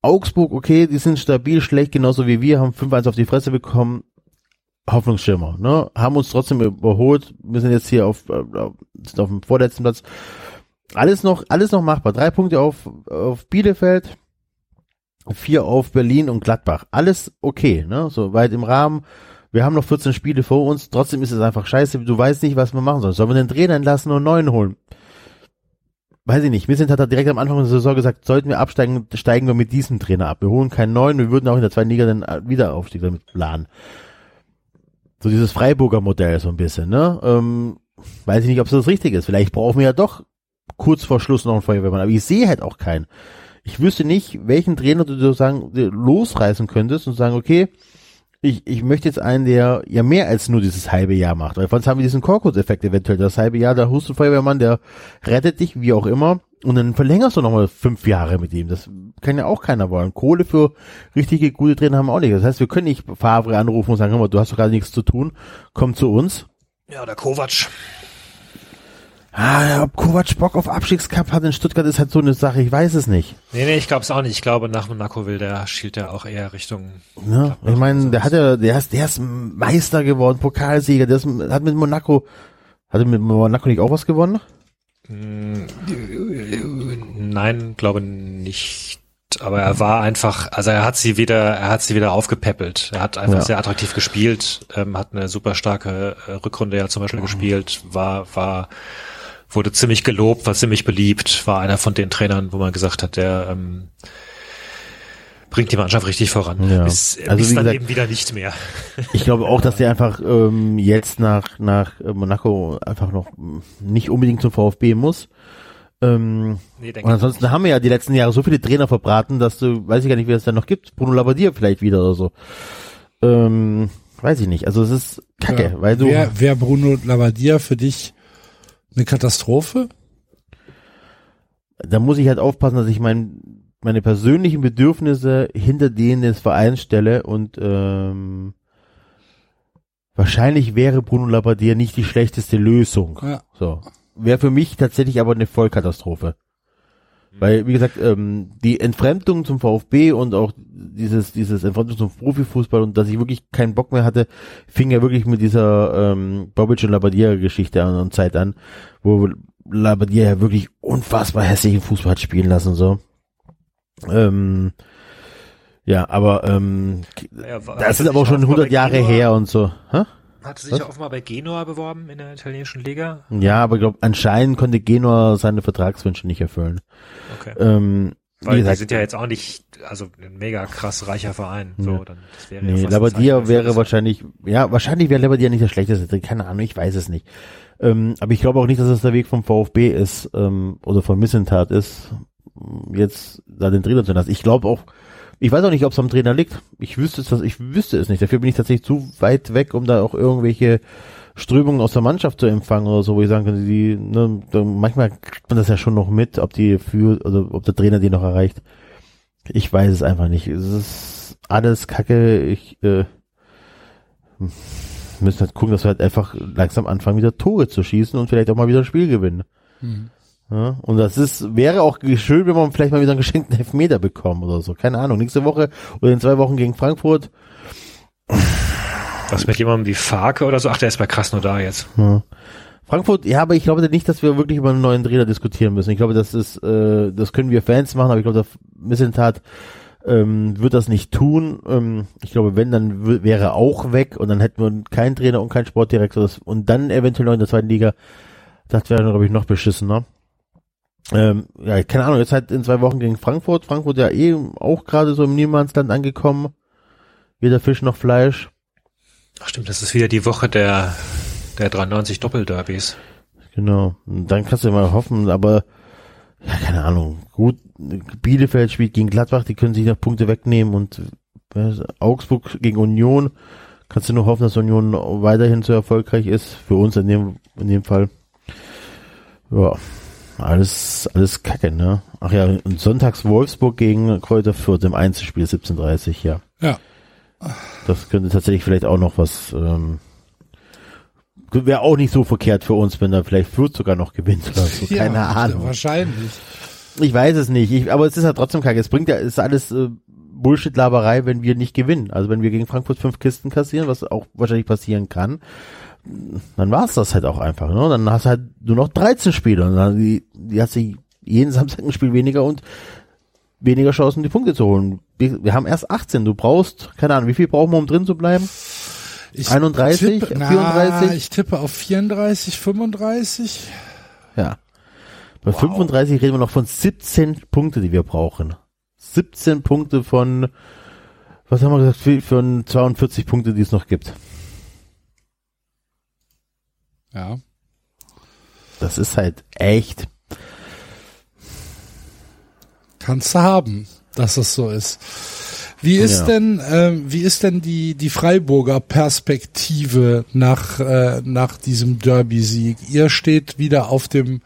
Augsburg, okay, die sind stabil, schlecht, genauso wie wir, haben 5-1 auf die Fresse bekommen. Hoffnungsschimmer, ne? Haben uns trotzdem überholt. Wir sind jetzt hier auf, äh, sind auf dem vorletzten Platz. Alles noch, alles noch machbar. Drei Punkte auf, auf Bielefeld vier auf Berlin und Gladbach. Alles okay, ne? So weit im Rahmen. Wir haben noch 14 Spiele vor uns. Trotzdem ist es einfach scheiße. Du weißt nicht, was wir machen sollen. Sollen wir den Trainer entlassen und neuen holen? Weiß ich nicht. Vincent hat da direkt am Anfang der Saison gesagt, sollten wir absteigen, steigen wir mit diesem Trainer ab. Wir holen keinen neuen. Wir würden auch in der zweiten Liga den Wiederaufstieg damit planen. So dieses Freiburger Modell so ein bisschen, ne? Ähm, weiß ich nicht, ob es das richtig ist. Vielleicht brauchen wir ja doch kurz vor Schluss noch einen Feuerwehrmann. Aber ich sehe halt auch keinen ich wüsste nicht, welchen Trainer du sozusagen losreißen könntest und sagen, okay, ich, ich möchte jetzt einen, der ja mehr als nur dieses halbe Jahr macht. Weil sonst haben wir diesen Korkut-Effekt eventuell. Das halbe Jahr, der Hustenfeuerwehrmann, der rettet dich, wie auch immer. Und dann verlängerst du nochmal fünf Jahre mit ihm. Das kann ja auch keiner wollen. Kohle für richtige gute Trainer haben wir auch nicht. Das heißt, wir können nicht Favre anrufen und sagen, hör mal, du hast doch gerade nichts zu tun. Komm zu uns. Ja, der Kovac. Ah, ob Kovac Bock auf Abstiegscup hat in Stuttgart ist halt so eine Sache. Ich weiß es nicht. Nee, nee, ich glaube es auch nicht. Ich glaube, nach Monaco will der, schielt er auch eher Richtung. Ja, ich meine, der hat ja, der ist, der ist Meister geworden, Pokalsieger, der ist, hat mit Monaco, hat er mit Monaco nicht auch was gewonnen? Nein, glaube nicht. Aber er war einfach, also er hat sie wieder, er hat sie wieder aufgepäppelt. Er hat einfach Ja. sehr attraktiv gespielt, ähm, hat eine super starke äh, Rückrunde ja zum Beispiel gespielt, war, war, wurde ziemlich gelobt, war ziemlich beliebt, war einer von den Trainern, wo man gesagt hat, der ähm, bringt die Mannschaft richtig voran. Ja. Bis, Also bis wie dann gesagt- eben wieder nicht mehr. Ich glaube auch, dass der einfach ähm, jetzt nach nach äh, Monaco einfach noch nicht unbedingt zum VfB muss. Ähm, Nee, denke und ansonsten haben wir ja die letzten Jahre so viele Trainer verbraten, dass du, weiß ich gar nicht, wie es da noch gibt. Bruno Labbadia vielleicht wieder oder so. Ähm, weiß ich nicht. Also es ist kacke, Ja. weil du Wer, wer Bruno Labbadia für dich eine Katastrophe? da muss ich halt aufpassen, dass ich mein, meine persönlichen Bedürfnisse hinter denen des Vereins stelle und ähm, wahrscheinlich wäre Bruno Labbadia nicht die schlechteste Lösung. Ja. So. Wäre für mich tatsächlich aber eine Vollkatastrophe. Weil, wie gesagt, ähm, die Entfremdung zum VfB und auch dieses, dieses Entfremdung zum Profifußball und dass ich wirklich keinen Bock mehr hatte, fing ja wirklich mit dieser ähm, Bobic und Labadia-Geschichte an und Zeit an, wo Labadia ja wirklich unfassbar hässlichen Fußball hat spielen lassen, so. Ähm, ja, aber ähm, Ja, das ist aber auch schon auf 100 Jahre Korrektur- her und so. Hä? Hatte sich ja offenbar bei Genua beworben in der italienischen Liga. Ja, aber ich glaube, anscheinend konnte Genua seine Vertragswünsche nicht erfüllen. Okay. Ähm, Weil die sind ja jetzt auch nicht, also ein mega krass reicher Verein. So, Ja. dann, das wäre ja Nee, ein Labadia wäre wahrscheinlich, ja, wahrscheinlich wäre Labadia nicht der schlechteste Trainer, keine Ahnung, ich weiß es nicht. Ähm, aber ich glaube auch nicht, dass es der Weg vom VfB ist, ähm, oder von Missentat ist, jetzt da den Trainer zu lassen. Ich glaube auch, ich weiß auch nicht, ob es am Trainer liegt. Ich wüsste es, ich wüsste es nicht. Dafür bin ich tatsächlich zu weit weg, um da auch irgendwelche Strömungen aus der Mannschaft zu empfangen oder so, wo ich sagen könnte, die, ne, manchmal kriegt man das ja schon noch mit, ob die für, also ob der Trainer die noch erreicht. Ich weiß es einfach nicht. Es ist alles Kacke. Ich äh, wir müssen halt gucken, dass wir halt einfach langsam anfangen, wieder Tore zu schießen und vielleicht auch mal wieder ein Spiel gewinnen. Ja, und das ist, wäre auch schön, wenn wir vielleicht mal wieder einen geschenkten Elfmeter bekommen oder so. Keine Ahnung. Nächste Woche oder in zwei Wochen gegen Frankfurt. Was mit jemandem wie Farke oder so? Ach, der ist bei Krasnodar jetzt. Ja. Frankfurt, ja, aber ich glaube nicht, dass wir wirklich über einen neuen Trainer diskutieren müssen. Ich glaube, das ist, äh, das können wir Fans machen, aber ich glaube, der Missentat ähm, wird das nicht tun. Ähm, ich glaube, wenn, dann wäre er auch weg und dann hätten wir keinen Trainer und keinen Sportdirektor das, und dann eventuell noch in der zweiten Liga. Das wäre, glaube ich, noch beschissener. Ähm, ja, keine Ahnung, jetzt halt in zwei Wochen gegen Frankfurt. Frankfurt ja eh auch gerade so im Niemandsland angekommen. Weder Fisch noch Fleisch. Ach stimmt, das ist wieder die Woche der, der 93 Doppelderbys. Genau. Und dann kannst du mal hoffen, aber ja, keine Ahnung. Gut, Bielefeld spielt gegen Gladbach, die können sich noch Punkte wegnehmen und äh, Augsburg gegen Union. Kannst du nur hoffen, dass Union weiterhin so erfolgreich ist. Für uns in dem, in dem Fall. Ja, alles, alles kacke, ne? Ach ja, und sonntags Wolfsburg gegen Kräuter Fürth im Einzelspiel 17.30, ja. Ja. Das könnte tatsächlich vielleicht auch noch was, ähm, wäre auch nicht so verkehrt für uns, wenn da vielleicht Fürth sogar noch gewinnt oder so. Keine ja, Ahnung. Wahrscheinlich. Ich weiß es nicht. Ich, aber es ist ja trotzdem kacke. Es bringt ja, es ist alles äh, Bullshit-Laberei, wenn wir nicht gewinnen. Also wenn wir gegen Frankfurt fünf Kisten kassieren, was auch wahrscheinlich passieren kann, dann war's das halt auch einfach. Ne? Dann hast du halt nur noch 13 Spiele und dann die, die hast du jeden Samstag ein Spiel weniger und weniger Chancen, die Punkte zu holen. Wir, wir haben erst 18. Du brauchst, keine Ahnung, wie viel brauchen wir, um drin zu bleiben? Ich 31, tippe, na, 34? ich tippe auf 34, 35. Ja. Bei 35 reden wir noch von 17 Punkte, die wir brauchen. 17 Punkte von, was haben wir gesagt, von 42 Punkte, die es noch gibt. Ja. Das ist halt echt. Kannst du haben, dass es so ist. Wie ist Ja. denn, ähm, wie ist denn die, die Freiburger Perspektive nach, äh, nach diesem Derby-Sieg? Ihr steht wieder auf dem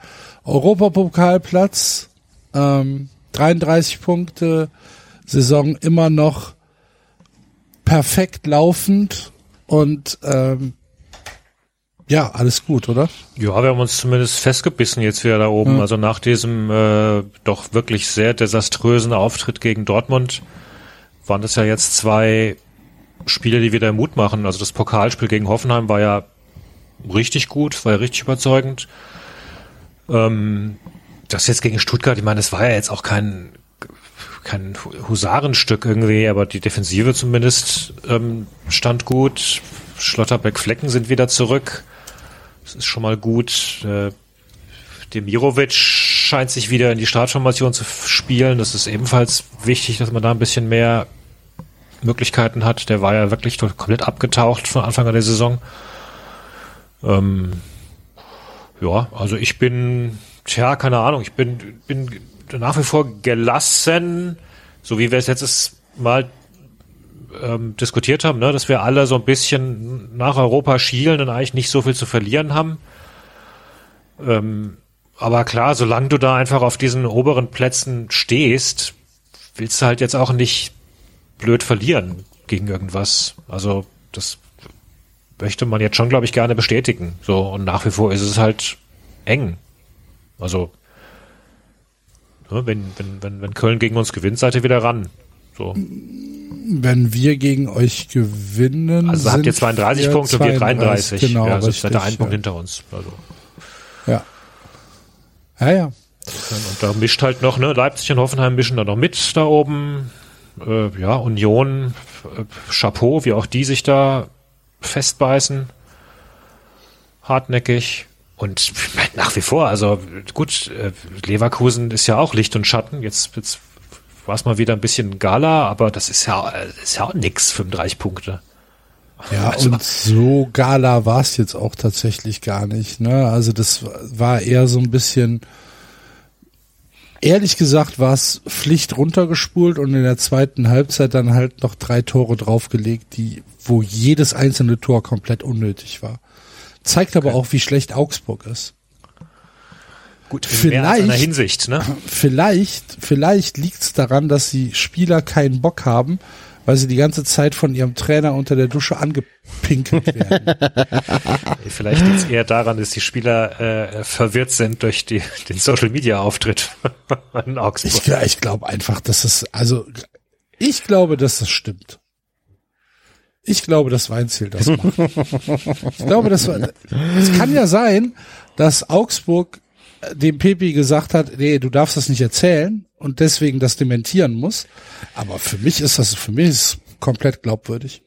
Europapokalplatz, ähm, 33 Punkte, Saison immer noch perfekt laufend und ähm, ja, alles gut, oder? Ja, wir haben uns zumindest festgebissen jetzt wieder da oben. Ja. Also nach diesem äh, doch wirklich sehr desaströsen Auftritt gegen Dortmund waren das ja jetzt zwei Spiele, die wieder Mut machen. Also das Pokalspiel gegen Hoffenheim war ja richtig gut, war ja richtig überzeugend. Ähm, das jetzt gegen Stuttgart, ich meine, das war ja jetzt auch kein kein Husarenstück irgendwie, aber die Defensive zumindest ähm, stand gut. Schlotterbeck Flecken sind wieder zurück. Das ist schon mal gut. Äh, Demirovic scheint sich wieder in die Startformation zu spielen. Das ist ebenfalls wichtig, dass man da ein bisschen mehr Möglichkeiten hat. Der war ja wirklich komplett abgetaucht von Anfang an der Saison. Ähm, ja, also ich bin, tja, keine Ahnung, ich bin, bin nach wie vor gelassen, so wie wir es letztes Mal ähm, diskutiert haben, ne, dass wir alle so ein bisschen nach Europa schielen und eigentlich nicht so viel zu verlieren haben. Ähm, aber klar, solange du da einfach auf diesen oberen Plätzen stehst, willst du halt jetzt auch nicht blöd verlieren gegen irgendwas. Also das möchte man jetzt schon, glaube ich, gerne bestätigen. So und nach wie vor ist es halt eng. Also ne, wenn, wenn, wenn, wenn Köln gegen uns gewinnt, seid ihr wieder ran. So. Wenn wir gegen euch gewinnen. Also habt ihr sind 32 wir Punkte und wir 33. Genau, ja, also richtig, seid ihr einen Punkt ja. hinter uns. Also. Ja. Ja, ja. Und da mischt halt noch, ne, Leipzig und Hoffenheim mischen da noch mit da oben. Äh, ja, Union, äh, Chapeau, wie auch die sich da festbeißen. hartnäckig und nach wie vor, also gut, äh, Leverkusen ist ja auch Licht und Schatten. Jetzt, jetzt war es mal wieder ein bisschen Gala, aber das ist ja, das ist ja auch nix, 35 Punkte. Ja, also, und so Gala war es jetzt auch tatsächlich gar nicht. Ne? Also das war eher so ein bisschen, ehrlich gesagt war es Pflicht runtergespult und in der zweiten Halbzeit dann halt noch drei Tore draufgelegt, die, wo jedes einzelne Tor komplett unnötig war. Zeigt aber okay. auch, wie schlecht Augsburg ist. Gut, vielleicht, in Hinsicht, ne? Vielleicht, vielleicht liegt es daran, dass die Spieler keinen Bock haben, weil sie die ganze Zeit von ihrem Trainer unter der Dusche angepinkelt werden. Vielleicht liegt es eher daran, dass die Spieler äh, verwirrt sind durch die, den Social Media Auftritt in Augsburg. Ich, ich glaube einfach, dass es, also ich glaube, dass das stimmt. Ich glaube, dass Weinziel das macht. ich glaube, das, es kann ja sein, dass Augsburg dem Pepe gesagt hat, nee, du darfst das nicht erzählen und deswegen das dementieren muss. Aber für mich ist das, für mich ist komplett glaubwürdig.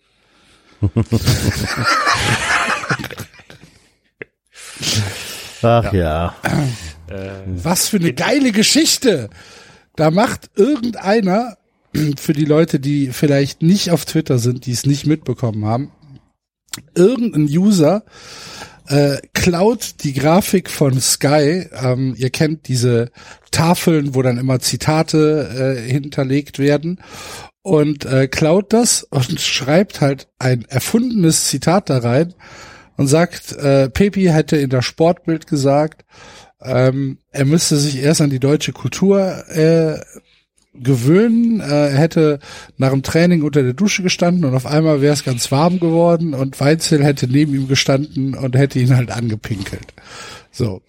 Ach ja. Was für eine geile Geschichte. Da macht irgendeiner, für die Leute, die vielleicht nicht auf Twitter sind, die es nicht mitbekommen haben, irgendein User äh, klaut die Grafik von Sky. Ähm, ihr kennt diese Tafeln, wo dann immer Zitate äh, hinterlegt werden und äh, klaut das und schreibt halt ein erfundenes Zitat da rein und sagt, äh, Pepi hätte in der Sportbild gesagt, ähm, er müsste sich erst an die deutsche Kultur äh, gewöhnen. Er hätte nach dem Training unter der Dusche gestanden und auf einmal wäre es ganz warm geworden und Weitzel hätte neben ihm gestanden und hätte ihn halt angepinkelt. So,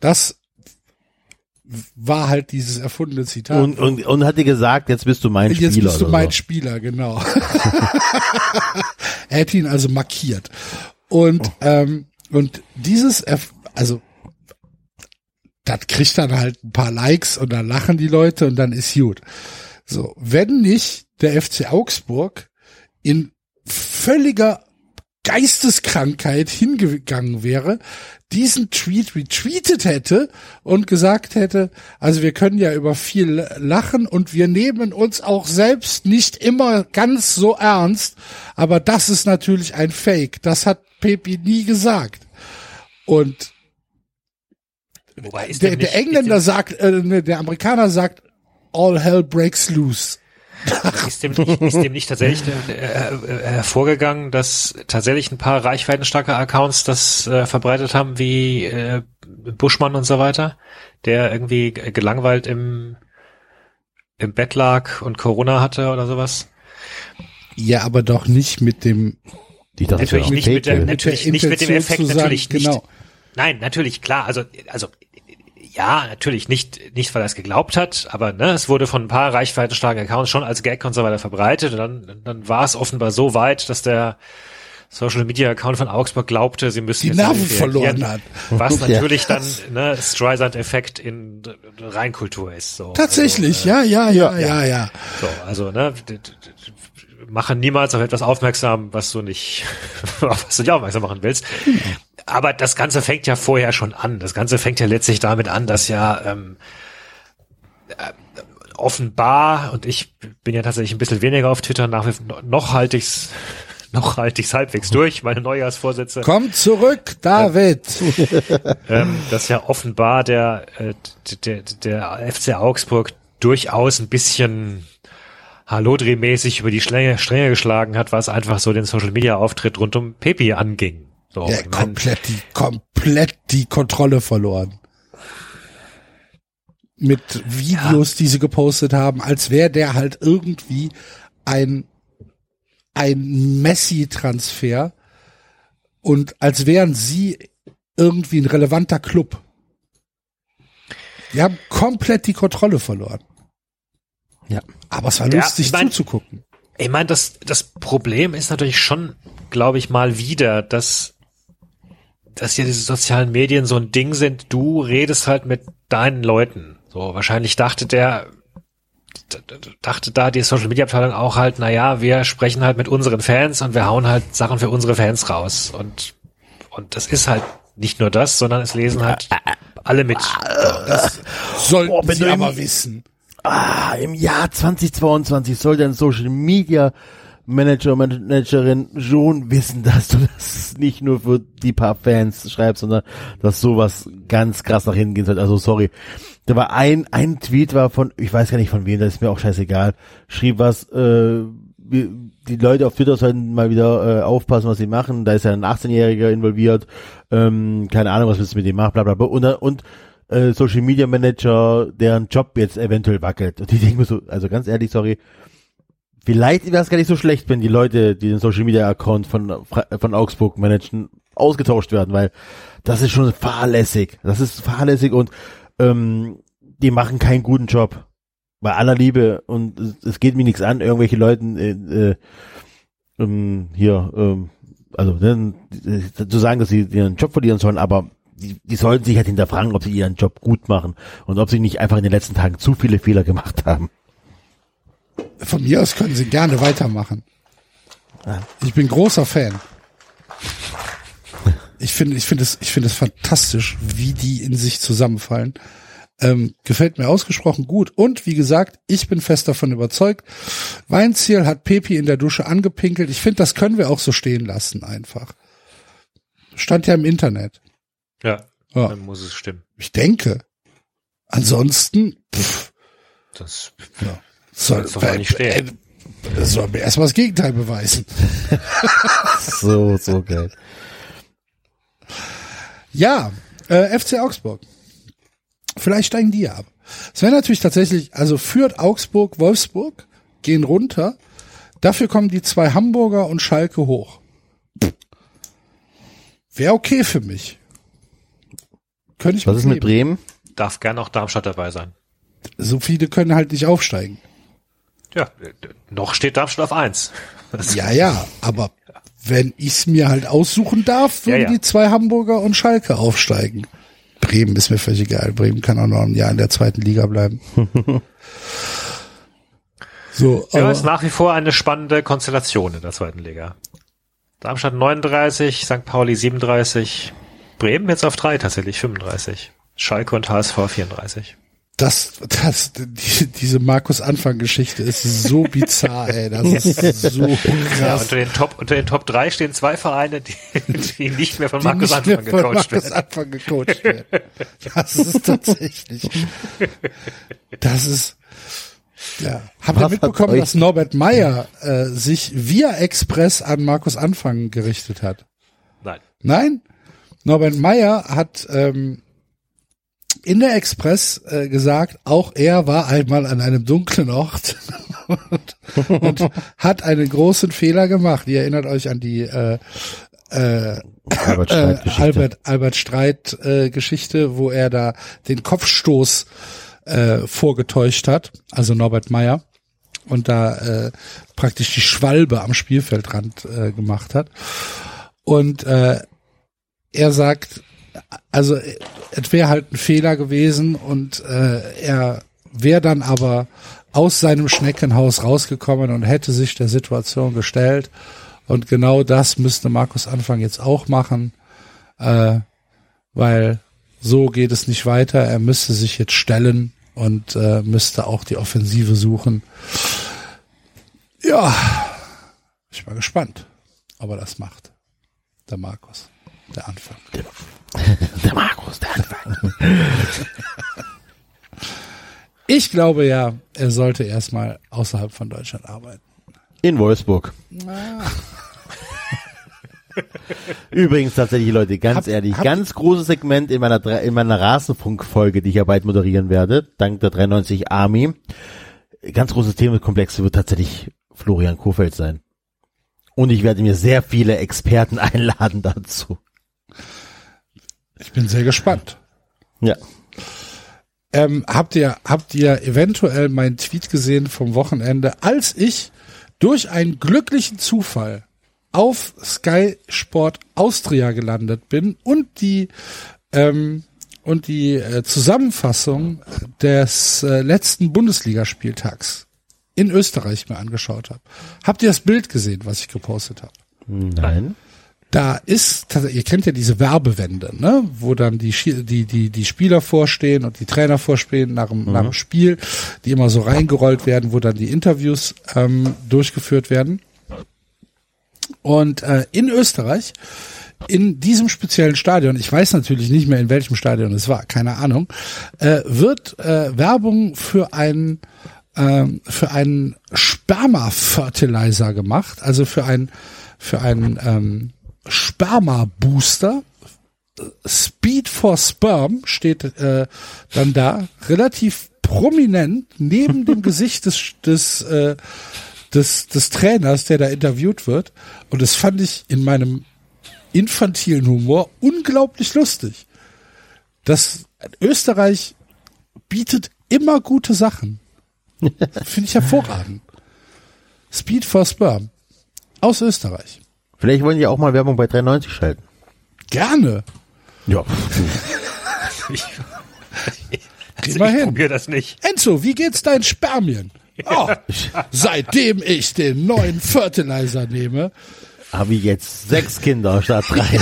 das war halt dieses erfundene Zitat. Und, und, und hat dir gesagt, jetzt bist du mein jetzt Spieler. Jetzt bist du mein so. Spieler, genau. er hätte ihn also markiert. Und, oh. ähm, und dieses, also das kriegt dann halt ein paar Likes und dann lachen die Leute und dann ist gut. So, wenn nicht der FC Augsburg in völliger Geisteskrankheit hingegangen wäre, diesen Tweet retweetet hätte und gesagt hätte, also wir können ja über viel lachen und wir nehmen uns auch selbst nicht immer ganz so ernst, aber das ist natürlich ein Fake. Das hat Pepi nie gesagt. Und Wobei ist der, der, nicht, Engländer sagt, äh, ne, der Amerikaner sagt, all hell breaks loose. ist, dem nicht, ist dem nicht tatsächlich äh, äh, hervorgegangen, dass tatsächlich ein paar reichweitenstarke Accounts das äh, verbreitet haben, wie äh, Buschmann und so weiter, der irgendwie gelangweilt im, im Bett lag und Corona hatte oder sowas? Ja, aber doch nicht mit dem die natürlich nicht mit, der, natürlich nicht mit dem Effekt, natürlich nicht. Genau. Nein, natürlich, klar. Also, also ja, natürlich nicht, nicht weil er es geglaubt hat, aber ne, es wurde von ein paar reichweitenstarken Accounts schon als Gag und so weiter verbreitet und dann, dann war es offenbar so weit, dass der Social Media Account von Augsburg glaubte, sie müssten die Nerven verloren hat. Was natürlich dann ne, Streisand-Effekt in Reinkultur ist. So. Tatsächlich, also, äh, ja, ja, ja, ja, ja. So, also ne, mache niemals auf etwas aufmerksam, was du nicht, auf was du nicht aufmerksam machen willst. Aber das Ganze fängt ja vorher schon an. Das Ganze fängt ja letztlich damit an, dass ja ähm, äh, offenbar, und ich bin ja tatsächlich ein bisschen weniger auf Twitter, nach wie noch halte ich's noch halte ich's halbwegs durch, meine Neujahrsvorsätze. Komm zurück, David! ähm, dass ja offenbar der, äh, der, der FC Augsburg durchaus ein bisschen Hallodri-mäßig über die Stränge, Stränge geschlagen hat, was einfach so den Social-Media-Auftritt rund um Pepe anging. So, ja, komplett, die, komplett die Kontrolle verloren. Mit Videos, ja. die sie gepostet haben, als wäre der halt irgendwie ein, ein Messi-Transfer und als wären sie irgendwie ein relevanter Club. Die haben komplett die Kontrolle verloren. Ja. Aber es war ja, lustig ich mein, zuzugucken. Ich meine, das, das Problem ist natürlich schon, glaube ich, mal wieder, dass, dass hier diese sozialen Medien so ein Ding sind. Du redest halt mit deinen Leuten. So, wahrscheinlich dachte der, dachte da die Social Media Abteilung auch halt, na ja, wir sprechen halt mit unseren Fans und wir hauen halt Sachen für unsere Fans raus. Und, und das ist halt nicht nur das, sondern es lesen halt alle mit. Sollten Oh, Sie aber wissen. Ah, im Jahr 2022 sollte ein Social Media Manager, Managerin schon wissen, dass du das nicht nur für die paar Fans schreibst, sondern dass sowas ganz krass nach hinten gehen soll. Also sorry. Da war ein, ein Tweet war von, ich weiß gar nicht von wem, das ist mir auch scheißegal, schrieb was, äh, wir- die Leute auf Twitter sollten mal wieder äh, aufpassen, was sie machen. Da ist ja ein 18-Jähriger involviert. Ähm, keine Ahnung, was willst du mit dem machen, bla bla bla. Und, und äh, Social Media Manager, deren Job jetzt eventuell wackelt. Und ich denke mir so, also ganz ehrlich, sorry, vielleicht wäre es gar nicht so schlecht, wenn die Leute, die den Social Media Account von, von Augsburg managen, ausgetauscht werden, weil das ist schon fahrlässig. Das ist fahrlässig und ähm, die machen keinen guten Job. Bei aller Liebe und es, es geht mir nichts an, irgendwelche Leuten äh, äh, ähm, hier, ähm, also ne, zu sagen, dass sie ihren Job verlieren sollen, aber die, die sollten sich halt hinterfragen, ob sie ihren Job gut machen und ob sie nicht einfach in den letzten Tagen zu viele Fehler gemacht haben. Von mir aus können Sie gerne weitermachen. Ich bin großer Fan. Ich finde, ich finde es, ich finde es fantastisch, wie die in sich zusammenfallen. Ähm, gefällt mir ausgesprochen gut. Und wie gesagt, ich bin fest davon überzeugt. Weinziel hat Pepi in der Dusche angepinkelt. Ich finde, das können wir auch so stehen lassen einfach. Stand ja im Internet. Ja, Ja, dann muss es stimmen. ich denke. Ansonsten, pff, Das soll, Soll's doch nicht stehen. äh, soll mir erstmal das Gegenteil beweisen. So, so geil. Ja, äh, FC Augsburg. Vielleicht steigen die ja ab. Es wäre natürlich tatsächlich, also führt Augsburg, Wolfsburg, gehen runter. Dafür kommen die zwei Hamburger und Schalke hoch. Wäre okay für mich. Könnte ich Was ist mit. Bremen? darf gern auch Darmstadt dabei sein. So viele können halt nicht aufsteigen. Ja, noch steht Darmstadt auf eins. Ja, ja, aber wenn ich's mir halt aussuchen darf, würden Ja, ja. die zwei Hamburger und Schalke aufsteigen. Bremen ist mir völlig egal. Bremen kann auch noch ein Jahr in der zweiten Liga bleiben. so, Ja, aber, ist nach wie vor eine spannende Konstellation in der zweiten Liga. Darmstadt 39, St. Pauli 37, Bremen jetzt auf drei tatsächlich 35. Schalke und HSV 34. das, das, die, diese Markus-Anfang-Geschichte ist so bizarr, ey. Das ist so Ja, krass. unter den Top, unter den Top 3 stehen zwei Vereine, die, die nicht mehr von die Markus mehr Anfang von gecoacht Markus werden. Anfang gecoacht werden. Das ist tatsächlich. Das ist. Ja. Habt ihr mitbekommen, dass Norbert Meyer äh, sich via Express an Markus Anfang gerichtet hat? Nein. Nein? Norbert Meyer hat ähm, in der Express äh, gesagt, auch er war einmal an einem dunklen Ort und, und hat einen großen Fehler gemacht. Ihr erinnert euch an die äh, äh, Albert äh, Streit Geschichte. Albert, Albert Streit äh, Geschichte, wo er da den Kopfstoß äh, vorgetäuscht hat, also Norbert Meyer, und da äh, praktisch die Schwalbe am Spielfeldrand äh, gemacht hat. Und äh, er sagt, also äh, es wäre halt ein Fehler gewesen und äh, er wäre dann aber aus seinem Schneckenhaus rausgekommen und hätte sich der Situation gestellt. Und genau das müsste Markus Anfang jetzt auch machen, äh, weil so geht es nicht weiter. Er müsste sich jetzt stellen und äh, müsste auch die Offensive suchen. Ja, ich mal gespannt, ob er das macht. Der Markus, der Anfang. Der Markus, der Anfang. Ich glaube ja, er sollte erstmal außerhalb von Deutschland arbeiten. In Wolfsburg. Übrigens tatsächlich, Leute, ganz Hab- ehrlich, hab- ganz großes Segment in meiner in meiner Rasenfunk-Folge, die ich ja bald moderieren werde, dank der 93 Army. Ganz großes Themenkomplex wird tatsächlich Florian Kofeld sein. Und ich werde mir sehr viele Experten einladen dazu. Ich bin sehr gespannt. Ja. Ähm, habt ihr, habt ihr eventuell meinen Tweet gesehen vom Wochenende, als ich durch einen glücklichen Zufall auf Sky Sport Austria gelandet bin und die ähm, und die äh, Zusammenfassung des äh, letzten Bundesligaspieltags in Österreich mir angeschaut habe. Habt ihr das Bild gesehen, was ich gepostet habe? Nein. Da ist, ihr kennt ja diese Werbewände, ne, wo dann die, die, die, die Spieler vorstehen und die Trainer vorstehen nach dem, mhm. nach dem Spiel, die immer so reingerollt werden, wo dann die Interviews ähm, durchgeführt werden. Und äh, in Österreich, in diesem speziellen Stadion, ich weiß natürlich nicht mehr in welchem Stadion es war, keine Ahnung, äh, wird äh, Werbung für ein äh, für einen Sperma-Fertilizer gemacht, also für ein für einen ähm, Sperma-Booster. Speed for Sperm steht äh, dann da relativ prominent neben dem Gesicht des des äh, des, des Trainers, der da interviewt wird. Und das fand ich in meinem infantilen Humor unglaublich lustig. Das Österreich bietet immer gute Sachen. Finde ich hervorragend. Speed for Sperm. Aus Österreich. Vielleicht wollen die auch mal Werbung bei 93 schalten. Gerne. Ja. ich, Geh mal ich probiere das nicht. Enzo, wie geht's deinen Spermien? Oh, seitdem ich den neuen Fertilizer nehme, Habe ich jetzt sechs Kinder statt drei.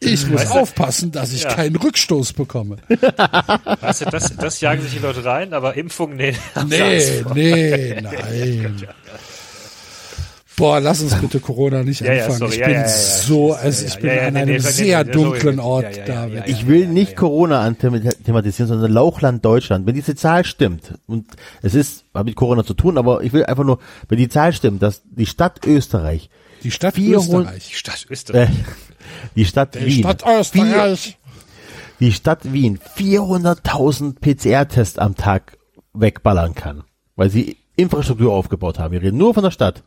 ich muss Weißt du- aufpassen, dass ich Ja. keinen Rückstoß bekomme. Weißt du, das, das jagen sich die Leute rein, aber Impfung, nee. Nee, nee, nein. Boah, lass uns bitte Corona nicht Ja, ja, anfangen. sorry, ich bin ja, so, also ich bin an einem sehr dunklen Ort, ja, Ich will nicht Corona anthematisieren, sondern Lauchland Deutschland. Wenn diese Zahl stimmt, und es ist, hat mit Corona zu tun, aber ich will einfach nur, wenn die Zahl stimmt, dass die Stadt Österreich, Die Stadt 400 Österreich. Die Stadt Österreich. äh, die Stadt Die Wien, Stadt Österreich. die Stadt Wien 400.000 PCR-Tests am Tag wegballern kann, weil sie Infrastruktur aufgebaut haben. Wir reden nur von der Stadt.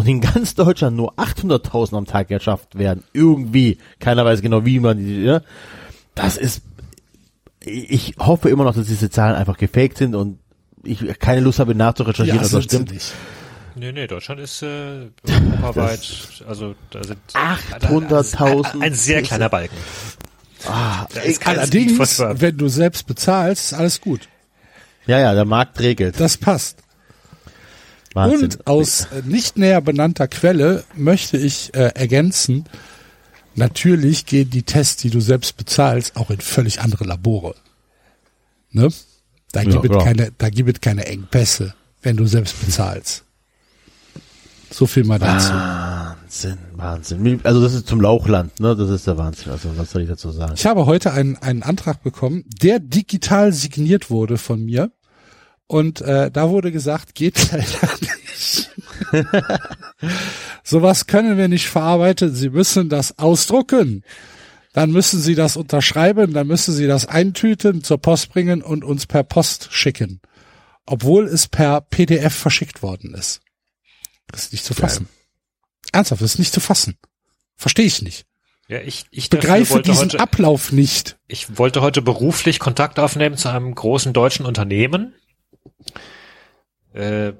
Und in ganz Deutschland nur 800.000 am Tag geschafft werden. Irgendwie. Keiner weiß genau, wie man die, ja. Das ist, ich hoffe immer noch, dass diese Zahlen einfach gefaked sind und ich keine Lust habe nachzurecherchieren, Ja, ob das stimmt. nicht. Nee, nee, Deutschland ist äh, europaweit, also da sind 800.000 ein sehr kleiner Balken. Ah, Da ist kein Speed for Allerdings, wenn du selbst bezahlst, ist alles gut. ja, ja, der Markt regelt. Das passt. Wahnsinn. Und aus äh, nicht näher benannter Quelle möchte ich äh, ergänzen, natürlich gehen die Tests, die du selbst bezahlst, auch in völlig andere Labore. Ne? Da Ja, gibt es keine, da gibt es keine Engpässe, wenn du selbst bezahlst. So viel mal dazu. Wahnsinn, Wahnsinn. Also das ist zum Lauchland, ne? Das ist der Wahnsinn. Also was soll ich dazu sagen? Ich habe heute einen, einen Antrag bekommen, der digital signiert wurde von mir. Und äh, da wurde gesagt, geht leider nicht. Sowas können wir nicht verarbeiten. Sie müssen das ausdrucken. Dann müssen Sie das unterschreiben, dann müssen Sie das eintüten, zur Post bringen und uns per Post schicken. Obwohl es per PDF verschickt worden ist. Das ist nicht zu fassen. Ernsthaft, das ist nicht zu fassen. Verstehe ich nicht. Ja, ich, ich begreife diesen heute, Ablauf nicht. Ich wollte heute beruflich Kontakt aufnehmen zu einem großen deutschen Unternehmen. Äh,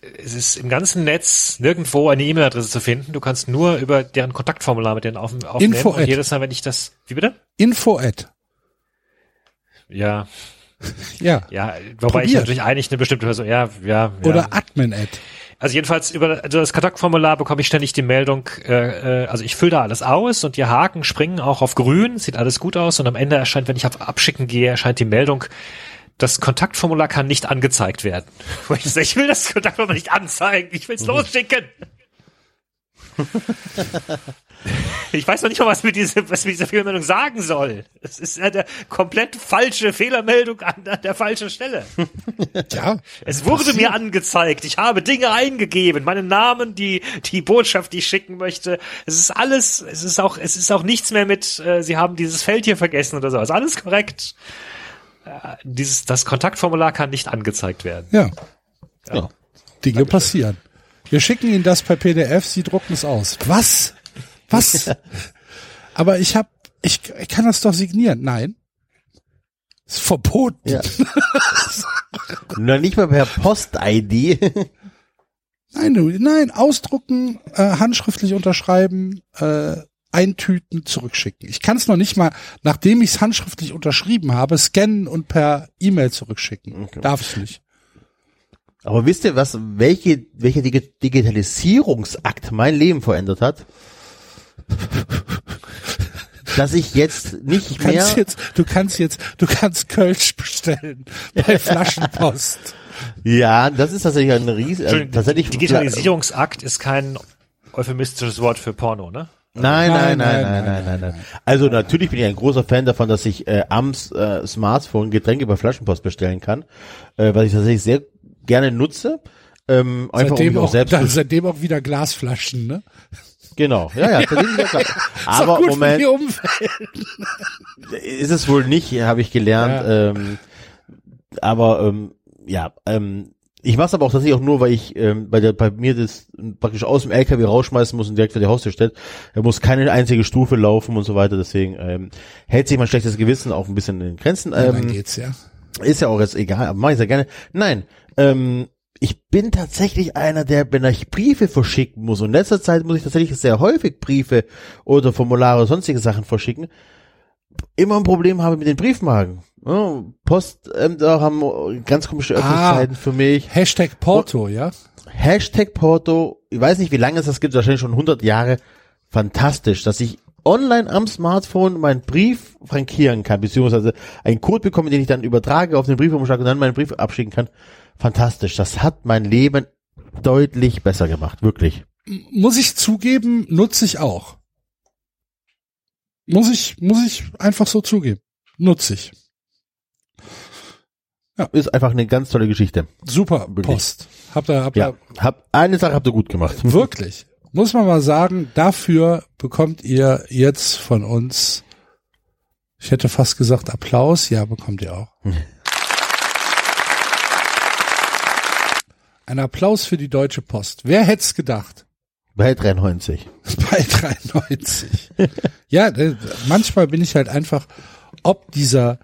es ist im ganzen Netz nirgendwo eine E-Mail-Adresse zu finden. Du kannst nur über deren Kontaktformular mit denen auf, aufnehmen. Info und jedes Mal, wenn ich das, wie bitte? Info at. Ja, Ja. ja, wobei ich Probiert. natürlich eigentlich eine bestimmte Person, ja, ja, ja. Oder Admin Ad. Also jedenfalls über also das Kontaktformular bekomme ich ständig die Meldung, äh, äh, also ich fülle da alles aus und die Haken springen auch auf grün, sieht alles gut aus und am Ende erscheint, wenn ich auf Abschicken gehe, erscheint die Meldung, das Kontaktformular kann nicht angezeigt werden. Ich will das Kontaktformular nicht anzeigen, ich will es losschicken. Ich weiß noch nicht mal, was mir diese, was mir diese Fehlermeldung sagen soll. Es ist eine komplett falsche Fehlermeldung an der, der falschen Stelle. Ja. Es wurde mir angezeigt. Ich habe Dinge eingegeben, meinen Namen, die die Botschaft, die ich schicken möchte. Es ist alles. Es ist auch. Es ist auch nichts mehr mit. Äh, Sie haben dieses Feld hier vergessen oder so. Es ist alles korrekt. Äh, dieses das Kontaktformular kann nicht angezeigt werden. Ja. Ja. Dinge passieren. Wir schicken Ihnen das per PDF, Sie drucken es aus. Was? Was? Aber ich habe, ich, ich kann das doch signieren. Nein. Ist verboten. Ja. Noch nicht mal per Post-ID. Nein, du, nein, ausdrucken, äh, handschriftlich unterschreiben, äh, eintüten, zurückschicken. Ich kann es noch nicht mal, nachdem ich es handschriftlich unterschrieben habe, scannen und per E-Mail zurückschicken. Darf ich nicht. Aber wisst ihr, was, welche, welcher Digi- Digitalisierungsakt mein Leben verändert hat? Dass ich jetzt nicht Du kannst mehr, jetzt, du kannst jetzt, du kannst Kölsch bestellen bei Flaschenpost. ja, das ist tatsächlich ein riesen, äh, tatsächlich, Digitalisierungsakt ist kein euphemistisches Wort für Porno, ne? Nein, nein, Nein, nein, nein, nein, nein, nein, nein. Also natürlich bin ich ein großer Fan davon, dass ich äh, am äh, Smartphone Getränke bei Flaschenpost bestellen kann, äh, was ich tatsächlich sehr gerne nutze. Ähm, einfach um Seitdem mich auch, selbst dann, seitdem auch wieder Glasflaschen, ne? genau, ja, ja, ja, aber Moment, ist es wohl nicht, habe ich gelernt. Ähm, aber ähm, ja, ähm, ich mache es aber auch tatsächlich auch nur, weil ich ähm, bei der bei mir das praktisch aus dem LKW rausschmeißen muss und direkt vor die Haustür stellt. Er muss keine einzige Stufe laufen und so weiter. Deswegen ähm, hält sich mein schlechtes Gewissen auch ein bisschen in Grenzen. Ja, Ähm, geht's ja. ist ja auch jetzt egal, aber mache ich sehr gerne. Nein, ähm, ich bin tatsächlich einer, der, wenn ich Briefe verschicken muss, und in letzter Zeit muss ich tatsächlich sehr häufig Briefe oder Formulare oder sonstige Sachen verschicken, immer ein Problem habe mit den Briefmarken. Postämter haben ganz komische Öffnungszeiten für mich. Hashtag Porto, ja? Hashtag Porto, ich weiß nicht, wie lange es das gibt, wahrscheinlich schon 100 Jahre. Fantastisch, dass ich online am Smartphone meinen Brief frankieren kann, beziehungsweise einen Code bekomme, den ich dann übertrage auf den Briefumschlag und dann meinen Brief abschicken kann. Fantastisch, das hat mein Leben deutlich besser gemacht, wirklich. Muss ich zugeben, nutze ich auch. Muss ich, muss ich einfach so zugeben. Nutze ich. Ist einfach eine ganz tolle Geschichte. Super. Post. Habt ihr, habt Ja, ihr hab, eine Sache habt ihr gut gemacht. wirklich. Muss man mal sagen, dafür bekommt ihr jetzt von uns, ich hätte fast gesagt Applaus, ja, bekommt ihr auch. Ein Applaus für die Deutsche Post. Wer hätte es gedacht? Bei 93. Bei 93. ja, manchmal bin ich halt einfach, ob dieser,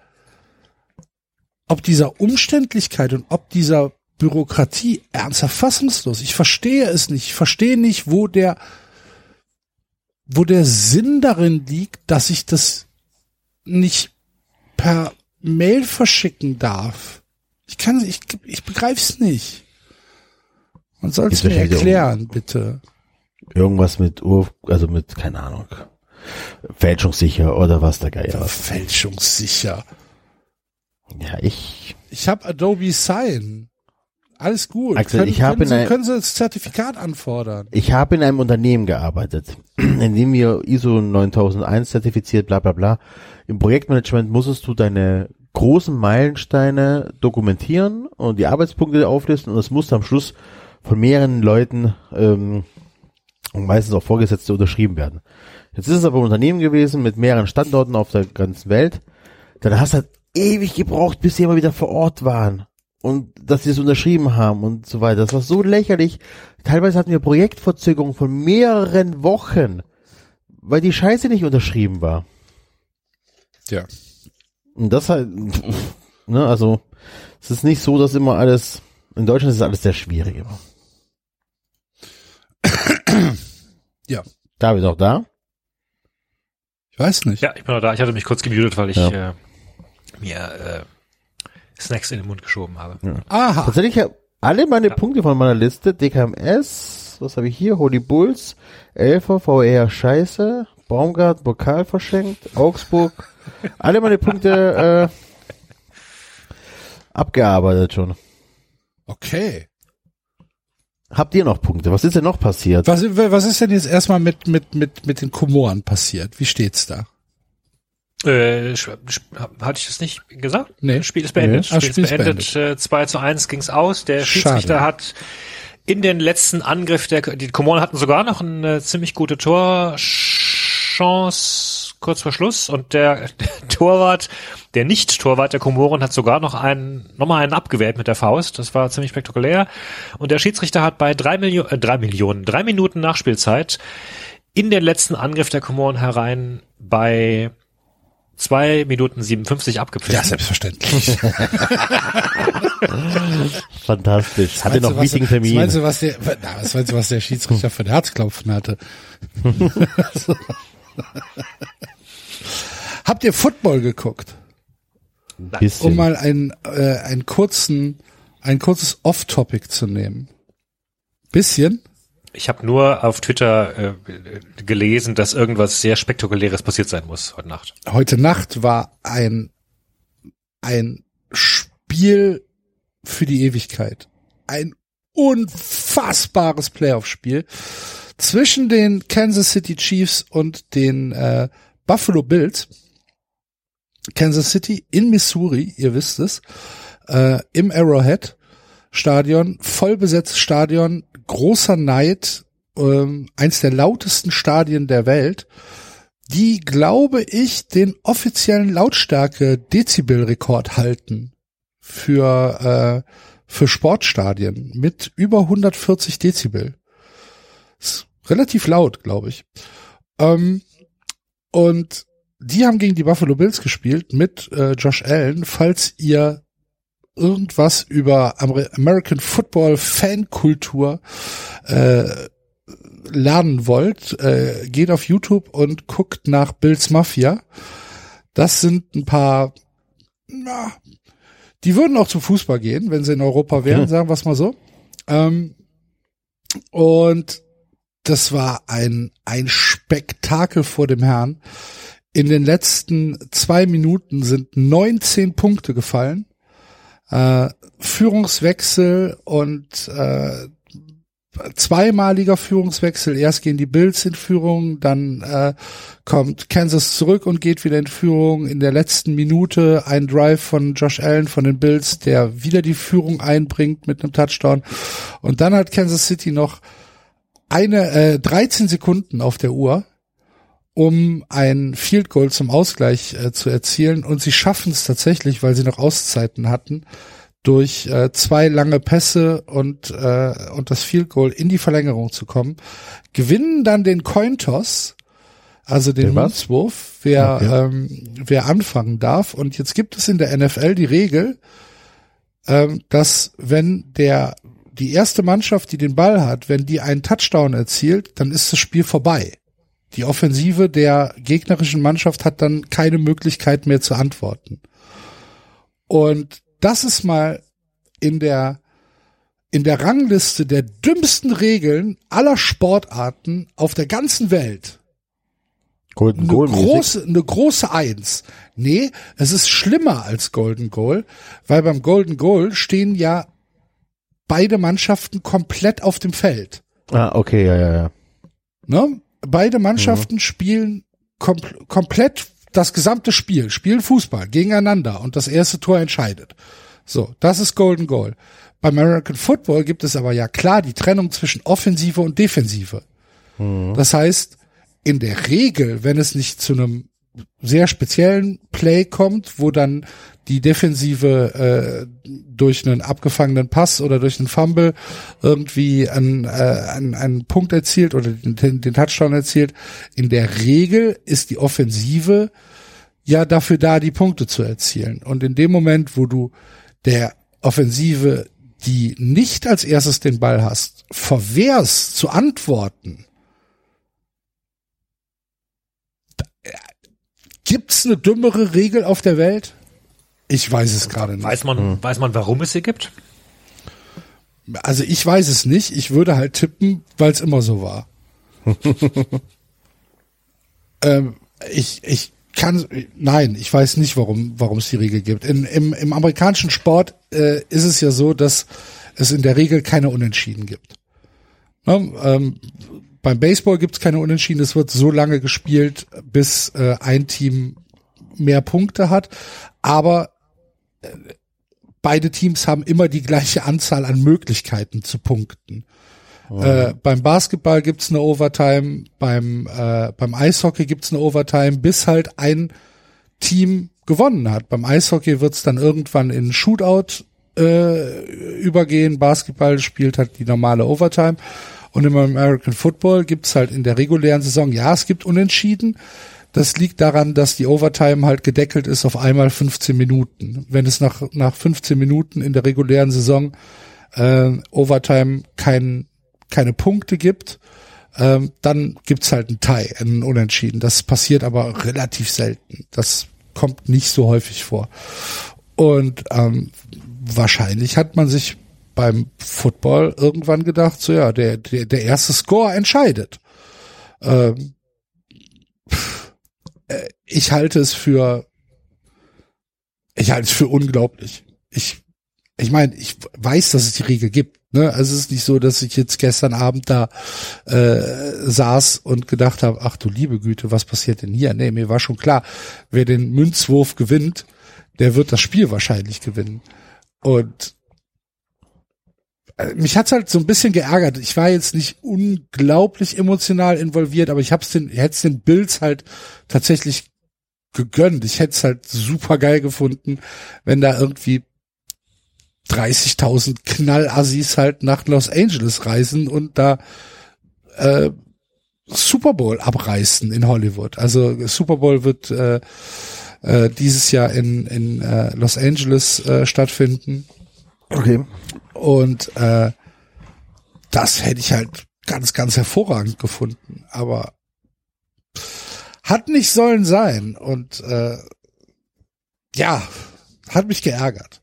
ob dieser Umständlichkeit und ob dieser Bürokratie ernsthaft fassungslos. Ich verstehe es nicht. Ich verstehe nicht, wo der, wo der Sinn darin liegt, dass ich das nicht per Mail verschicken darf. Ich kann, ich, ich begreife es nicht. Man soll es mir erklären, bitte. Irgendwas mit Ur, also mit, keine Ahnung, fälschungssicher oder was der Geier. was. Fälschungssicher. Ja, ich, Ich habe Adobe Sign. Alles gut. Axel, können, ich können, in Sie, ein- können Sie das Zertifikat anfordern? ich habe in einem Unternehmen gearbeitet, in dem wir ISO 9001 zertifiziert, bla bla bla. Im Projektmanagement musstest du deine großen Meilensteine dokumentieren und die Arbeitspunkte auflisten und es musste am Schluss von mehreren Leuten ähm, und meistens auch Vorgesetzte unterschrieben werden. Jetzt ist es aber ein Unternehmen gewesen mit mehreren Standorten auf der ganzen Welt. Dann hast du halt ewig gebraucht, bis sie immer wieder vor Ort waren. Und dass sie es unterschrieben haben und so weiter. Das war so lächerlich. Teilweise hatten wir Projektverzögerungen von mehreren Wochen, weil die Scheiße nicht unterschrieben war. Ja. Und das halt, ne, also, es ist nicht so, dass immer alles, in Deutschland ist alles sehr schwierig immer. Ja. David auch da? Ich weiß nicht. Ja, ich bin noch da. Ich hatte mich kurz gemutet, weil ich Ja. äh, mir äh, Snacks in den Mund geschoben habe. Aha. Tatsächlich habe alle meine Punkte von meiner Liste, DKMS, was habe ich hier? Holy Bulls, Elfer, VR Scheiße, Baumgart, Pokal verschenkt, Augsburg, alle meine Punkte äh, abgearbeitet schon. Okay. Habt ihr noch Punkte? Was ist denn noch passiert? Was, was ist denn jetzt erstmal mit, mit, mit, mit den Komoren passiert? Wie steht's da? Äh, hatte ich das nicht gesagt? Nee. Das Spiel ist beendet. Nee. Spiel, Spiel ist ist beendet. Äh, 2 zu 1 ging's aus. Der Schiedsrichter Schade. hat in den letzten Angriff der, die Komoren hatten sogar noch eine ziemlich gute Torchance kurz vor Schluss und der, der Torwart, der Nicht-Torwart der Komoren hat sogar noch einen, nochmal einen abgewehrt mit der Faust. Das war ziemlich spektakulär. Und der Schiedsrichter hat bei drei Millionen, äh, drei Millionen, drei Minuten Nachspielzeit in den letzten Angriff der Komoren herein bei zwei Minuten 57 abgepfiffen. Ja, selbstverständlich. Fantastisch. Hatte noch was- wichtigen Was Termin. meinst du, was der, na, was meinst du, was der Schiedsrichter für ein Herzklopfen hatte? Habt ihr Football geguckt? Um Bisschen. mal einen, äh, einen kurzen, ein kurzes Off-Topic zu nehmen. Bisschen. Ich habe nur auf Twitter äh, gelesen, dass irgendwas sehr Spektakuläres passiert sein muss heute Nacht. Heute Nacht war ein, ein Spiel für die Ewigkeit. Ein unfassbares Playoff-Spiel zwischen den Kansas City Chiefs und den äh, Buffalo Bills. Kansas City in Missouri, ihr wisst es, äh, im Arrowhead Stadion, vollbesetztes Stadion, großer Neid, ähm, eins der lautesten Stadien der Welt, die, glaube ich, den offiziellen Lautstärke Dezibelrekord halten für, äh, für Sportstadien mit über 140 Dezibel. Ist relativ laut, glaube ich. Ähm, und die haben gegen die Buffalo Bills gespielt mit äh, Josh Allen. Falls ihr irgendwas über Amer American Football Fankultur äh, lernen wollt, äh, geht auf YouTube und guckt nach Bills Mafia. Das sind ein paar, na, die würden auch zum Fußball gehen, wenn sie in Europa wären, sagen wir es mal so. Ähm, und das war ein, ein Spektakel vor dem Herrn. In den letzten zwei Minuten sind 19 Punkte gefallen. Äh, Führungswechsel und äh, zweimaliger Führungswechsel. Erst gehen die Bills in Führung, dann äh, kommt Kansas zurück und geht wieder in Führung. In der letzten Minute ein Drive von Josh Allen von den Bills, der wieder die Führung einbringt mit einem Touchdown. Und dann hat Kansas City noch eine äh, 13 Sekunden auf der Uhr, um ein Field Goal zum Ausgleich äh, zu erzielen. Und sie schaffen es tatsächlich, weil sie noch Auszeiten hatten, durch äh, zwei lange Pässe und äh, und das Field Goal in die Verlängerung zu kommen, gewinnen dann den Cointoss, also den? Münzwurf, wer Okay. ähm, wer anfangen darf. Und jetzt gibt es in der NFL die Regel, ähm, dass wenn der die erste Mannschaft, die den Ball hat, wenn die einen Touchdown erzielt, dann ist das Spiel vorbei. Die Offensive der gegnerischen Mannschaft hat dann keine Möglichkeit mehr zu antworten. Und das ist mal in der in der Rangliste der dümmsten Regeln aller Sportarten auf der ganzen Welt Golden eine Goal mäßig. große, eine große Eins. Nee, es ist schlimmer als Golden Goal, weil beim Golden Goal stehen ja beide Mannschaften komplett auf dem Feld. Ah, okay, ja, ja, ja. Ne? Beide Mannschaften spielen kom komplett das gesamte Spiel, spielen Fußball gegeneinander und das erste Tor entscheidet. So, das ist Golden Goal. Beim American Football gibt es aber ja klar die Trennung zwischen Offensive und Defensive. Das heißt, in der Regel, wenn es nicht zu einem sehr speziellen Play kommt, wo dann die Defensive äh, durch einen abgefangenen Pass oder durch einen Fumble irgendwie einen, äh, einen, einen Punkt erzielt oder den, den Touchdown erzielt. In der Regel ist die Offensive ja dafür da, die Punkte zu erzielen. Und in dem Moment, wo du der Offensive, die nicht als erstes den Ball hast, verwehrst zu antworten, Gibt's eine dümmere Regel auf der Welt? Ich weiß es gerade nicht. Weiß man, weiß man, warum es sie gibt? Also ich weiß es nicht. Ich würde halt tippen, weil es immer so war. ähm, ich, ich kann, nein, ich weiß nicht, warum, warum es die Regel gibt. In, im, Im amerikanischen Sport äh, ist es ja so, dass es in der Regel keine Unentschieden gibt. Ne? Ähm, beim Baseball gibt es keine Unentschieden. Es wird so lange gespielt, bis äh, ein Team mehr Punkte hat. Aber äh, beide Teams haben immer die gleiche Anzahl an Möglichkeiten zu punkten. Äh, beim Basketball gibt's eine Overtime, beim, äh, beim Eishockey gibt's eine Overtime, bis halt ein Team gewonnen hat. Beim Eishockey wird's dann irgendwann in Shootout äh, übergehen. Basketball spielt halt die normale Overtime. Und im American Football gibt's halt in der regulären Saison, ja, es gibt Unentschieden. Das liegt daran, dass die Overtime halt gedeckelt ist auf einmal 15 Minuten. Wenn es nach, nach 15 Minuten in der regulären Saison äh, Overtime kein, keine Punkte gibt, ähm, dann gibt's halt ein Tie, ein Unentschieden. Das passiert aber relativ selten. Das kommt nicht so häufig vor. Und ähm, wahrscheinlich hat man sich beim Football irgendwann gedacht, so ja, der, der, der erste Score entscheidet. Ähm, äh, ich halte es für, ich halte es für unglaublich. Ich, ich meine, ich weiß, dass es die Regel gibt. Ne? Also es ist nicht so, dass ich jetzt gestern Abend da äh, saß und gedacht habe, ach du liebe Güte, was passiert denn hier? Nee, mir war schon klar, wer den Münzwurf gewinnt, der wird das Spiel wahrscheinlich gewinnen. Und mich hat's halt so ein bisschen geärgert. Ich war jetzt nicht unglaublich emotional involviert, aber ich hab's den, hätte den Bills halt tatsächlich gegönnt. Ich hätte es halt super geil gefunden, wenn da irgendwie 30.000 Knallassis halt nach Los Angeles reisen und da äh, Super Bowl abreißen in Hollywood. Also Super Bowl wird äh, äh, dieses Jahr in, in äh, Los Angeles äh, stattfinden. Okay. Und äh, das hätte ich halt ganz, ganz hervorragend gefunden. Aber hat nicht sollen sein. Und äh, ja, hat mich geärgert.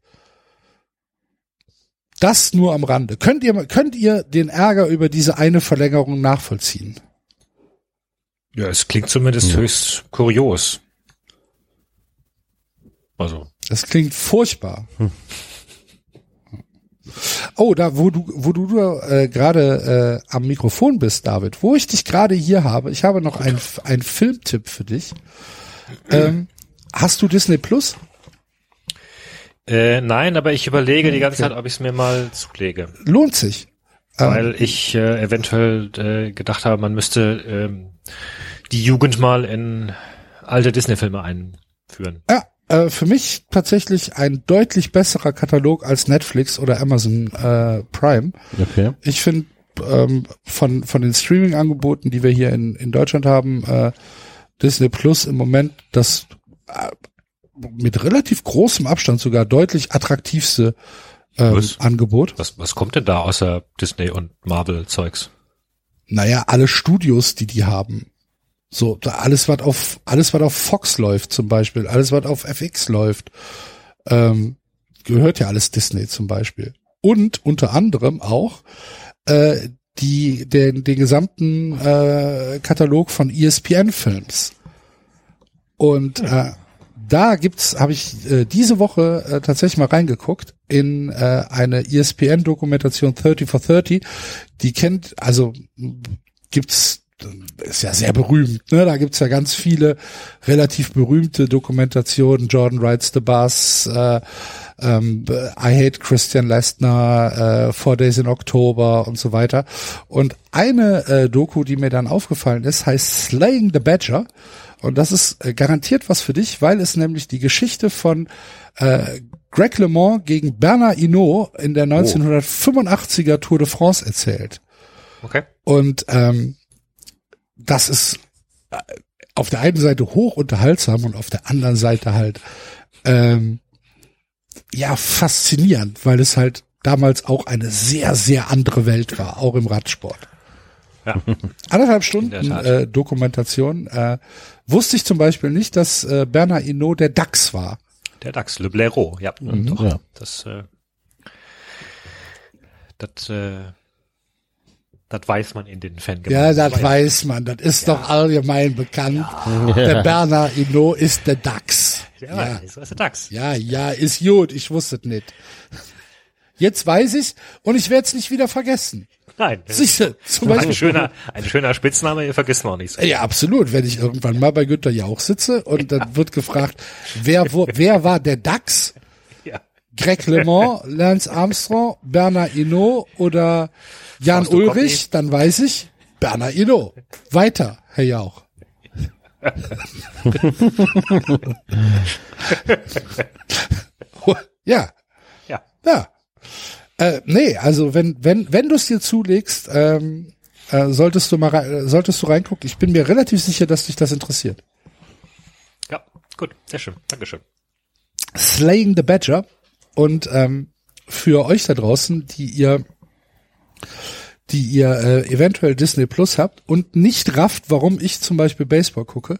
Das nur am Rande. Könnt ihr, könnt ihr den Ärger über diese eine Verlängerung nachvollziehen? Ja, es klingt zumindest höchst kurios. Also. Das klingt furchtbar. Oh, da, wo du, wo du äh, gerade äh, am Mikrofon bist, David, wo ich dich gerade hier habe, ich habe noch einen einen Filmtipp für dich. Ähm, hast du Disney Plus? Äh, nein, aber ich überlege die ganze Zeit, ob ich es mir mal zulege. Lohnt sich. Weil ich äh, eventuell äh, gedacht habe, man müsste ähm, die Jugend mal in alte Disney-Filme einführen. Ja, äh, für mich tatsächlich ein deutlich besserer Katalog als Netflix oder Amazon äh, Prime. Okay. Ich finde ähm, von von den Streaming-Angeboten, die wir hier in in Deutschland haben, äh, Disney Plus im Moment das äh, mit relativ großem Abstand sogar deutlich attraktivste ähm, Was? Angebot. Was, was kommt denn da außer Disney und Marvel-Zeugs? Naja, alle Studios, die die haben. So, alles, was auf, alles, was auf Fox läuft zum Beispiel, alles, was auf FX läuft, ähm, gehört ja alles Disney zum Beispiel. Und unter anderem auch äh, die, den, den gesamten äh, Katalog von ESPN-Films. Und äh, da gibt's, habe ich äh, diese Woche äh, tatsächlich mal reingeguckt in äh, eine ESPN-Dokumentation 30 for 30. Die kennt, also gibt's ist ja sehr berühmt, ne? Da gibt's ja ganz viele relativ berühmte Dokumentationen. Jordan Rides the Bus, äh, ähm, I Hate Christian Lestner, äh, Four Days in October und so weiter. Und eine äh, Doku, die mir dann aufgefallen ist, heißt Slaying the Badger. Und das ist äh, garantiert was für dich, weil es nämlich die Geschichte von äh, Greg LeMond gegen Bernard Hinault in der 1985er Tour de France erzählt. Okay. Und ähm, das ist äh, auf der einen Seite hoch unterhaltsam und auf der anderen Seite halt ähm, ja faszinierend, weil es halt damals auch eine sehr, sehr andere Welt war, auch im Radsport. Ja. Anderthalb der Stunden äh, Dokumentation. Äh, wusste ich zum Beispiel nicht, dass äh, Bernard Hinault der DAX war. Der DAX, Le Blaireau, ja. Doch, Ja. Das, äh, das, äh, das weiß man in den Fangemeinden. Ja, das weiß man. Das ist doch allgemein bekannt. Der Bernard Hinault ist der DAX. Ja, Ja. ja. ist der DAX. Ja, ja, ist gut. Ich wusste es nicht. Jetzt weiß ich's und ich werde es nicht wieder vergessen. Nein. das ist Siehste, zum Ein Beispiel. schöner, ein schöner Spitzname, ihr vergisst man auch nicht. so. Ja, absolut. Wenn ich irgendwann mal bei Günter Jauch sitze und dann wird gefragt, wer, wo, wer war der DAX? Ja. Greg LeMond, Lance Armstrong, Bernard Hinault oder Jan Fausto Ulrich, dann weiß ich, Bernard Hinault. Weiter, Herr Jauch. ja, Ja. ja. Äh, nee, also wenn wenn wenn du es dir zulegst, ähm, äh, solltest du mal äh, solltest du reingucken. Ich bin mir relativ sicher, dass dich das interessiert. Ja, gut, sehr schön. Dankeschön. Slaying the Badger und ähm, für euch da draußen, die ihr die ihr äh, eventuell Disney Plus habt und nicht rafft, warum ich zum Beispiel Baseball gucke,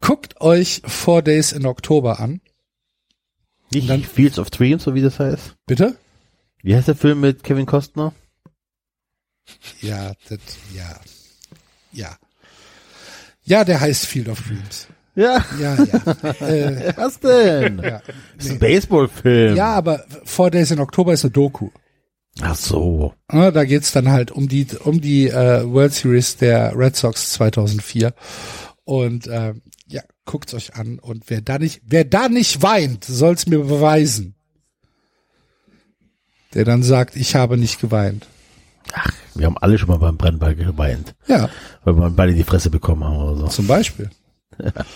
guckt euch Four Days in Oktober an. Nicht dann- Fields of Dreams, so wie das heißt. Bitte? Wie heißt der Film mit Kevin Costner? Ja, das, ja. Ja. Ja, der heißt Field of Dreams. Ja, Ja, ja. äh, was denn? ja. Das ist ein Baseballfilm. ja, aber Four Days in Oktober ist eine Doku. Ach so. Ja, da geht's dann halt um die um die äh, World Series der Red Sox 2004 und ähm, ja, guckt's euch an und wer da nicht wer da nicht weint, soll's mir beweisen. Der dann sagt, ich habe nicht geweint. Wir haben alle schon mal beim Brennball geweint, Ja, weil wir beide die Fresse bekommen haben oder so. zum Beispiel. Ach,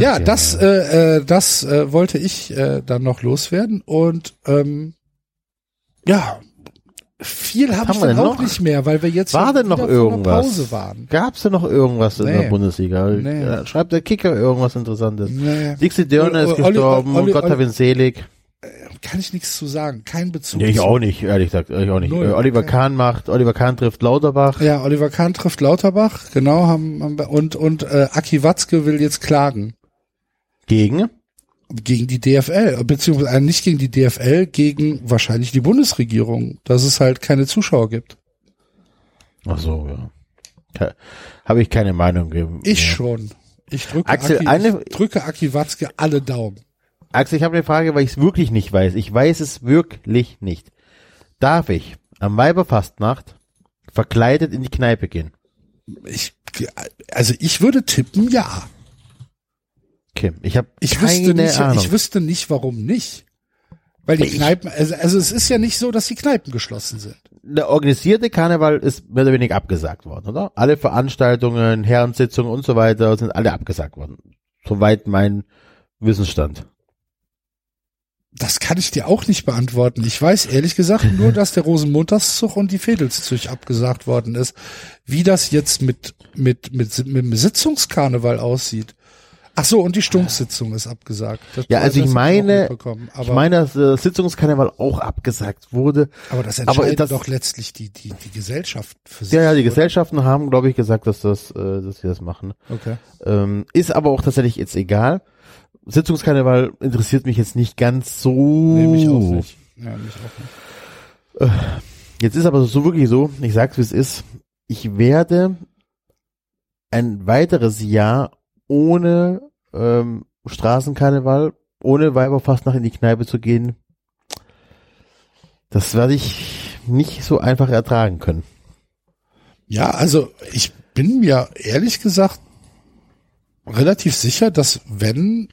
Ja, das äh, äh, das äh, wollte ich äh, dann noch loswerden und ähm, ja, viel habe haben ich wir dann auch noch? nicht mehr, weil wir jetzt War denn noch irgendwas? Pause waren. Gab's denn noch irgendwas in Nee. der Bundesliga? Nee. Schreibt der Kicker irgendwas Interessantes? Nee. Dixie Dörner ist Olli- Olli- gestorben, Olli- Gott Olli- hab ihn selig. Kann ich nichts zu sagen. Kein Bezug. Nee, ich auch nicht, ehrlich gesagt, ich auch nicht. Null. Äh, Oliver Okay. Kahn macht, Oliver Kahn trifft Lauterbach. Ja, Oliver Kahn trifft Lauterbach, genau, haben, haben wir, und, und äh, Aki Watzke will jetzt klagen Gegen? Gegen die DFL, beziehungsweise äh, nicht gegen die DFL, gegen wahrscheinlich die Bundesregierung, dass es halt keine Zuschauer gibt. Ach so, ja. Habe ich keine Meinung gegeben. Ich ja. schon. Ich drücke, Axel, Aki, eine- ich drücke Aki Watzke alle Daumen. Axel, ich habe eine Frage, weil ich es wirklich nicht weiß. Ich weiß es wirklich nicht. Darf ich am Weiberfastnacht verkleidet in die Kneipe gehen? Ich, also ich würde tippen, ja. Okay, ich habe Ich wüsste nicht, Ahnung. ich wüsste nicht, warum nicht. Weil die Ich- Kneipen, also, also es ist ja nicht so, dass die Kneipen geschlossen sind. der organisierte Karneval ist mehr oder weniger abgesagt worden, oder? Alle Veranstaltungen, Herrensitzungen und so weiter sind alle abgesagt worden. Soweit mein Wissensstand. Das kann ich dir auch nicht beantworten. Ich weiß ehrlich gesagt nur, dass der Rosenmontagszug und die Fädelszug abgesagt worden ist. Wie das jetzt mit, mit, mit, mit dem Sitzungskarneval aussieht. Ach so, und die Stunksitzung ist abgesagt. Das, Ja, also ich meine- aber, ich meine, dass der Sitzungskarneval auch abgesagt wurde. aber das aber entscheidet das- doch letztlich die, die, die Gesellschaft für sich. Ja, ja, die oder? Gesellschaften haben, glaube ich, gesagt, dass das, äh, dass sie das machen. Okay. Ähm, ist aber auch tatsächlich jetzt egal. Sitzungskarneval interessiert mich jetzt nicht ganz so. Nee, mich auch nicht. Ja, mich auch nicht. Jetzt ist aber so wirklich so, ich sag's wie es ist, ich werde ein weiteres Jahr ohne ähm, Straßenkarneval, ohne Weiberfastnacht in die Kneipe zu gehen, das werde ich nicht so einfach ertragen können. Ja, also ich bin mir ehrlich gesagt relativ sicher, dass wenn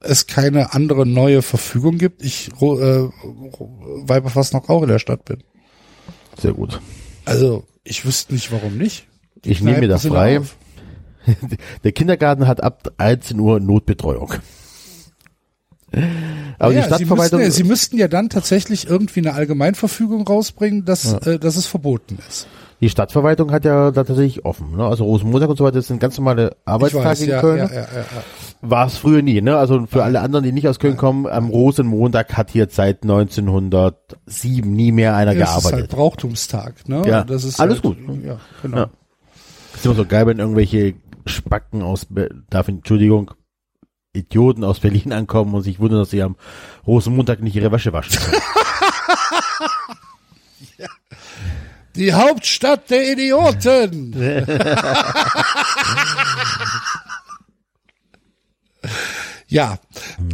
es keine andere neue Verfügung gibt, ich äh, Weiberfass noch auch in der Stadt bin. Sehr gut. Also ich wüsste nicht, warum nicht. Die Ich nehme mir Kneipen das frei. auf. Der Kindergarten hat ab 13 Uhr Notbetreuung. Aber ja, die Stadtverwaltung, Sie müssten, ja, Sie müssten ja dann tatsächlich irgendwie eine Allgemeinverfügung rausbringen, dass, äh, dass es verboten ist. die Stadtverwaltung hat ja da tatsächlich offen. Ne? Also Rosenmontag und so weiter das sind ganz normale Arbeitstage weiß, in ja, Köln. ja, ja, ja, ja. War es früher nie. Ne? Also für alle anderen, die nicht aus Köln kommen, am Rosenmontag hat hier seit 1907 nie mehr einer Das ist halt gearbeitet. Brauchtumstag, ne? Ja, das ist alles halt, gut. Ja, genau. Ja. ist immer so geil, wenn irgendwelche Spacken aus, darf, Entschuldigung, Idioten aus Berlin ankommen und sich wundern, dass sie am Rosenmontag nicht ihre Wäsche waschen können. Die Hauptstadt der Idioten. ja,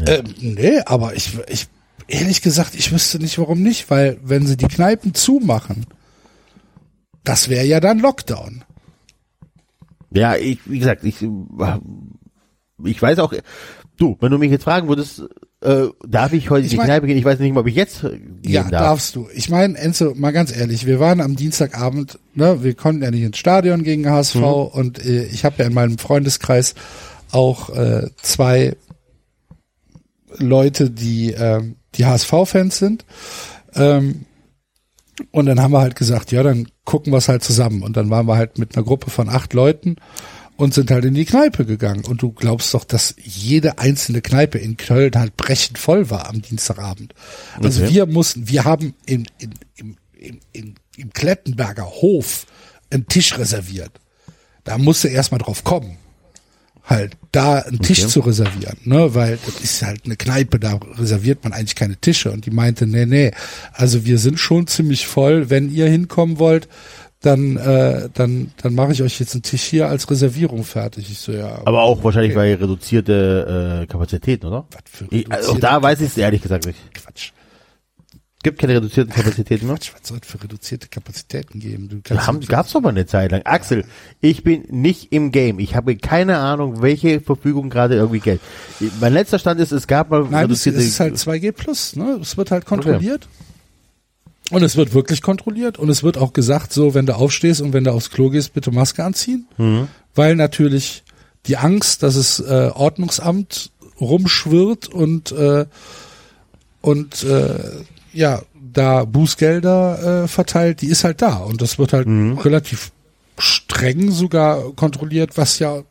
ähm, nee, aber ich, ich, ehrlich gesagt, ich wüsste nicht, warum nicht, weil wenn sie die Kneipen zumachen, das wäre ja dann Lockdown. Ja, ich, wie gesagt, ich, ich weiß auch, du, wenn du mich jetzt fragen würdest, äh, darf ich heute Ich in die mein- Kneipe gehen? Ich weiß nicht mal, ob ich jetzt gehen Ja, darf. darfst du. Ich meine, Enzo, mal ganz ehrlich, wir waren am Dienstagabend, ne, wir konnten ja nicht ins Stadion gegen HSV und äh, ich habe ja in meinem Freundeskreis auch äh, zwei Leute, die äh, die HSV-Fans sind. Ähm, und dann haben wir halt gesagt, ja, dann gucken wir es halt zusammen. Und dann waren wir halt mit einer Gruppe von acht Leuten und sind halt in die Kneipe gegangen. Und du glaubst doch, dass jede einzelne Kneipe in Köln halt brechend voll war am Dienstagabend. Also Okay. wir mussten, wir haben in, in, im, in, in, im Klettenberger Hof einen Tisch reserviert. Da musste erst mal drauf kommen. Halt da einen Tisch Okay. zu reservieren, ne, weil das ist halt eine Kneipe, da reserviert man eigentlich keine Tische und die meinte, nee, nee, also wir sind schon ziemlich voll, wenn ihr hinkommen wollt, dann äh, dann dann mache ich euch jetzt einen Tisch hier als Reservierung fertig. Ich so ja, Aber auch wahrscheinlich bei reduzierte äh, Kapazitäten, oder? was für Ich, also auch reduzierte- da weiß ich es ehrlich gesagt nicht. Quatsch. Gibt keine reduzierten Kapazitäten mehr? Quatsch, was soll es für reduzierte Kapazitäten geben? Du kannst haben, gab's doch mal eine Zeit lang. Axel, ich bin nicht im Game. Ich habe keine Ahnung, welche Verfügung gerade irgendwie Geld. Mein letzter Stand ist, es gab mal Nein, es, es reduzierte. ist halt 2G plus, ne? Es wird halt kontrolliert. Und es wird wirklich kontrolliert und es wird auch gesagt, so, wenn du aufstehst und wenn du aufs Klo gehst, bitte Maske anziehen. Weil natürlich die Angst, dass es äh, Ordnungsamt rumschwirrt und äh, und äh, ja, da Bußgelder äh, verteilt, die ist halt da. Und das wird halt relativ streng sogar kontrolliert, was ja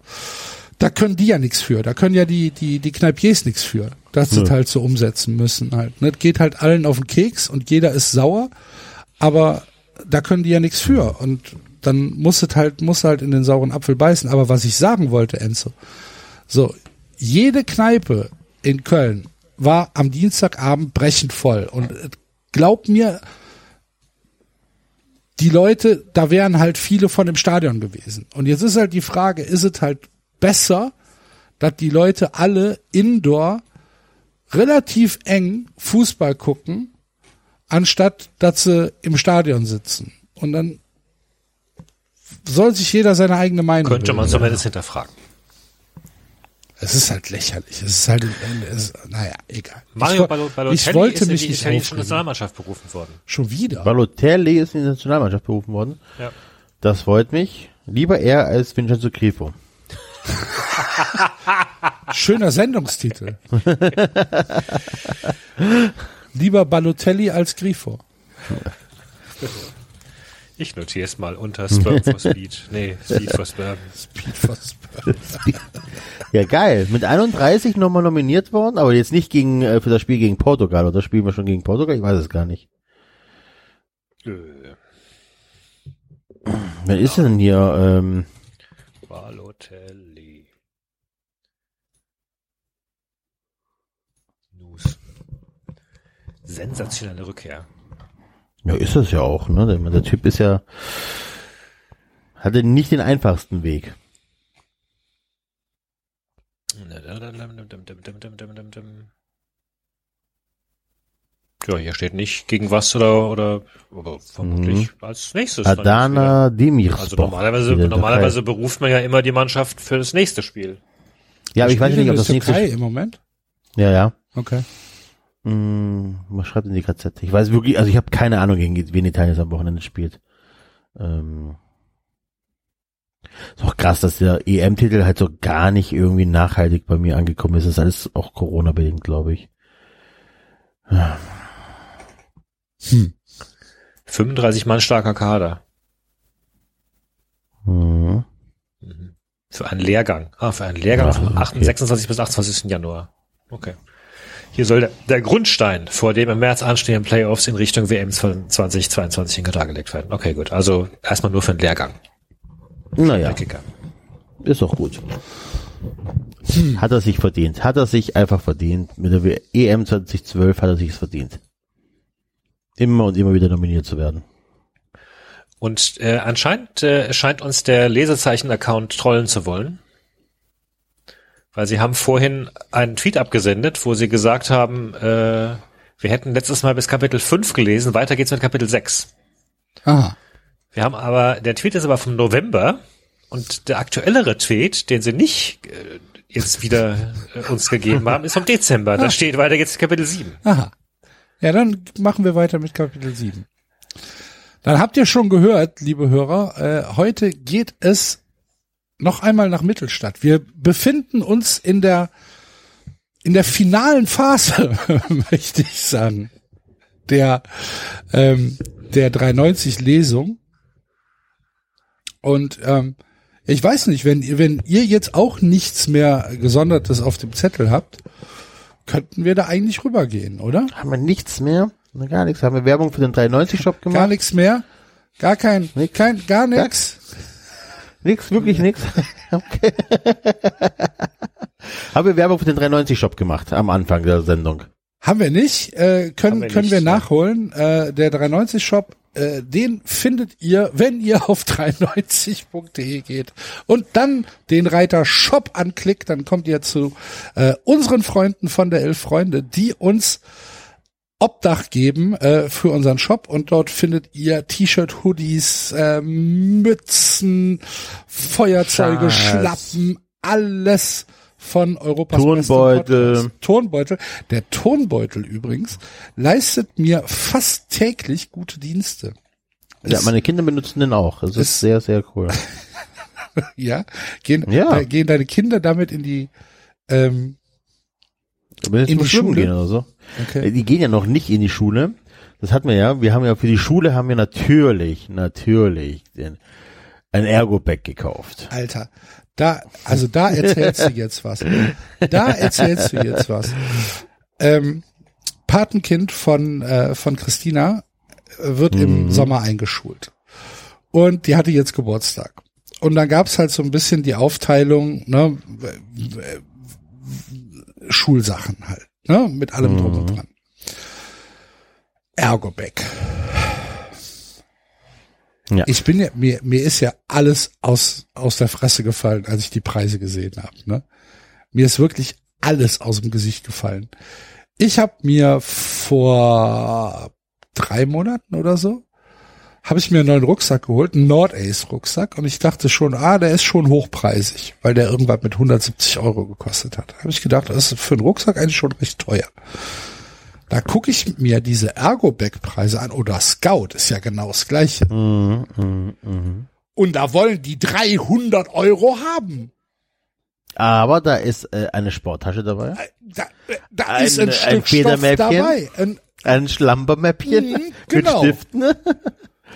da können die ja nichts für. Da können ja die, die, die Kneipiers nichts für. Das sie halt so umsetzen müssen halt. Ne? Das geht halt allen auf den Keks und jeder ist sauer, aber da können die ja nichts für. Und dann muss es halt, muss halt in den sauren Apfel beißen. Aber was ich sagen wollte, Enzo, so, jede Kneipe in Köln war am Dienstagabend brechend voll. Und glaub mir, die Leute, da wären halt viele von dem Stadion gewesen. Und jetzt ist halt die Frage, ist es halt besser, dass die Leute alle indoor relativ eng Fußball gucken, anstatt dass sie im Stadion sitzen. Und dann soll sich jeder seine eigene Meinung Könnte man bilden. zumindest hinterfragen. Es ist halt lächerlich. Es ist halt, es, naja, egal. Mario Balo- Balotelli ich wollte ist mich in die nicht italienische. Nationalmannschaft berufen worden. Schon wieder. Balotelli ist in die Nationalmannschaft berufen worden. Ja. Das freut mich. Lieber er als Vincenzo Grifo. Schöner Sendungstitel. Lieber Balotelli als Grifo. Ich notiere es mal unter Sperm for Speed. Nee, Speed for Sperm. Speed for Spurs. Ja, geil. Mit 31 nochmal nominiert worden, aber jetzt nicht gegen äh, für das Spiel gegen Portugal. Oder spielen wir schon gegen Portugal? Ich weiß es gar nicht. Äh, Wer ist denn hier? Ähm, Balotelli. News. Sensationelle Rückkehr. Ja, ist das ja auch, ne? Der, der Typ ist ja hatte nicht den einfachsten Weg. Ja, hier steht nicht gegen was oder oder aber vermutlich als nächstes. Adana. Demirspor. Also normalerweise, normalerweise beruft man ja immer die Mannschaft für das nächste Spiel. Ja, aber ich weiß nicht, ob das nächste. im Moment. Ja, ja. Okay. Hm, was schreibt in die KZ? Ich weiß wirklich, also ich habe keine Ahnung, gegen wen Italien am Wochenende spielt. Ähm, ist auch krass, dass der EM-Titel halt so gar nicht irgendwie nachhaltig bei mir angekommen ist. Das ist alles auch Corona-bedingt, glaube ich. Hm. 35 Mann starker Kader. Mhm. Für einen Lehrgang. Ah, für einen Lehrgang Ja, vom 8, okay. 26 bis 28. Januar. Okay. Hier soll der, der Grundstein vor dem im März anstehenden Playoffs in Richtung WM 2022 in Katar gelegt werden. Okay, gut. Also erstmal nur für einen Lehrgang. Naja, ist doch gut. Hat er sich verdient. Hat er sich einfach verdient. Mit der EM 2012 hat er sich es verdient. Immer und immer wieder nominiert zu werden. Und äh, anscheinend äh, scheint uns der Lesezeichen-Account trollen zu wollen. Weil sie haben vorhin einen Tweet abgesendet, wo sie gesagt haben, äh, wir hätten letztes Mal bis Kapitel 5 gelesen, weiter geht's mit Kapitel 6. Aha. Wir haben aber, der Tweet ist aber vom November und der aktuellere Tweet, den sie nicht äh, jetzt wieder äh, uns gegeben haben, ist vom Dezember. Da steht weiter geht's Kapitel 7. Aha. Ja, dann machen wir weiter mit Kapitel 7. Dann habt ihr schon gehört, liebe Hörer, äh, heute geht es noch einmal nach Mittelstadt. Wir befinden uns in der in der finalen Phase, möchte ich sagen, der ähm, der 390 Lesung. Und ähm, ich weiß nicht, wenn ihr wenn ihr jetzt auch nichts mehr gesondertes auf dem Zettel habt, könnten wir da eigentlich rübergehen, oder? Haben wir nichts mehr? Gar nichts. Haben wir Werbung für den 390 Shop Gar gemacht? nichts mehr? Gar kein, Nix. kein, gar nix? Nix, wirklich nix. Okay. Haben wir Werbung für den 390 Shop gemacht am Anfang der Sendung? Haben wir nicht, äh, können, wir können nicht, wir ja. nachholen. Äh, der 390 Shop, äh, den findet ihr, wenn ihr auf 390.de geht und dann den Reiter Shop anklickt, dann kommt ihr zu äh, unseren Freunden von der Elf Freunde, die uns Obdach geben äh, für unseren Shop und dort findet ihr T-Shirt, Hoodies, äh, Mützen, Feuerzeuge, Scheiß. Schlappen, alles von Europas Turnbeutel. Podcast. Turnbeutel. Der Turnbeutel übrigens leistet mir fast täglich gute Dienste. Ja, meine Kinder benutzen den auch. Das ist sehr, sehr cool. ja, gehen, Ja. Da, gehen deine Kinder damit in die ähm, Wenn jetzt In die Schule? gehen oder so. okay. Die gehen ja noch nicht in die Schule. Das hatten wir ja. Wir haben ja für die Schule haben wir natürlich, natürlich den, ein Ergo-Bag gekauft. Alter, da, also da erzählst du jetzt was. Da erzählst du jetzt was. Ähm, Patenkind von, äh, von Christina äh, wird im Sommer eingeschult. Und die hatte jetzt Geburtstag. Und dann gab's halt so ein bisschen die Aufteilung, ne, Schulsachen halt, ne, mit allem drum und dran. Ergobag. Ja. Ich bin ja, mir, mir ist ja alles aus, aus der Fresse gefallen, als ich die Preise gesehen habe. Ne? Mir ist wirklich alles aus dem Gesicht gefallen. Ich habe mir vor drei Monaten oder so, habe ich mir einen neuen Rucksack geholt, einen Nordace Rucksack, und ich dachte schon, ah, der ist schon hochpreisig, weil der irgendwas mit 170 Euro gekostet hat. Habe ich gedacht, das ist für einen Rucksack eigentlich schon recht teuer. Da gucke ich mir diese Ergo-Bag-Preise an, oder Scout ist ja genau das gleiche. Mhm, mhm, mhm. Und da wollen die 300 Euro haben. Aber da ist äh, eine Sporttasche dabei, Da, äh, da Ein- ist ein, ein Stück Stoff dabei. Ein, ein Schlampermäppchen Mhm, genau. mit Stiften.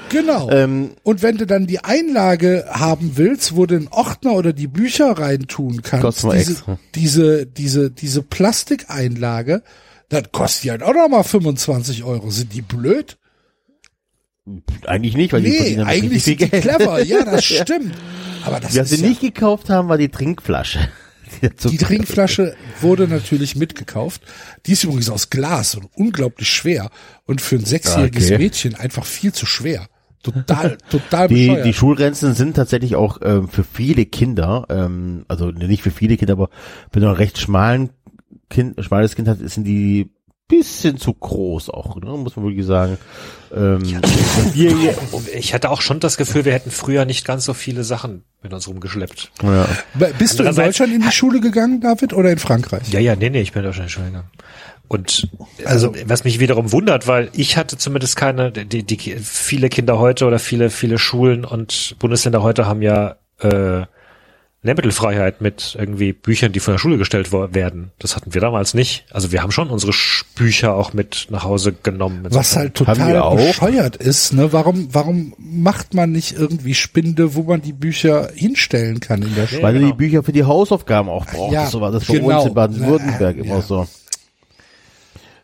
genau. Ähm, Und wenn du dann die Einlage haben willst, wo du den Ordner oder die Bücher reintun kannst, diese, extra. diese, diese, diese Plastikeinlage, dann kostet die halt auch noch mal 25 Euro. Sind die blöd? eigentlich nicht, weil die Nee, verdienen damit eigentlich sind die clever. Ja, das stimmt. Aber das Was sie ja, nicht gekauft haben, war die Trinkflasche. Die Trinkflasche wurde natürlich mitgekauft. Die ist übrigens aus Glas und unglaublich schwer und für ein sechsjähriges Okay. Mädchen einfach viel zu schwer. Total, total Die, bescheuert. die Schulgrenzen sind tatsächlich auch ähm, für viele Kinder, ähm, also nicht für viele Kinder, aber wenn du ein recht schmalen Kind, schmales Kind hast, sind die bisschen zu groß auch, ne, muss man wirklich sagen. Ähm, wir, Ich hatte auch schon das Gefühl, wir hätten früher nicht ganz so viele Sachen mit uns rumgeschleppt. ja. Bist du in Deutschland in die Schule gegangen, David, oder in Frankreich? Ja, ja, nee, nee, ich bin da schon schon gegangen. Und also, was mich wiederum wundert, weil ich hatte zumindest keine, die, die viele Kinder heute oder viele, viele Schulen und Bundesländer heute haben ja äh, Lehrmittelfreiheit mit irgendwie Büchern, die von der Schule gestellt werden. Das hatten wir damals nicht. Also wir haben schon unsere Bücher auch mit nach Hause genommen. Was halt total bescheuert ist, ne? Warum, warum macht man nicht irgendwie Spinde, wo man die Bücher hinstellen kann in der Schule? Weil du genau. die Bücher für die Hausaufgaben auch brauchst. Ja, so war das bei genau. uns in Baden-Württemberg Ja, immer ja. so.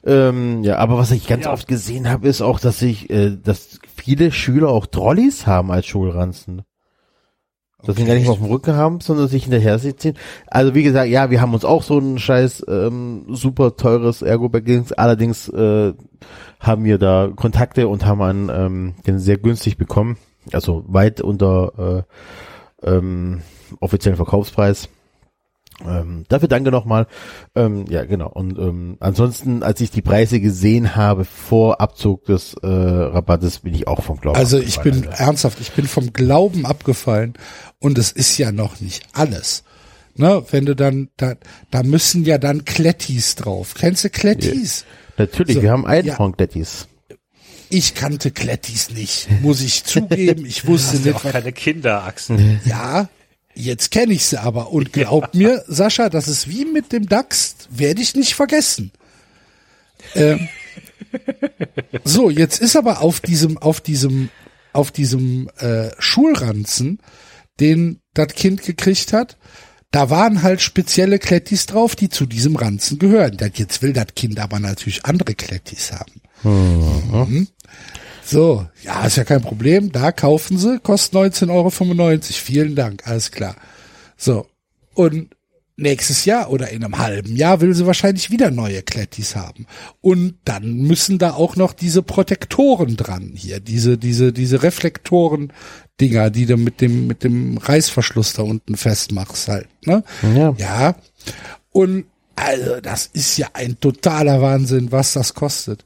Ähm, ja, aber was ich ganz Ja. oft gesehen habe, ist auch, dass ich, äh, dass viele Schüler auch Trolleys haben als Schulranzen. Dass sie ihn gar nicht mehr auf dem Rücken haben, sondern sich hinterher ziehen. Also wie gesagt, ja, wir haben uns auch so ein scheiß ähm, super teures Ergo-Bag. Allerdings äh, haben wir da Kontakte und haben einen, ähm, den sehr günstig bekommen. Also weit unter äh, ähm, offiziellen Verkaufspreis. Ähm, dafür danke nochmal. Ähm, ja, genau. Und ähm, ansonsten, als ich die Preise gesehen habe vor Abzug des äh, Rabattes, bin ich auch vom Glauben. Also ich bin Alter. ernsthaft, ich bin vom Glauben abgefallen und es ist ja noch nicht alles. Ne, wenn du dann, da, da müssen ja dann Klettis drauf. Kennst du Klettis? Natürlich, So, wir haben ja. Einhorn-Glettis. Ich kannte Klettis nicht, muss ich zugeben. Ich wusste ja nicht, auch was keine Kinderachsen. Ja, jetzt kenne ich sie aber. Und glaub mir, Sascha, das ist wie mit dem DAX, werde ich nicht vergessen. Ähm, so, jetzt ist aber auf diesem, auf diesem, auf diesem äh, Schulranzen, den das Kind gekriegt hat, da waren halt spezielle Klettis drauf, die zu diesem Ranzen gehören. Jetzt will das Kind aber natürlich andere Klettis haben. Mhm. So, ja, ist ja kein Problem. Da kaufen sie, kostet 19,95 Euro. Vielen Dank, alles klar. So, und nächstes Jahr oder in einem halben Jahr will sie wahrscheinlich wieder neue Klettis haben. Und dann müssen da auch noch diese Protektoren dran hier, diese, diese, diese Reflektoren-Dinger, die du mit dem, mit dem Reißverschluss da unten festmachst halt, ne? Ja. Ja. Und also, das ist ja ein totaler Wahnsinn, was das kostet.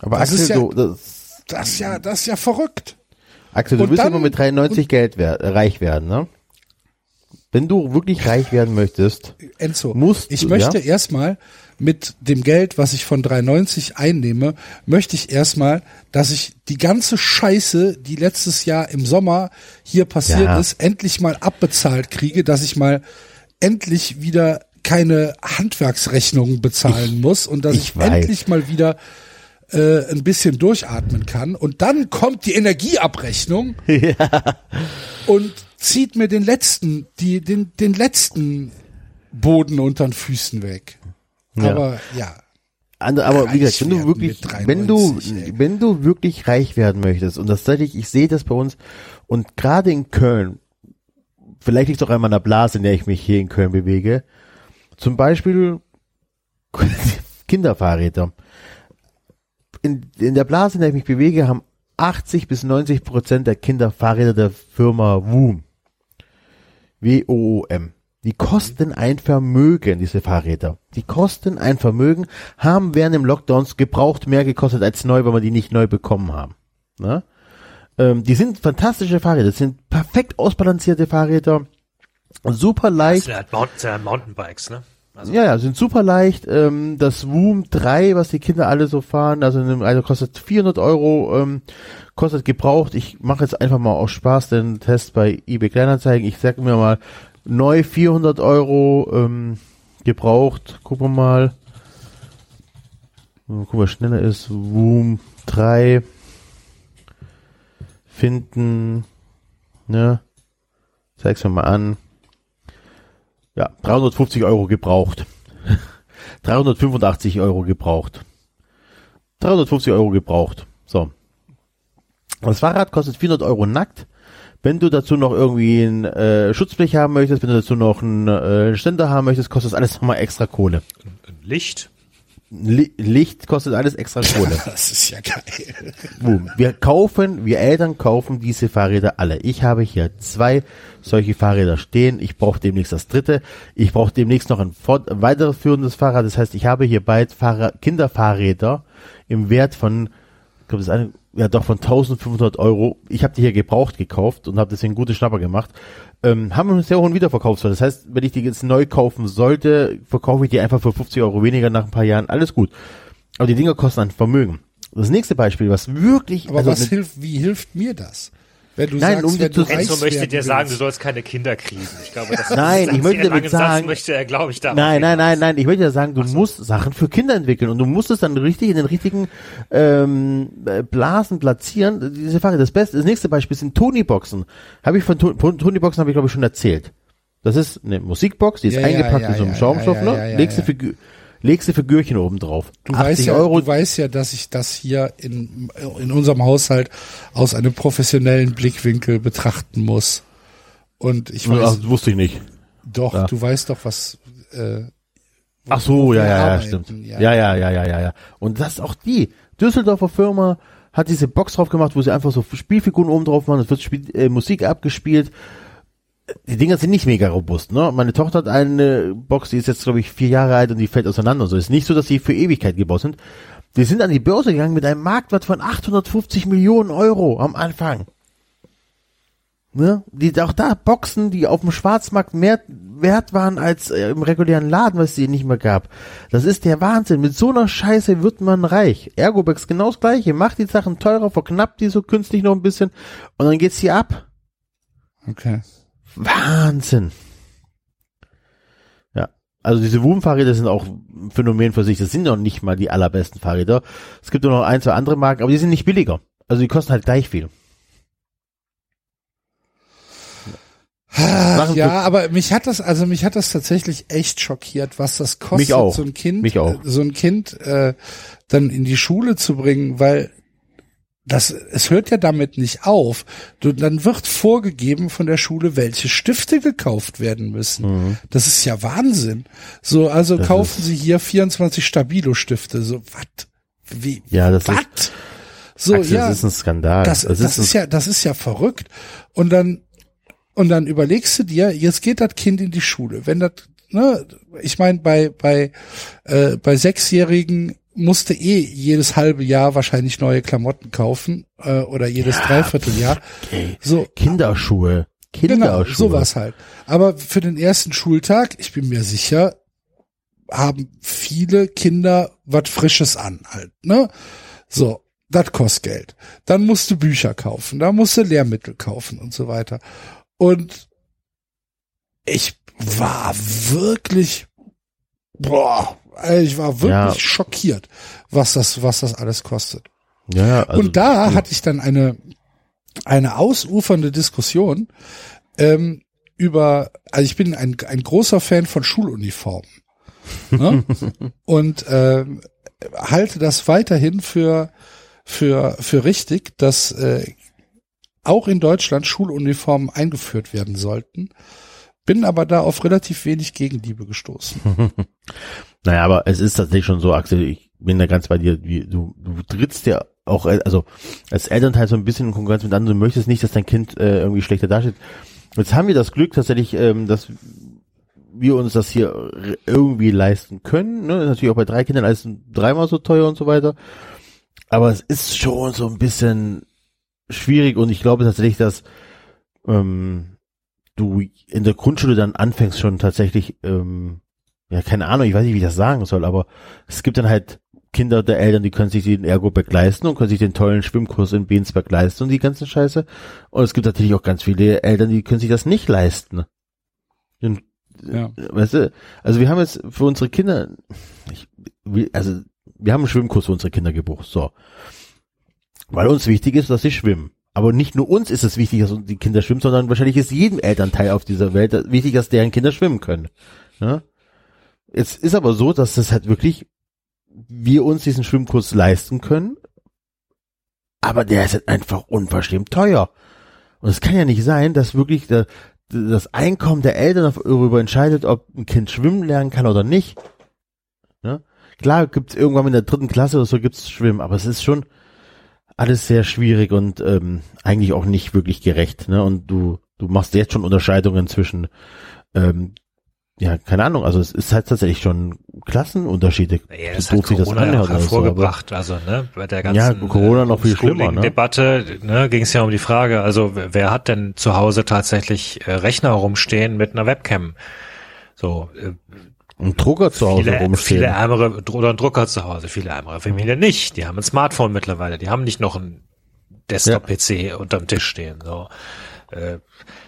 Aber Das Axel, ist ja- du, das, Das ist ja, das ist ja verrückt. Axel, du Und willst dann- immer mit 93 Geld wer äh, reich werden, ne? Wenn du wirklich reich werden möchtest, Enzo, Musst ich du, möchte ja? erstmal mit dem Geld, was ich von 3,90 einnehme, möchte ich erstmal, dass ich die ganze Scheiße, die letztes Jahr im Sommer hier passiert Ja. ist, endlich mal abbezahlt kriege, dass ich mal endlich wieder keine Handwerksrechnungen bezahlen muss und dass ich, ich endlich mal wieder äh, ein bisschen durchatmen kann. Und dann kommt die Energieabrechnung und zieht mir den letzten, die, den, den letzten Boden unter den Füßen weg. Ja. Aber ja, Andere, aber wie gesagt, wenn du wirklich, mit wenn du, 93, ey. wenn du wirklich reich werden möchtest, und das tatsächlich, ich sehe das bei uns, und gerade in Köln, vielleicht liegt es auch an meiner Blase, in der ich mich hier in Köln bewege, zum Beispiel Kinderfahrräder. In, in der Blase, in der ich mich bewege, haben 80 bis 90 Prozent der Kinderfahrräder der Firma WOOM. W-O-O-M. Die kosten ein Vermögen, diese Fahrräder. Die kosten ein Vermögen, haben während dem Lockdowns gebraucht mehr gekostet als neu, weil wir die nicht neu bekommen haben. Ne? Ähm, die sind fantastische Fahrräder, das sind perfekt ausbalancierte Fahrräder, super Das leicht. halt Mountain, sind halt Mountainbikes, ne? Also, Ja, ja, sind super leicht. Ähm, das Woom 3, was die Kinder alle so fahren, also, also kostet 400 Euro, ähm, kostet gebraucht. Ich mache jetzt einfach mal aus Spaß den Test bei eBay Kleinanzeigen. Ich sag mir mal, neu 400 Euro, ähm, gebraucht. Gucken wir mal. Mal Gucken, was schneller ist. Woom 3 finden, ne? Zeig's mir mal an. Ja, 350 Euro gebraucht. 385 Euro gebraucht. 350 Euro gebraucht. So. Das Fahrrad kostet 400 Euro nackt. Wenn du dazu noch irgendwie ein äh, Schutzblech haben möchtest, wenn du dazu noch einen äh, Ständer haben möchtest, kostet das alles nochmal extra Kohle. Licht. Li Licht kostet alles extra Kohle. das ist ja geil. Boom. Wir kaufen, wir Eltern kaufen diese Fahrräder alle. Ich habe hier zwei solche Fahrräder stehen. Ich brauche demnächst das dritte. Ich brauche demnächst noch ein weiterführendes Fahrrad. Das heißt, ich habe hier bald Fahrrad, Kinderfahrräder im Wert von, ich glaube, das ist eine, ja doch von 1500 Euro. Ich habe die hier gebraucht gekauft und habe deswegen gute Schnapper gemacht. Ähm, haben einen sehr hohen Wiederverkaufswert. Das heißt, wenn ich die jetzt neu kaufen sollte, verkaufe ich die einfach für 50 Euro weniger nach ein paar Jahren. Alles gut. Aber die Dinger kosten ein Vermögen. Das nächste Beispiel, was wirklich, Aber also was hilft, wie hilft mir das? Wenn du Nein, sagst, um wenn du zu- reich Enzo möchte dir sagen, du sollst keine Kinder kriegen. Ich glaube, das Nein, ich möchte damit Satz sagen- möchte er, glaube ich, da Nein, nein, nein, nein. Ich möchte ja sagen, du musst Sachen für Kinder entwickeln und du musst es dann richtig in den richtigen ähm, äh, Blasen platzieren. Diese Frage, das Beste, das nächste Beispiel sind Tony-Boxen. Habe ich von von Tony-Boxen habe ich glaube ich schon erzählt. Das ist eine Musikbox, die ist Ja, eingepackt ja, in so einem ja, Schaumstoff, ja, ja, ne? ja, ja, legst du Figürchen oben drauf. Du weißt, 80 ja, Euro. du weißt ja, dass ich das hier in, in unserem Haushalt aus einem professionellen Blickwinkel betrachten muss. Und ich weiß, Ach, das wusste ich nicht. doch, ja. du weißt doch, was, äh, Ach so, ja, ja, ja, stimmt. ja. Ja, ja, ja, ja, ja, ja. Und das ist auch die Düsseldorfer Firma hat diese Box drauf gemacht, wo sie einfach so Spielfiguren oben drauf machen, es wird Spiel, äh, Musik abgespielt. Die Dinger sind nicht mega robust, ne? Meine Tochter hat eine Box, die ist jetzt, glaube ich, vier Jahre alt und die fällt auseinander so. Ist nicht so, dass die für Ewigkeit gebaut sind. Die sind an die Börse gegangen mit einem Marktwert von 850 Millionen Euro am Anfang. Ne? Die auch da Boxen, die auf dem Schwarzmarkt mehr wert waren als äh, im regulären Laden, was es die nicht mehr gab. Das ist der Wahnsinn. Mit so einer Scheiße wird man reich. Ergobex genau das gleiche. Macht die Sachen teurer, verknappt die so künstlich noch ein bisschen und dann geht's hier ab. okay. Wahnsinn. Ja. Also diese Woom-Fahrräder sind auch ein Phänomen für sich. Das sind noch nicht mal die allerbesten Fahrräder. Es gibt nur noch ein, zwei andere Marken, aber die sind nicht billiger. Also die kosten halt gleich viel. Sachen ja, für- aber mich hat das, also mich hat das tatsächlich echt schockiert, was das kostet, Mich auch. so ein Kind, Mich auch. äh, so ein Kind äh, dann in die Schule zu bringen, weil das, es hört ja damit nicht auf. Du, dann wird vorgegeben von der Schule, welche Stifte gekauft werden müssen. Mhm. Das ist ja Wahnsinn. So, also Das kaufen Sie hier 24 Stabilo-Stifte. So, was? Wie? Ja, das was? ist, So, Axel, ja. das ist ein Skandal. Das, das, ist, ist ja, das ist ja verrückt. Und dann, und dann überlegst du dir, jetzt geht das Kind in die Schule. Wenn das, ne, ich meine, bei, bei, äh, bei Sechsjährigen musste eh jedes halbe Jahr wahrscheinlich neue Klamotten kaufen, äh, oder jedes Ja, Dreivierteljahr. ey, So, Kinderschuhe. genau, Kinderschuhe. sowas halt. Aber für den ersten Schultag, ich bin mir sicher, haben viele Kinder was Frisches an halt, ne? So, das kostet Geld. Dann musst du Bücher kaufen, dann musst du Lehrmittel kaufen und so weiter. Und ich war wirklich, boah, ey, ich war wirklich Ja. schockiert, was das, was das alles kostet. Ja, ja, also, und da hatte ich dann eine, eine ausufernde Diskussion ähm, über, also ich bin ein, ein großer Fan von Schuluniformen. Ne? und ähm, halte das weiterhin für, für, für richtig, dass äh, auch in Deutschland Schuluniformen eingeführt werden sollten. Bin aber da auf relativ wenig Gegenliebe gestoßen. Naja, aber es ist tatsächlich schon so, Axel, ich bin da ganz bei dir, wie, du, du trittst ja auch, äh, also als Elternteil so ein bisschen in Konkurrenz mit anderen, du möchtest nicht, dass dein Kind äh, irgendwie schlechter dasteht. Jetzt haben wir das Glück tatsächlich, ähm, dass wir uns das hier irgendwie leisten können. Ne? Natürlich auch bei drei Kindern alles dreimal so teuer und so weiter. Aber es ist schon so ein bisschen schwierig und ich glaube tatsächlich, dass ähm, du in der Grundschule dann anfängst schon tatsächlich, ähm, ja, keine Ahnung, ich weiß nicht, wie ich das sagen soll, aber es gibt dann halt Kinder der Eltern, die können sich den Ergo-Bag leisten und können sich den tollen Schwimmkurs in Beensberg leisten und die ganzen Scheiße. Und es gibt natürlich auch ganz viele Eltern, die können sich das nicht leisten. Und, Ja. Weißt du, also wir haben jetzt für unsere Kinder, ich, also wir haben einen Schwimmkurs für unsere Kinder gebucht, so. Weil uns wichtig ist, dass sie schwimmen. Aber nicht nur uns ist es wichtig, dass die Kinder schwimmen, sondern wahrscheinlich ist jedem Elternteil auf dieser Welt wichtig, dass deren Kinder schwimmen können. Ja? Jetzt ist aber so, dass das halt wirklich wir uns diesen Schwimmkurs leisten können, aber der ist halt einfach unverschämt teuer. Und es kann ja nicht sein, dass wirklich der, das Einkommen der Eltern darüber entscheidet, ob ein Kind schwimmen lernen kann oder nicht. Ne? Klar gibt's irgendwann in der dritten Klasse oder so gibt's Schwimmen, aber es ist schon alles sehr schwierig und ähm, eigentlich auch nicht wirklich gerecht. Ne? Und du du machst jetzt schon Unterscheidungen zwischen ähm, ja, keine Ahnung, also es ist halt tatsächlich schon Klassenunterschiede. So das hat sich das Corona ja auch anhört oder so, aber- hervorgebracht. also, ne, bei der ganzen Ja, Corona noch viel schlimmer, ne? Debatte, ne, ging es ja um die Frage, also wer wer hat denn zu Hause tatsächlich äh, Rechner rumstehen mit einer Webcam? So, äh, Ein Drucker zu Hause viele, rumstehen. viele ärmere oder ein Drucker zu Hause, viele ärmere Familien nicht. Die haben ein Smartphone mittlerweile, die haben nicht noch ein Desktop-PC unterm Tisch stehen. So, äh,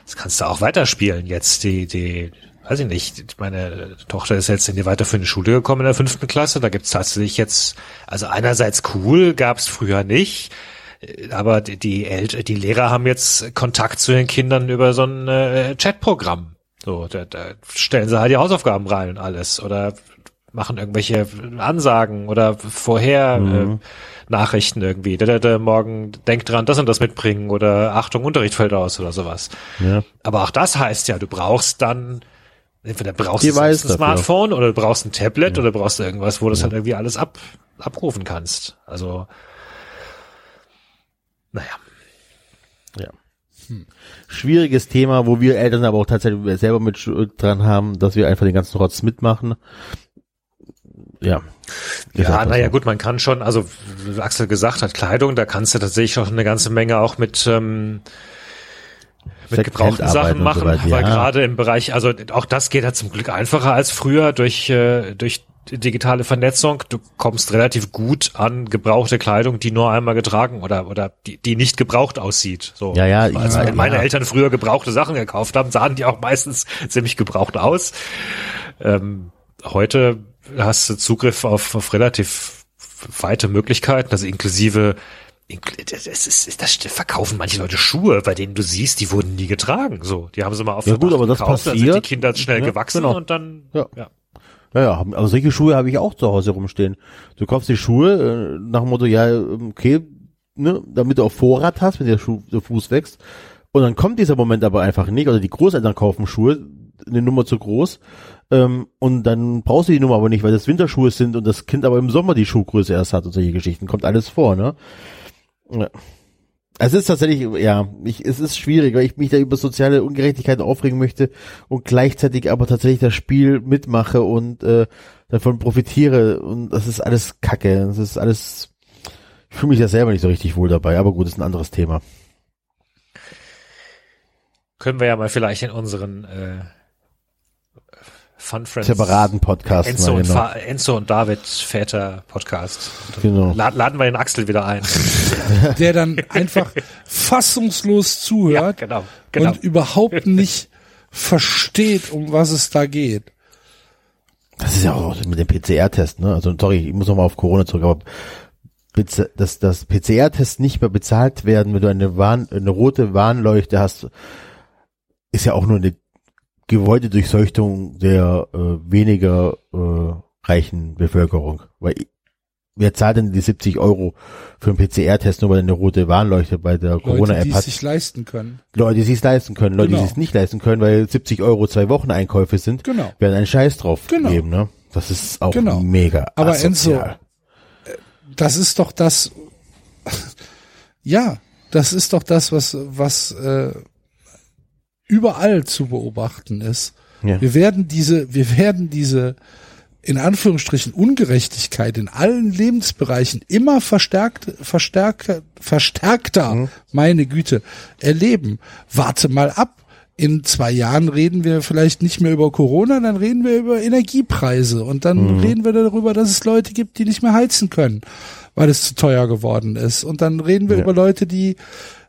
das kannst du auch weiterspielen jetzt. Die, die, weiß ich nicht. Meine Tochter ist jetzt in die weiterführende Schule gekommen in der fünften Klasse. Da gibt's tatsächlich jetzt, also einerseits cool, gab's früher nicht. äh, Aber die, die, die Lehrer haben jetzt Kontakt zu den Kindern über so ein äh, Chatprogramm. So, da, da stellen sie halt die Hausaufgaben rein und alles oder machen irgendwelche Ansagen oder vorher Mhm. äh, Nachrichten irgendwie. Da, da, da, morgen denkt dran, das und das mitbringen oder Achtung, Unterricht fällt aus oder sowas. Ja. Aber auch das heißt ja, du brauchst dann entweder brauchst du ein. Smartphone oder du brauchst ein Tablet oder brauchst du irgendwas, wo du das halt irgendwie alles ab, abrufen kannst. Also naja. Ja. Schwieriges Thema, wo wir Eltern aber auch tatsächlich selber mit dran haben, dass wir einfach den ganzen Rotz mitmachen. Ja. Ja, naja, so. gut, man kann schon, also Axel gesagt hat, Kleidung, da kannst du tatsächlich auch eine ganze Menge auch mit, ähm, mit gebrauchten Sachen und so machen, weiter, weil ja. gerade im Bereich, also auch das geht halt zum Glück einfacher als früher durch, äh, durch digitale Vernetzung. Du kommst relativ gut an gebrauchte Kleidung, die nur einmal getragen oder, oder die, die nicht gebraucht aussieht. So. Ja, ja, ich Als weiß, meine ja. Eltern früher gebrauchte Sachen gekauft haben, sahen die auch meistens ziemlich gebraucht aus. Ähm, heute hast du Zugriff auf, auf relativ weite Möglichkeiten, also inklusive inkl- das, ist, das verkaufen manche Leute Schuhe, bei denen du siehst, die wurden nie getragen. So, die haben sie mal auf Ja gut, aber das gekauft, dann sind die passiert. Kinder schnell Ja, gewachsen genau. und dann Ja. ja. Ja, ja, aber solche Schuhe habe ich auch zu Hause rumstehen. Du kaufst die Schuhe äh, nach dem Motto, ja, okay, ne, damit du auf Vorrat hast, wenn der Schuh, der Fuß wächst. Und dann kommt dieser Moment aber einfach nicht, oder die Großeltern kaufen Schuhe, eine Nummer zu groß, ähm, und dann brauchst du die Nummer aber nicht, weil das Winterschuhe sind und das Kind aber im Sommer die Schuhgröße erst hat und solche Geschichten. Kommt alles vor, ne? Ja. Es ist tatsächlich, ja, ich, es ist schwierig, weil ich mich da über soziale Ungerechtigkeiten aufregen möchte und gleichzeitig aber tatsächlich das Spiel mitmache und äh, davon profitiere und das ist alles Kacke. Das ist alles, ich fühle mich ja selber nicht so richtig wohl dabei, aber gut, ist ein anderes Thema. Können wir ja mal vielleicht in unseren äh, Fun Friends Separaten Podcast. Enzo, und genau. Enzo und David Väter Podcast. Genau. La laden wir den Axel wieder ein. der dann einfach fassungslos zuhört genau, genau. und überhaupt nicht versteht, um was es da geht. Das ist ja auch mit dem PCR-Test, ne? Also sorry, ich muss nochmal auf Corona zurück, aber dass das PCR-Test nicht mehr bezahlt werden, wenn du eine, Warn, eine rote Warnleuchte hast, ist ja auch nur eine gewollte Durchseuchtung der äh, weniger äh, reichen Bevölkerung. Weil wer zahlt denn die 70 Euro für einen PCR-Test, nur weil er eine rote Warnleuchte bei der Leute, die Corona-App es hat? sich leisten können. Leute, die es sich leisten können, Leute, Genau. die es nicht leisten können, weil 70 Euro zwei Wochen Einkäufe sind, Genau. werden einen Scheiß drauf Genau. geben, ne? Das ist auch Genau. mega. Aber asozial. Das ist doch das, ja, das ist doch das, was, was äh, überall zu beobachten ist. Ja. Wir werden diese, wir werden diese in Anführungsstrichen Ungerechtigkeit in allen Lebensbereichen immer verstärkt, verstärkt, verstärkter, meine Güte, erleben. Warte mal ab. In zwei Jahren reden wir vielleicht nicht mehr über Corona, dann reden wir über Energiepreise und dann reden wir darüber, dass es Leute gibt, die nicht mehr heizen können, weil es zu teuer geworden ist. Und dann reden wir Ja. über Leute, die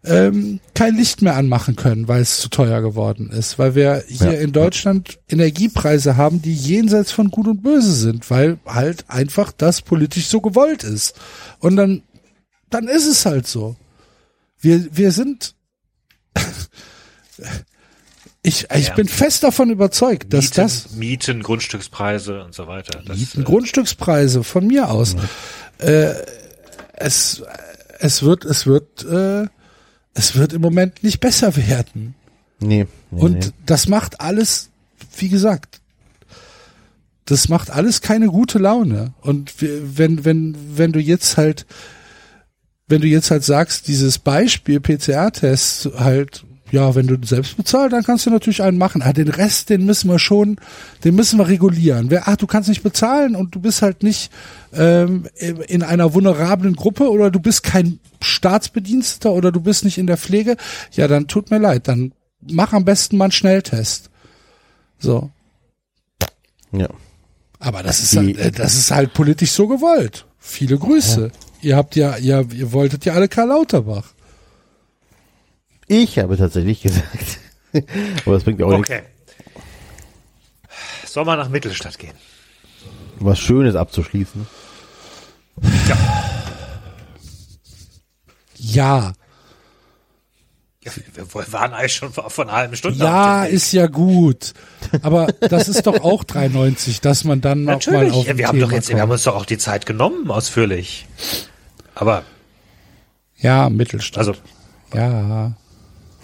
ähm, kein Licht mehr anmachen können, weil es zu teuer geworden ist, weil wir hier Ja. in Deutschland Energiepreise haben, die jenseits von Gut und Böse sind, weil halt einfach das politisch so gewollt ist. Und dann, dann ist es halt so. Wir, wir sind, ich, ich Ja. bin fest davon überzeugt, dass Mieten, das Mieten, Grundstückspreise und so weiter. Das, Mieten, äh, Grundstückspreise von mir aus. Äh, es, es wird, es wird, äh, es wird im Moment nicht besser werden. Nee. nee Und nee. das macht alles, wie gesagt, das macht alles keine gute Laune. Und wenn, wenn, wenn du jetzt halt, wenn du jetzt halt sagst, dieses Beispiel PCR-Test halt, ja, wenn du selbst bezahlst, dann kannst du natürlich einen machen. Ah, den Rest, den müssen wir schon, den müssen wir regulieren. Wer, ach, du kannst nicht bezahlen und du bist halt nicht ähm, in einer vulnerablen Gruppe oder du bist kein Staatsbediensteter oder du bist nicht in der Pflege, ja, dann tut mir leid, dann mach am besten mal einen Schnelltest. So. Ja. Aber das ist Die- halt, äh, das ist halt politisch so gewollt. Viele Grüße. Ihr habt ja, ihr, ihr wolltet ja alle Karl Lauterbach. Ich habe tatsächlich gesagt. Aber das bringt ja auch nichts. Okay. Soll man nach Mittelstadt gehen? Was Schönes abzuschließen. Ja. Ja, wir wir waren eigentlich schon von einer halben Stunde. Ja, ist ja gut. Aber das ist doch auch 93, dass man dann noch mal Natürlich. auf Ja, wir haben Thema doch jetzt, wir kommt. haben uns doch auch die Zeit genommen, ausführlich. Aber, Ja, Mittelstand. also, ja.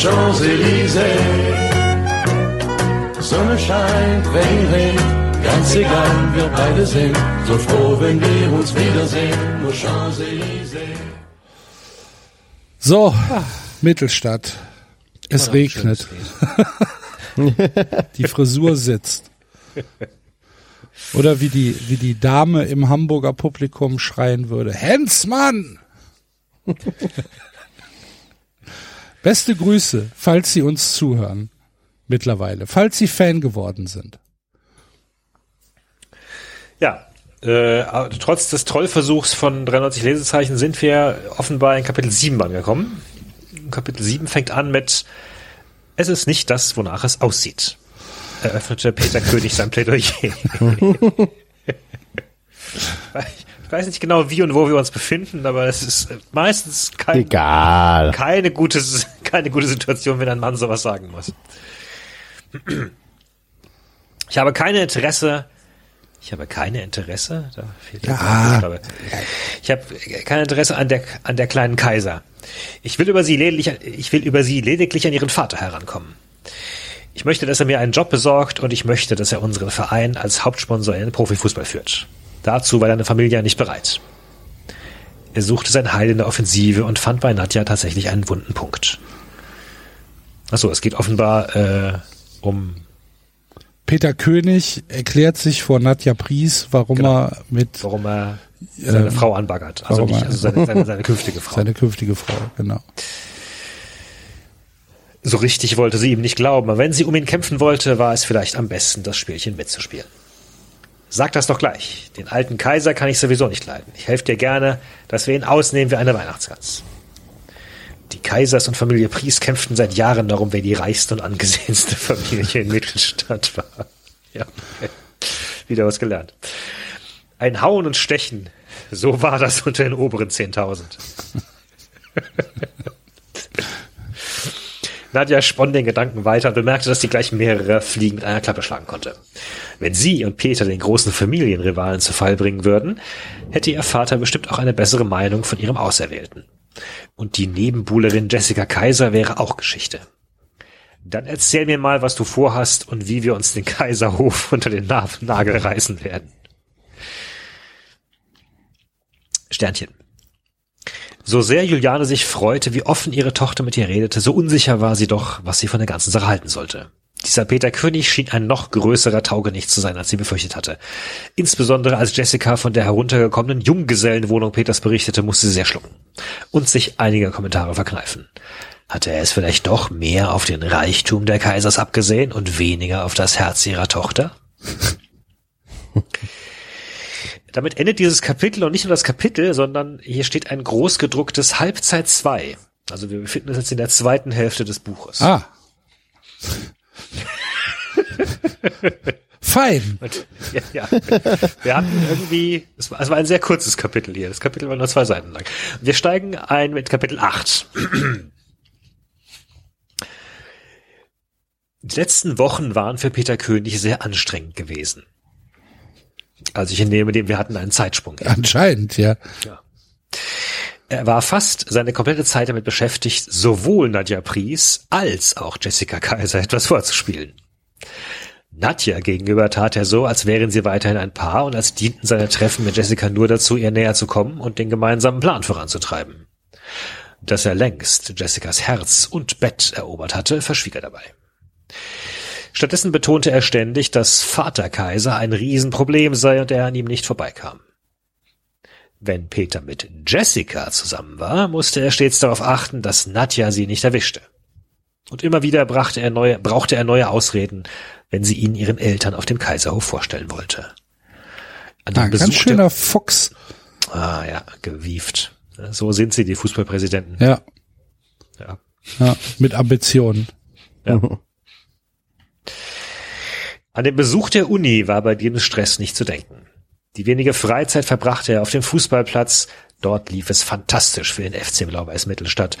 Champs-Élysées. Sonne scheint, Regen regnet, ganz egal, wir beide sind so froh, wenn wir uns wiedersehen. Nur Champs-Élysées. So, Mittelstadt. Es regnet. Die Frisur sitzt. Oder wie die, wie die Dame im Hamburger Publikum schreien würde. Hensmann! Beste Grüße, falls Sie uns zuhören. Mittlerweile. Falls Sie Fan geworden sind. ja. Äh, trotz des Trollversuchs von 93 Lesezeichen sind wir offenbar in Kapitel 7 angekommen. Kapitel 7 fängt an mit Es ist nicht das, wonach es aussieht, eröffnete Peter König sein Plädoyer. ich weiß nicht genau, wie und wo wir uns befinden, aber es ist meistens kein, Egal. keine gute, keine gute Situation, wenn ein Mann sowas sagen muss. Ich habe keine Interesse. Ich habe keine Interesse. Da fehlt Ja. Buchstabe. Ich habe kein Interesse an der an der kleinen Kaiser. Ich will über sie lediglich, ich will über sie lediglich an ihren Vater herankommen. Ich möchte, dass er mir einen Job besorgt und ich möchte, dass er unseren Verein als Hauptsponsor in den Profifußball führt. Dazu war deine Familie nicht bereit. Er suchte sein Heil in der Offensive und fand bei Nadja tatsächlich einen wunden Punkt. Achso, es geht offenbar äh, um Peter König erklärt sich vor Nadja Pries, warum Genau. er mit warum er seine Ähm, Frau anbaggert. Also nicht, also seine, seine, seine künftige Frau. seine künftige Frau, genau. So richtig wollte sie ihm nicht glauben, aber wenn sie um ihn kämpfen wollte, war es vielleicht am besten, das Spielchen mitzuspielen. Sag das doch gleich. Den alten Kaiser kann ich sowieso nicht leiden. Ich helfe dir gerne, dass wir ihn ausnehmen wie eine Weihnachtsgans. Die Kaisers und Familie Pries kämpften seit Jahren darum, wer die reichste und angesehenste Familie in Mittelstadt war. Ja, okay. wieder was gelernt. Ein Hauen und Stechen, so war das unter den oberen 10.000. Nadja spann den Gedanken weiter und bemerkte, dass sie gleich mehrere Fliegen mit einer Klappe schlagen konnte. Wenn sie und Peter den großen Familienrivalen zu Fall bringen würden, hätte ihr Vater bestimmt auch eine bessere Meinung von ihrem Auserwählten. Und die Nebenbuhlerin Jessica Kaiser wäre auch Geschichte. Dann erzähl mir mal, was du vorhast und wie wir uns den Kaiserhof unter den Na Nagel reißen werden. Sternchen. So sehr Juliane sich freute, wie offen ihre Tochter mit ihr redete, so unsicher war sie doch, was sie von der ganzen Sache halten sollte. Dieser Peter König schien ein noch größerer Taugenicht zu sein, als sie befürchtet hatte. Insbesondere als Jessica von der heruntergekommenen Junggesellenwohnung Peters berichtete, musste sie sehr schlucken und sich einige Kommentare verkneifen. Hatte er es vielleicht doch mehr auf den Reichtum der Kaisers abgesehen und weniger auf das Herz ihrer Tochter? Damit endet dieses Kapitel und nicht nur das Kapitel, sondern hier steht ein großgedrucktes Halbzeit 2. Also wir befinden uns jetzt in der zweiten Hälfte des Buches. Ah. Fein. Und, ja, ja. Wir hatten irgendwie, es war, es war ein sehr kurzes Kapitel hier. Das Kapitel war nur zwei Seiten lang. Wir steigen ein mit Kapitel 8. Die letzten Wochen waren für Peter König sehr anstrengend gewesen. Also ich entnehme dem, wir hatten einen Zeitsprung. Anscheinend, ja. Er war fast seine komplette Zeit damit beschäftigt, sowohl Nadja Pries als auch Jessica Kaiser etwas vorzuspielen. Nadja gegenüber tat er so, als wären sie weiterhin ein Paar und als dienten seine Treffen mit Jessica nur dazu, ihr näher zu kommen und den gemeinsamen Plan voranzutreiben. Dass er längst Jessicas Herz und Bett erobert hatte, verschwieg er dabei. Stattdessen betonte er ständig, dass Vater Kaiser ein Riesenproblem sei und er an ihm nicht vorbeikam. Wenn Peter mit Jessica zusammen war, musste er stets darauf achten, dass Nadja sie nicht erwischte. Und immer wieder brachte er neue, brauchte er neue Ausreden, wenn sie ihn ihren Eltern auf dem Kaiserhof vorstellen wollte. An Ah, ganz schöner Fuchs. Ah ja, gewieft. So sind sie, die Fußballpräsidenten. Ja, Ja. ja mit Ambitionen. Ja. An den Besuch der Uni war bei dem Stress nicht zu denken. Die wenige Freizeit verbrachte er auf dem Fußballplatz. Dort lief es fantastisch für den FC Blau-Weiß Mittelstadt.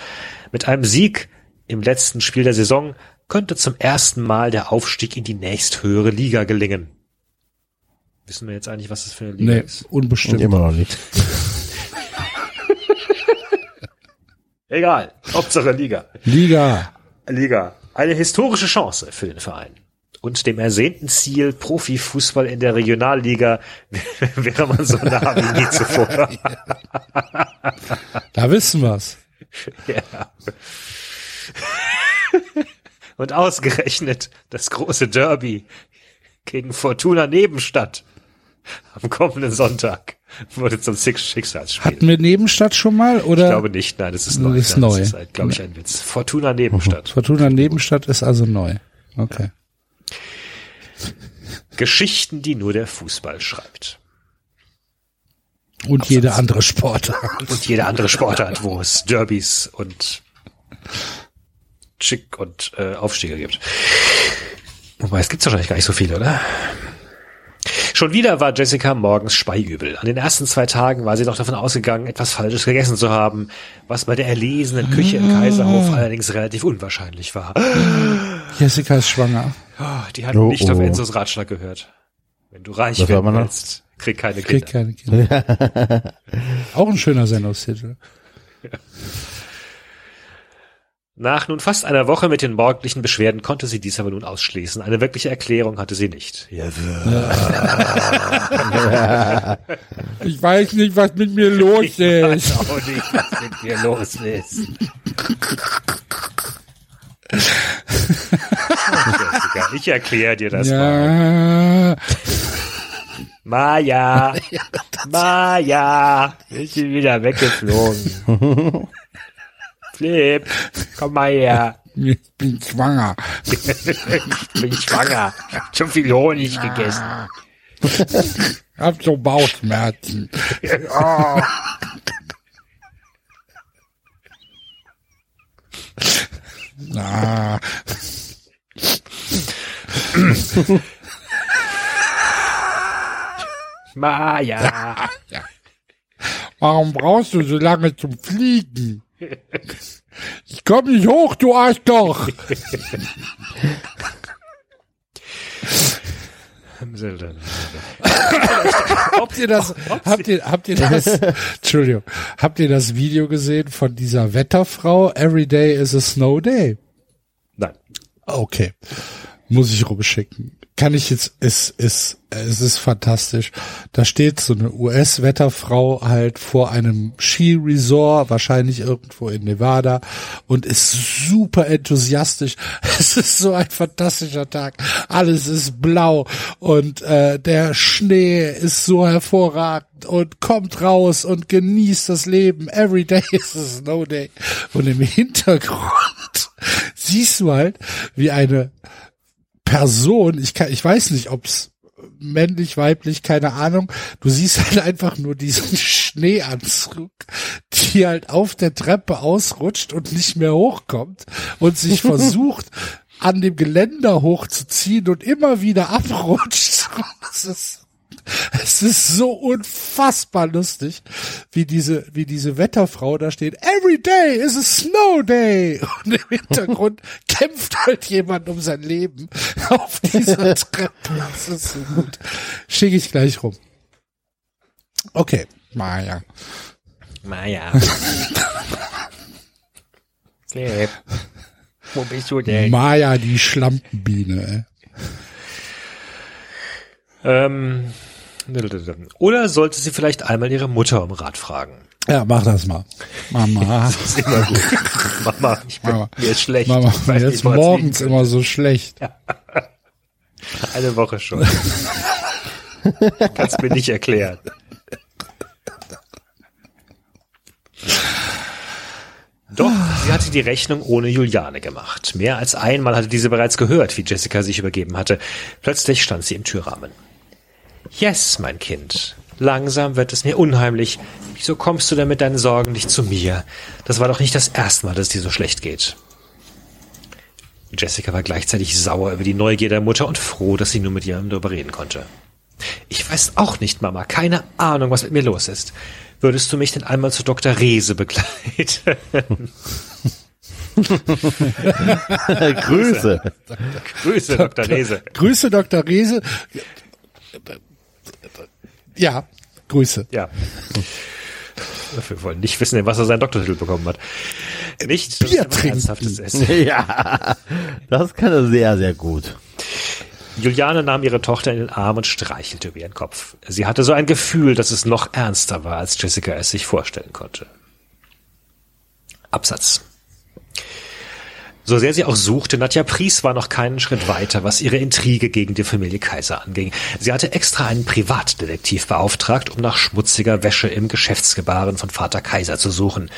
Mit einem Sieg im letzten Spiel der Saison könnte zum ersten Mal der Aufstieg in die nächsthöhere Liga gelingen. Wissen wir jetzt eigentlich, was das für eine Liga Nee, ist? unbestimmt. Immer noch nicht. Egal. Hauptsache Liga. Liga. Liga. Eine historische Chance für den Verein. Und dem ersehnten Ziel Profifußball in der Regionalliga wäre man so nah wie nie zuvor. Da wissen wir's. ja. Und ausgerechnet das große Derby gegen Fortuna Nebenstadt am kommenden Sonntag wurde zum Six Schicksalsspiel. Hatten wir Nebenstadt schon mal oder? ich glaube nicht, nein, das ist neu. ist Das neu. ist, halt, glaube ich, ein Witz. Fortuna Nebenstadt. Fortuna Nebenstadt ist also neu. Okay. Geschichten, die nur der Fußball schreibt. Und jede andere Sportart. Und jede andere Sportart, wo es Derbys und Chick und äh, Aufstiege gibt. Wobei, es gibt's wahrscheinlich gar nicht so viele, oder? Schon wieder war Jessica morgens speiübel. An den ersten zwei Tagen war sie noch davon ausgegangen, etwas Falsches gegessen zu haben, was bei der erlesenen Küche im Kaiserhof allerdings relativ unwahrscheinlich war. Jessica ist schwanger. Oh, die hat Oh, nicht auf oh. Enzos Ratschlag gehört. Wenn du reich werden willst, krieg keine Kriegt Kinder. keine Kinder. Auch ein schöner Sendungstitel. Nach nun fast einer Woche mit den morgendlichen Beschwerden konnte sie dies aber nun ausschließen. Eine wirkliche Erklärung hatte sie nicht. Ich weiß nicht, was mit mir los ist. auch nicht, was mit mir los ist. Jessica, ich erkläre dir das mal. Ja. Maja, Maja, ich bin wieder weggeflogen. Flip, komm mal her. Ich bin schwanger. Ich bin schwanger. Ich hab zu viel Honig gegessen. Hab so Bauchschmerzen. Oh. Ah. Maja. Warum brauchst du so lange zum Fliegen? Ich komm nicht hoch, du Arschloch. Habt ihr das, habt ihr, habt ihr das, Entschuldigung, habt ihr das Video gesehen von dieser Wetterfrau? Every day is a snow day. Nein. Okay. Muss ich rumschicken. Kann ich jetzt, es ist, es ist fantastisch. Da steht so eine US-Wetterfrau halt vor einem Skiresort, wahrscheinlich irgendwo in Nevada und ist super enthusiastisch. Es ist so ein fantastischer Tag. Alles ist blau und äh, der Schnee ist so hervorragend und kommt raus und genießt das Leben. Every day is a snow day. Und im Hintergrund siehst du halt, wie eine Person, ich kann, ich weiß nicht, ob's männlich, weiblich, keine Ahnung. Du siehst halt einfach nur diesen Schneeanzug, die halt auf der Treppe ausrutscht und nicht mehr hochkommt und sich versucht, an dem Geländer hochzuziehen und immer wieder abrutscht. Das ist, es ist so unfassbar lustig, wie diese, wie diese Wetterfrau da steht. Every day is a snow day. Und im Hintergrund kämpft halt jemand um sein Leben auf dieser Treppe. Das ist so gut. Schicke ich gleich rum. Okay, Maja. Maja. Flip. Wo bist du denn? Maja, die Schlampenbiene. Ähm, oder sollte sie vielleicht einmal ihre Mutter um Rat fragen? Ja, mach das mal. Mama. Das ist immer gut. Mama, ich bin, Mama. mir ist schlecht. Mama, mir ist morgens immer so schlecht. Eine Woche schon. Kannst mir nicht erklären. Doch, sie hatte die Rechnung ohne Juliane gemacht. Mehr als einmal hatte diese bereits gehört, wie Jessica sich übergeben hatte. Plötzlich stand sie im Türrahmen. Yes, mein Kind. Langsam wird es mir unheimlich. Wieso kommst du denn mit deinen Sorgen nicht zu mir? Das war doch nicht das erste Mal, dass es dir so schlecht geht. Jessica war gleichzeitig sauer über die Neugier der Mutter und froh, dass sie nur mit ihr darüber reden konnte. Ich weiß auch nicht, Mama. Keine Ahnung, was mit mir los ist. Würdest du mich denn einmal zu Dr. Rehse begleiten? Grüße. Grüße, Dr. Rehse. Grüße, Dr. Rehse. Ja, Grüße. Ja. Wir wollen nicht wissen, was er seinen Doktortitel bekommen hat. Nicht, dass Bier trinken. Ernsthaftes ist. Ja, das kann er sehr, sehr gut. Juliane nahm ihre Tochter in den Arm und streichelte über ihren Kopf. Sie hatte so ein Gefühl, dass es noch ernster war, als Jessica es sich vorstellen konnte. Absatz. So sehr sie auch suchte, Nadja Pries war noch keinen Schritt weiter, was ihre Intrige gegen die Familie Kaiser anging. Sie hatte extra einen Privatdetektiv beauftragt, um nach schmutziger Wäsche im Geschäftsgebaren von Vater Kaiser zu suchen.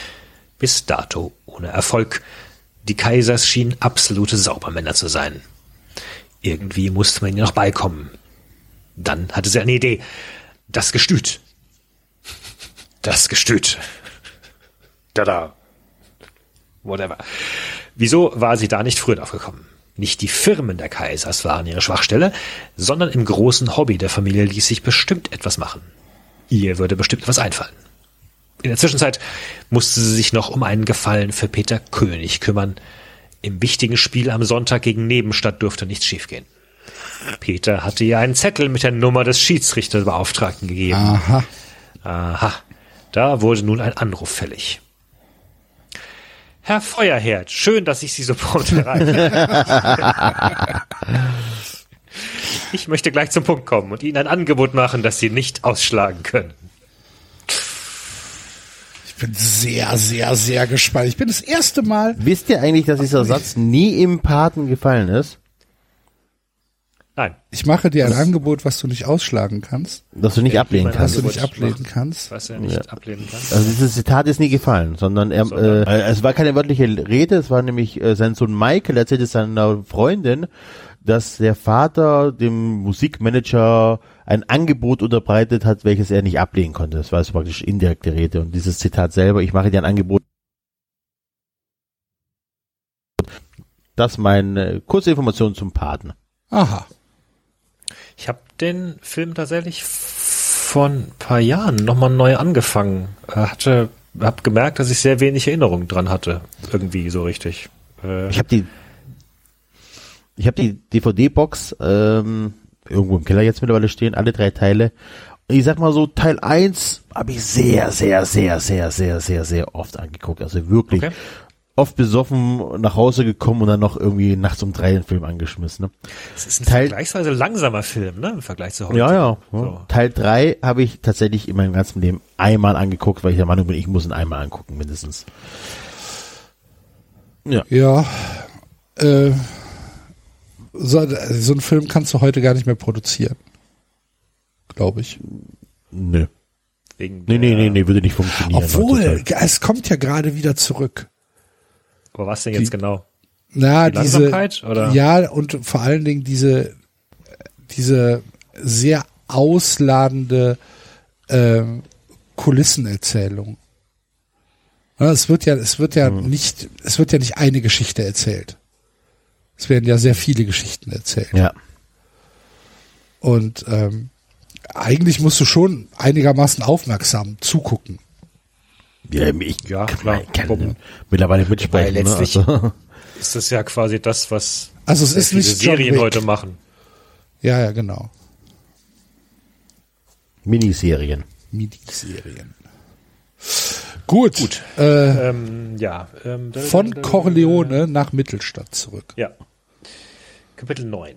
Bis dato ohne Erfolg. Die Kaisers schienen absolute Saubermänner zu sein. Irgendwie musste man ihr noch beikommen. Dann hatte sie eine Idee. Das Gestüt. Das Gestüt. Da Whatever. Wieso war sie da nicht früher drauf gekommen? Nicht die Firmen der Kaisers waren ihre Schwachstelle, sondern im großen Hobby der Familie ließ sich bestimmt etwas machen. Ihr würde bestimmt etwas einfallen. In der Zwischenzeit musste sie sich noch um einen Gefallen für Peter König kümmern. Im wichtigen Spiel am Sonntag gegen Nebenstadt durfte nichts schiefgehen. Peter hatte ihr einen Zettel mit der Nummer des Schiedsrichterbeauftragten gegeben. Aha. Aha, da wurde nun ein Anruf fällig. Herr Feuerherd, schön, dass ich Sie so prompt erreiche. ich möchte gleich zum Punkt kommen und Ihnen ein Angebot machen, das Sie nicht ausschlagen können. Ich bin sehr, sehr, sehr gespannt. Ich bin das erste Mal. Wisst ihr eigentlich, dass dieser Satz nie im Paten gefallen ist? Nein, Ich mache dir ein Angebot, was du nicht ausschlagen kannst, Dass du nicht ablehnen mein was kannst. du nicht ablehnen kannst. was er nicht ablehnen kann. Also dieses Zitat ist nie gefallen, sondern er, Sondern? äh, es war keine wörtliche Rede, es war nämlich äh, sein Sohn Michael erzählte seiner Freundin, dass der Vater dem Musikmanager ein Angebot unterbreitet hat, welches er nicht ablehnen konnte. Das war also praktisch indirekte Rede. Und dieses Zitat selber, ich mache dir ein Angebot. Das meine kurze Information zum Paten. Aha. Ich habe den Film tatsächlich vor ein paar Jahren nochmal neu angefangen. Äh, Hatte, hab gemerkt, dass ich sehr wenig Erinnerung dran hatte. Irgendwie so richtig. Äh, Ich habe die, ich habe die DVD-Box ähm, irgendwo im Keller jetzt mittlerweile stehen, alle drei Teile. Ich sag mal so, Teil 1 habe ich sehr, sehr, sehr, sehr, sehr, sehr, sehr oft angeguckt. Also wirklich Okay. Oft besoffen nach Hause gekommen und dann noch irgendwie nachts um drei den Film angeschmissen. Ne? das ist ein Teil- vergleichsweise langsamer Film, ne? Im Vergleich zu heute. Ja, ja. ja. So. Teil 3 habe ich tatsächlich in meinem ganzen Leben einmal angeguckt, weil ich der Meinung bin, ich muss ihn einmal angucken, mindestens. Ja. Ja. Äh, so, so einen Film kannst du heute gar nicht mehr produzieren. Glaube ich. Nö. Wegen Nee, nee, nee, nee, würde nicht funktionieren. Obwohl, es kommt ja gerade wieder zurück. Aber was denn jetzt genau? Na, Die diese, oder? ja, und vor allen Dingen diese, diese sehr ausladende äh, Kulissenerzählung. Ja, es wird ja, es wird ja Mhm. nicht, es wird ja nicht eine Geschichte erzählt. Es werden ja sehr viele Geschichten erzählt. Ja. Und ähm, eigentlich musst du schon einigermaßen aufmerksam zugucken. Ja, ich Ja, kann, klar. kann Warum? mittlerweile mitsprechen. Wobei letztlich- ne? also, Ist das ja quasi das, was Also es ist nicht Serien Wick. heute machen. Ja, ja, genau. Miniserien. Miniserien. Gut. Gut. Äh, Ähm, ja. Ähm, da- von da- da- Corleone nach Mittelstadt zurück. Ja. Kapitel 9.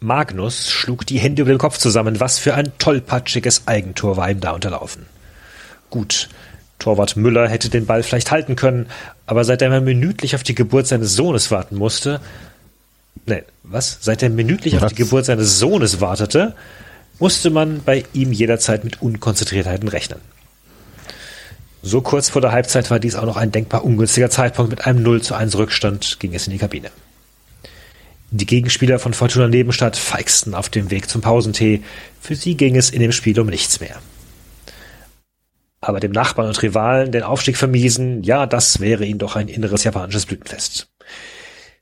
Magnus schlug die Hände über den Kopf zusammen. Was für ein tollpatschiges Eigentor war ihm da unterlaufen. Gut, Torwart Müller hätte den Ball vielleicht halten können, aber seit er minütlich auf die Geburt seines Sohnes warten musste, ne, was? Seit er minütlich auf Was? die Geburt seines Sohnes wartete, musste man bei ihm jederzeit mit Unkonzentriertheiten rechnen. So kurz vor der Halbzeit war dies auch noch ein denkbar ungünstiger Zeitpunkt. Mit einem 0 zu 1 Rückstand ging es in die Kabine. Die Gegenspieler von Fortuna Nebenstadt feixten auf dem Weg zum Pausentee. Für sie ging es in dem Spiel um nichts mehr. Aber dem Nachbarn und Rivalen den Aufstieg vermiesen, ja, das wäre ihnen doch ein inneres japanisches Blütenfest.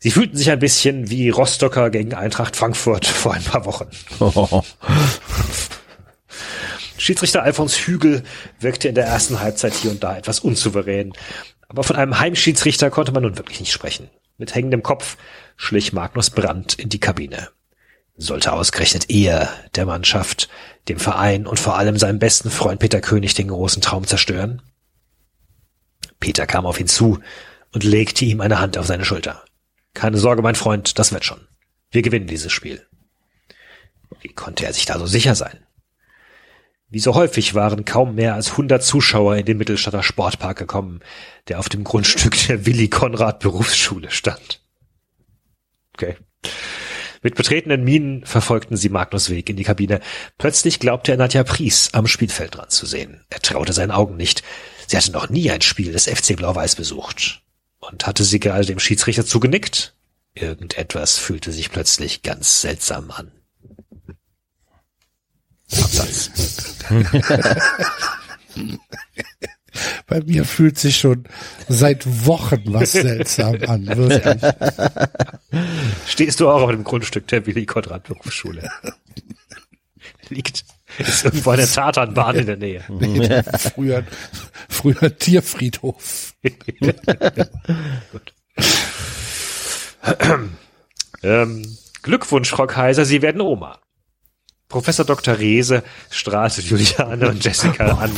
Sie fühlten sich ein bisschen wie Rostocker gegen Eintracht Frankfurt vor ein paar Wochen. Schiedsrichter Alfons Hügel wirkte in der ersten Halbzeit hier und da etwas unsouverän. Aber von einem Heimschiedsrichter konnte man nun wirklich nicht sprechen. Mit hängendem Kopf schlich Magnus Brandt in die Kabine. Sollte ausgerechnet er der Mannschaft, dem Verein und vor allem seinem besten Freund Peter König den großen Traum zerstören? Peter kam auf ihn zu und legte ihm eine Hand auf seine Schulter. Keine Sorge, mein Freund, das wird schon. Wir gewinnen dieses Spiel. Wie konnte er sich da so sicher sein? Wie so häufig waren kaum mehr als 100 Zuschauer in den Mittelstadter Sportpark gekommen, der auf dem Grundstück der Willi Konrad Berufsschule stand. Okay. Mit betretenen Mienen verfolgten sie Magnus Weg in die Kabine. Plötzlich glaubte er Nadja Pries am Spielfeldrand zu sehen. Er traute seinen Augen nicht. Sie hatte noch nie ein Spiel des FC Blau-Weiß besucht. Und hatte sie gerade dem Schiedsrichter zugenickt? Irgendetwas fühlte sich plötzlich ganz seltsam an. Absatz. Bei mir fühlt sich schon seit Wochen was seltsam an, wirklich. Stehst du auch auf dem Grundstück der Willi-Quadrat-Berufsschule? Liegt, ist irgendwo eine Tatanbahn in der Nähe. Nee, früher, früher Tierfriedhof. Ähm, Glückwunsch, Frau Kaiser, Sie werden Oma. Professor Dr. Rehse strahlte Juliane und Jessica an,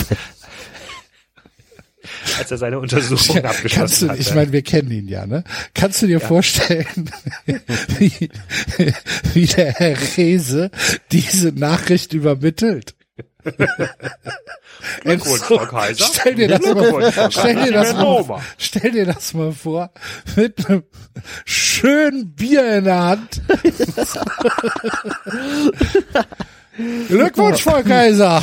als er seine Untersuchung abgeschlossen hatte. ich meine, wir kennen ihn ja, ne? Kannst du dir vorstellen, wie, wie der Herr Rehse diese Nachricht übermittelt? Glückwunsch, Frau Kaiser. Stell dir das mal, stell dir das mal, stell dir das mal vor, mit einem schönen Bier in der Hand. Glückwunsch, Frau Kaiser.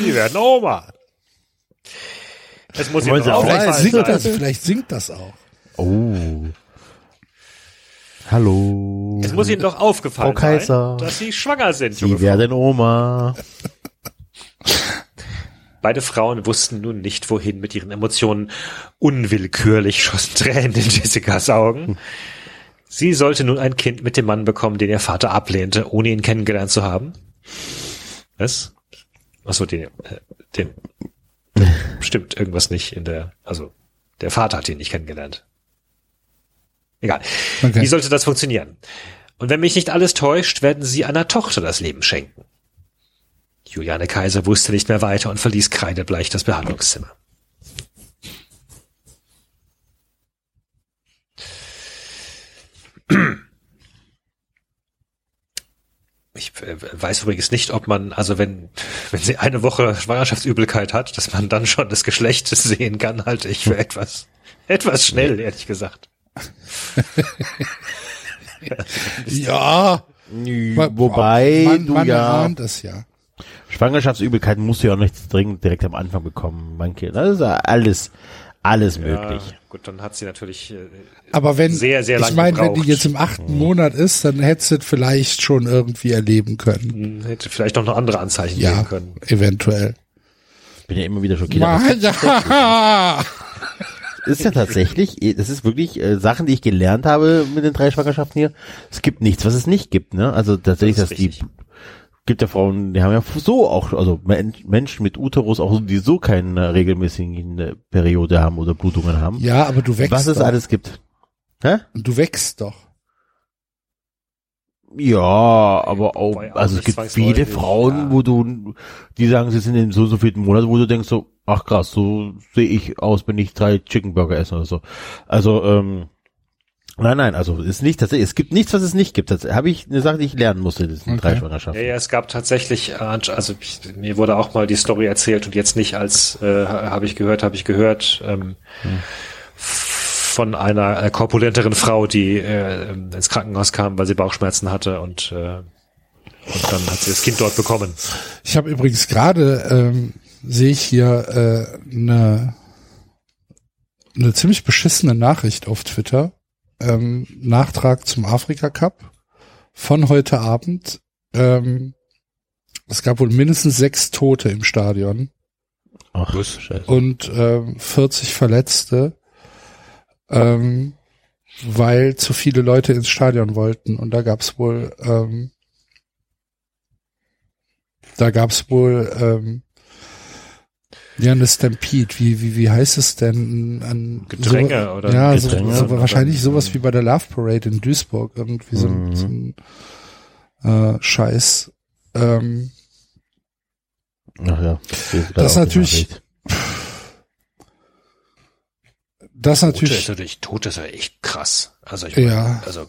Sie werden Oma. Es muss noch auch Vielleicht aufgefallen singt sein. das, vielleicht singt das auch. Oh. Hallo. Es muss Ihnen doch aufgefallen Frau Kaiser. sein, dass Sie schwanger sind, junge Sie werden Oma. Beide Frauen wussten nun nicht, wohin mit ihren Emotionen. Unwillkürlich schossen Tränen in Jessicas Augen. Sie sollte nun ein Kind mit dem Mann bekommen, den ihr Vater ablehnte, ohne ihn kennengelernt zu haben. Was? Achso, den, äh, den, stimmt irgendwas nicht in der, also, der Vater hat ihn nicht kennengelernt. Egal. Okay. Wie sollte das funktionieren? Und wenn mich nicht alles täuscht, werden sie einer Tochter das Leben schenken. Juliane Kaiser wusste nicht mehr weiter und verließ kreidebleich das Behandlungszimmer. Ich äh, weiß übrigens nicht, ob man, also wenn, wenn sie eine Woche Schwangerschaftsübelkeit hat, dass man dann schon das Geschlecht sehen kann, halte ich für etwas, etwas schnell, ehrlich gesagt. Ja. Wobei man, du man ja ja. Schwangerschaftsübelkeit musst du ja auch nicht dringend direkt am Anfang bekommen, mein Kind. Das ist ja alles, alles möglich. Gut, dann hat sie natürlich äh, Aber wenn, Sehr, sehr ich lang meine, wenn die jetzt im achten Monat ist, dann hättest du es vielleicht schon irgendwie erleben können. hätte vielleicht noch eine andere Anzeichen Ja, geben können. eventuell. Ich bin ja immer wieder schockiert. aber Ja. Ist ja tatsächlich, das ist wirklich äh, Sachen, die ich gelernt habe mit den drei Schwangerschaften hier. Es gibt nichts, was es nicht gibt, ne? Also tatsächlich, Das dass ist die richtig. Gibt ja Frauen, die haben ja so auch, also Men- Menschen mit Uterus auch, die so keine regelmäßigen äh, Periode haben oder Blutungen haben. ja, aber du wächst was es doch. alles gibt. Hä? Du wächst doch. Ja, aber auch, Wobei also es gibt viele Frauen, ja. wo du, die sagen, sie sind in so, so vielen Monat, wo du denkst so, ach krass, so sehe ich aus, wenn ich drei Chicken Burger esse oder so. Also, ähm, nein, nein, also ist nicht tatsächlich, es gibt nichts, was es nicht gibt. Das habe ich eine Sache, die ich lernen musste, das sind Okay. drei Ja, Schwangerschaften. ja, es gab tatsächlich, äh, also ich, mir wurde auch mal die Story erzählt und jetzt nicht als äh, habe ich gehört, habe ich gehört ähm, von einer äh, korpulenteren Frau, die äh, ins Krankenhaus kam, weil sie Bauchschmerzen hatte und äh, und dann hat sie das Kind dort bekommen. Ich habe übrigens gerade, ähm, sehe ich hier äh, eine eine ziemlich beschissene Nachricht auf Twitter. Ähm, Nachtrag zum Afrika Cup von heute Abend. Ähm, es gab wohl mindestens sechs Tote im Stadion Ach, scheiße. und ähm, 40 Verletzte, ähm, weil zu viele Leute ins Stadion wollten. Und da gab's wohl, ähm, da gab's wohl ähm, ja eine Stampede. Wie wie wie heißt es denn? An Gedränge so, oder ja, Gedränge so, so oder- wahrscheinlich sowas wie bei der Love Parade in Duisburg irgendwie so, ein- Mhm. so ein äh, Scheiß. Ähm, Ach ja. Das ist natürlich- das Tote natürlich ist natürlich, Tote ist ja echt krass. Also ich Ja. meine, also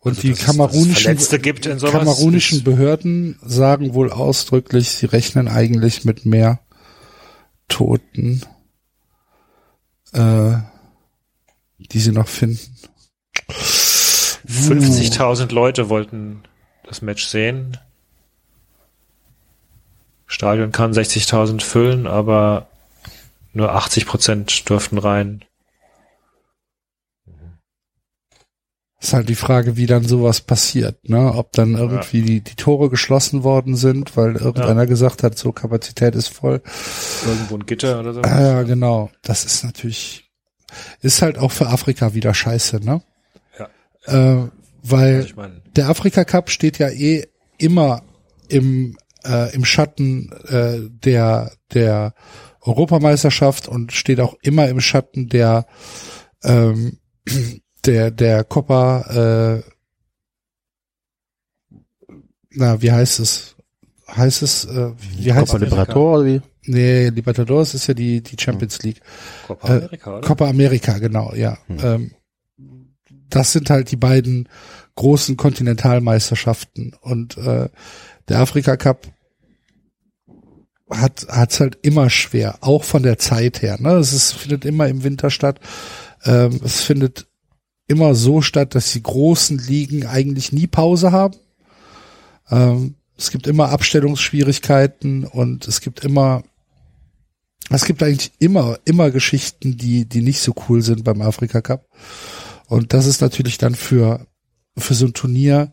Und Also, die kamerunischen, Verletzte gibt in sowas, kamerunischen Behörden sagen wohl ausdrücklich, sie rechnen eigentlich mit mehr Toten, äh, die sie noch finden. 50.000 Leute wollten das Match sehen. Stadion kann 60.000 füllen, aber nur 80 Prozent durften rein. Ist halt die Frage, wie dann sowas passiert, ne? Ob dann irgendwie die, die Tore geschlossen worden sind, weil irgendeiner gesagt hat, so Kapazität ist voll. Irgendwo ein Gitter oder so. Ah, ja, genau. Das ist natürlich, ist halt auch für Afrika wieder scheiße, ne? Ja. Äh, weil ich meine, der Afrika Cup steht ja eh immer im äh, im Schatten äh, der der Europameisterschaft und steht auch immer im Schatten der ähm, der der Copa äh, na wie heißt es heißt es äh, wie heißt Copa es Liberator oder wie? nee Libertadores ist ja die die Champions League Copa Äh, America, oder? Copa America, genau, ja. Ähm, das sind halt die beiden großen Kontinentalmeisterschaften und äh, der Afrika Cup hat hat's halt immer schwer, auch von der Zeit her. Ne? Es ist, findet immer im Winter statt. Ähm, es findet immer so statt, dass die großen Ligen eigentlich nie Pause haben. Ähm, es gibt immer Abstellungsschwierigkeiten und es gibt immer es gibt eigentlich immer, immer Geschichten, die, die nicht so cool sind beim Afrika Cup. Und das ist natürlich dann für, für so ein Turnier,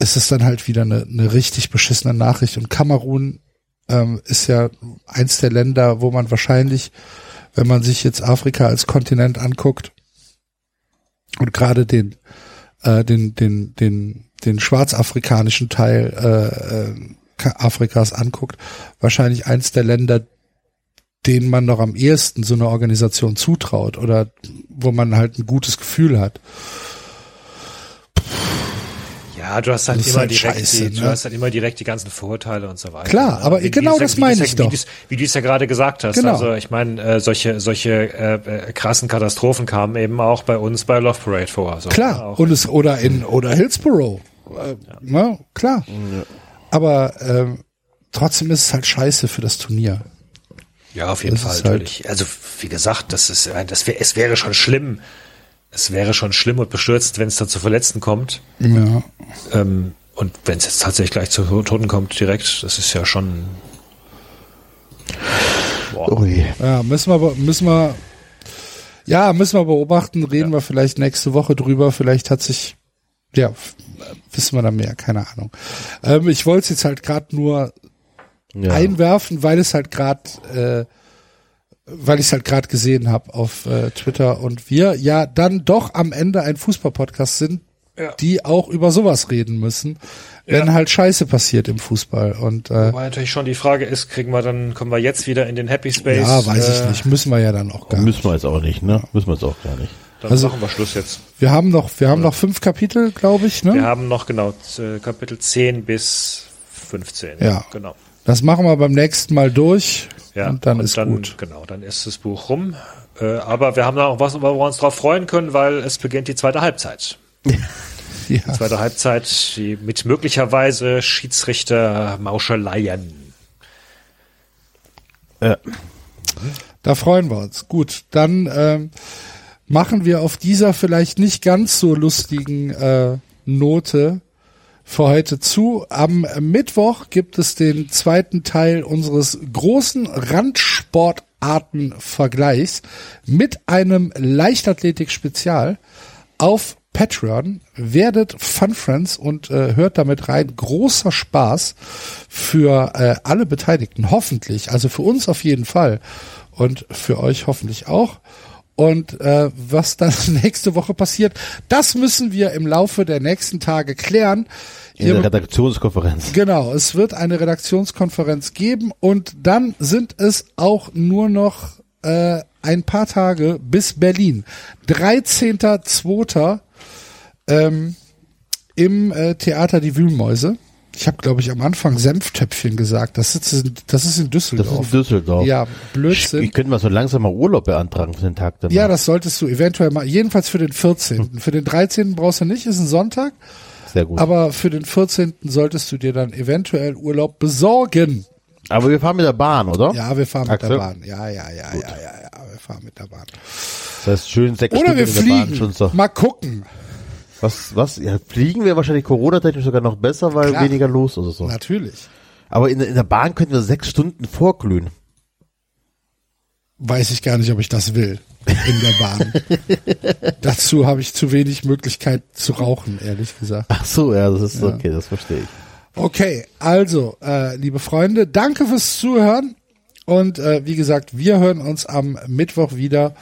ist es dann halt wieder eine, eine richtig beschissene Nachricht. Und Kamerun ähm, ist ja eins der Länder, wo man wahrscheinlich, wenn man sich jetzt Afrika als Kontinent anguckt und gerade den, äh, den, den, den, den schwarzafrikanischen Teil äh, äh, Ka- Afrikas anguckt, wahrscheinlich eins der Länder, denen man noch am ehesten so eine Organisation zutraut oder wo man halt ein gutes Gefühl hat. Ja, du hast halt immer halt direkt, scheiße, die, du ne? hast halt immer direkt die ganzen Vorurteile und so weiter. Klar, ne? aber Wie genau du das ja- meine du ich ja- doch. Wie du es- wie du es ja gerade gesagt hast. Genau. Also ich meine, äh, solche solche äh, äh, krassen Katastrophen kamen eben auch bei uns bei Love Parade vor. So, Klar, Auch. und es oder in oder Hillsborough, äh, ne, klar. Aber ähm, trotzdem ist es halt scheiße für das Turnier. Ja, auf jeden Das Fall halt- natürlich. Also wie gesagt, das ist, äh, das wäre, es wäre schon schlimm. Es wäre schon schlimm und bestürzt, wenn es da zu Verletzten kommt. Ja. Ähm, und wenn es jetzt tatsächlich gleich zu Toten kommt direkt, das ist ja schon. Boah. Ui. Ja, müssen wir, be- müssen wir, ja, müssen wir beobachten, reden wir vielleicht nächste Woche drüber, vielleicht hat sich, ja, wissen wir da mehr, keine Ahnung. Ähm, ich wollte es jetzt halt gerade nur Ja. einwerfen, weil es halt gerade, äh, weil ich es halt gerade gesehen habe auf äh, Twitter und wir ja dann doch am Ende ein Fußball-Podcast sind, Ja. die auch über sowas reden müssen, wenn halt Scheiße passiert im Fußball und äh, Wobei natürlich schon die Frage ist, kriegen wir dann, kommen wir jetzt wieder in den Happy Space? ja, weiß äh, ich nicht, müssen wir ja dann auch gar nicht. Müssen wir jetzt auch nicht, ne? Müssen wir jetzt auch gar nicht. Dann Also- machen wir Schluss jetzt. Wir haben noch, wir haben noch fünf Kapitel, glaube ich, ne? Wir haben noch genau Kapitel 10 bis 15. Ja. Genau. Das machen wir beim nächsten Mal durch Ja, und dann ist gut. Genau, dann ist das Buch rum. Äh, aber wir haben da auch was, wo wir uns drauf freuen können, weil es beginnt die zweite Halbzeit. Ja, Zweite Halbzeit die mit möglicherweise Schiedsrichter Mauscheleien. Ja. da freuen wir uns. Gut, dann ähm, machen wir auf dieser vielleicht nicht ganz so lustigen äh, Note für heute zu. Am Mittwoch gibt es den zweiten Teil unseres großen Randsportarten-Vergleichs mit einem Leichtathletik-Spezial auf Patreon. Werdet Fun Friends und äh, hört damit rein. Großer Spaß für äh, alle Beteiligten, hoffentlich. Also für uns auf jeden Fall und für euch hoffentlich auch. Und äh, was dann nächste Woche passiert, das müssen wir im Laufe der nächsten Tage klären. In der Redaktionskonferenz. Genau, es wird eine Redaktionskonferenz geben und dann sind es auch nur noch äh, ein paar Tage bis Berlin. 13.02. Ähm, im äh, Theater Die Wühlmäuse. Ich habe, glaube ich, am Anfang Senftöpfchen gesagt. Das ist, in- das ist in Das ist Düsseldorf. in Düsseldorf. Ja, Blödsinn. ich könnte mal so langsam mal Urlaub beantragen für den Tag danach. ja, das solltest du eventuell mal, jedenfalls für den 14. Für den 13. brauchst du nicht, ist ein Sonntag. Sehr gut. Aber für den 14. solltest du dir dann eventuell Urlaub besorgen. Aber wir fahren mit der Bahn, oder? Ja, wir fahren mit Axel? der Bahn. Ja, ja, ja, ja, ja, ja, wir fahren mit der Bahn. Das heißt, schön sechs Oder Stunden wir der Bahn schon fliegen. so. Mal gucken. Was, was? Ja, fliegen wäre wahrscheinlich Corona-technisch sogar noch besser, weil Klar. weniger los ist oder so. Natürlich. Aber in, der- in der Bahn könnten wir sechs Stunden vorglühen. weiß ich gar nicht, ob ich das will in der Bahn. Dazu habe ich zu wenig Möglichkeit zu rauchen, ehrlich gesagt. Ach so, ja, das ist okay, das verstehe ich. Okay, also, äh, liebe Freunde, danke fürs Zuhören. Und äh, wie gesagt, wir hören uns am Mittwoch wieder.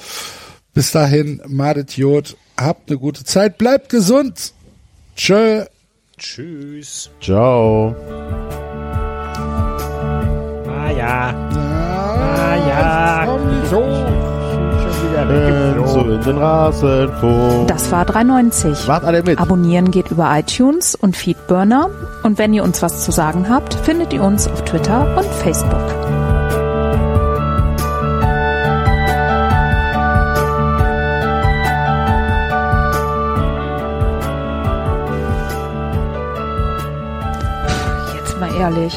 Bis dahin, Madet Jod, habt eine gute Zeit, bleibt gesund. Tschö. Tschüss. Ciao. Ah ja. Ah ja. Komm nicht so. So in den Rasenfunk. Das war 390. Wart alle mit. Abonnieren geht über iTunes und Feedburner. Und wenn ihr uns was zu sagen habt, findet ihr uns auf Twitter und Facebook. Ehrlich,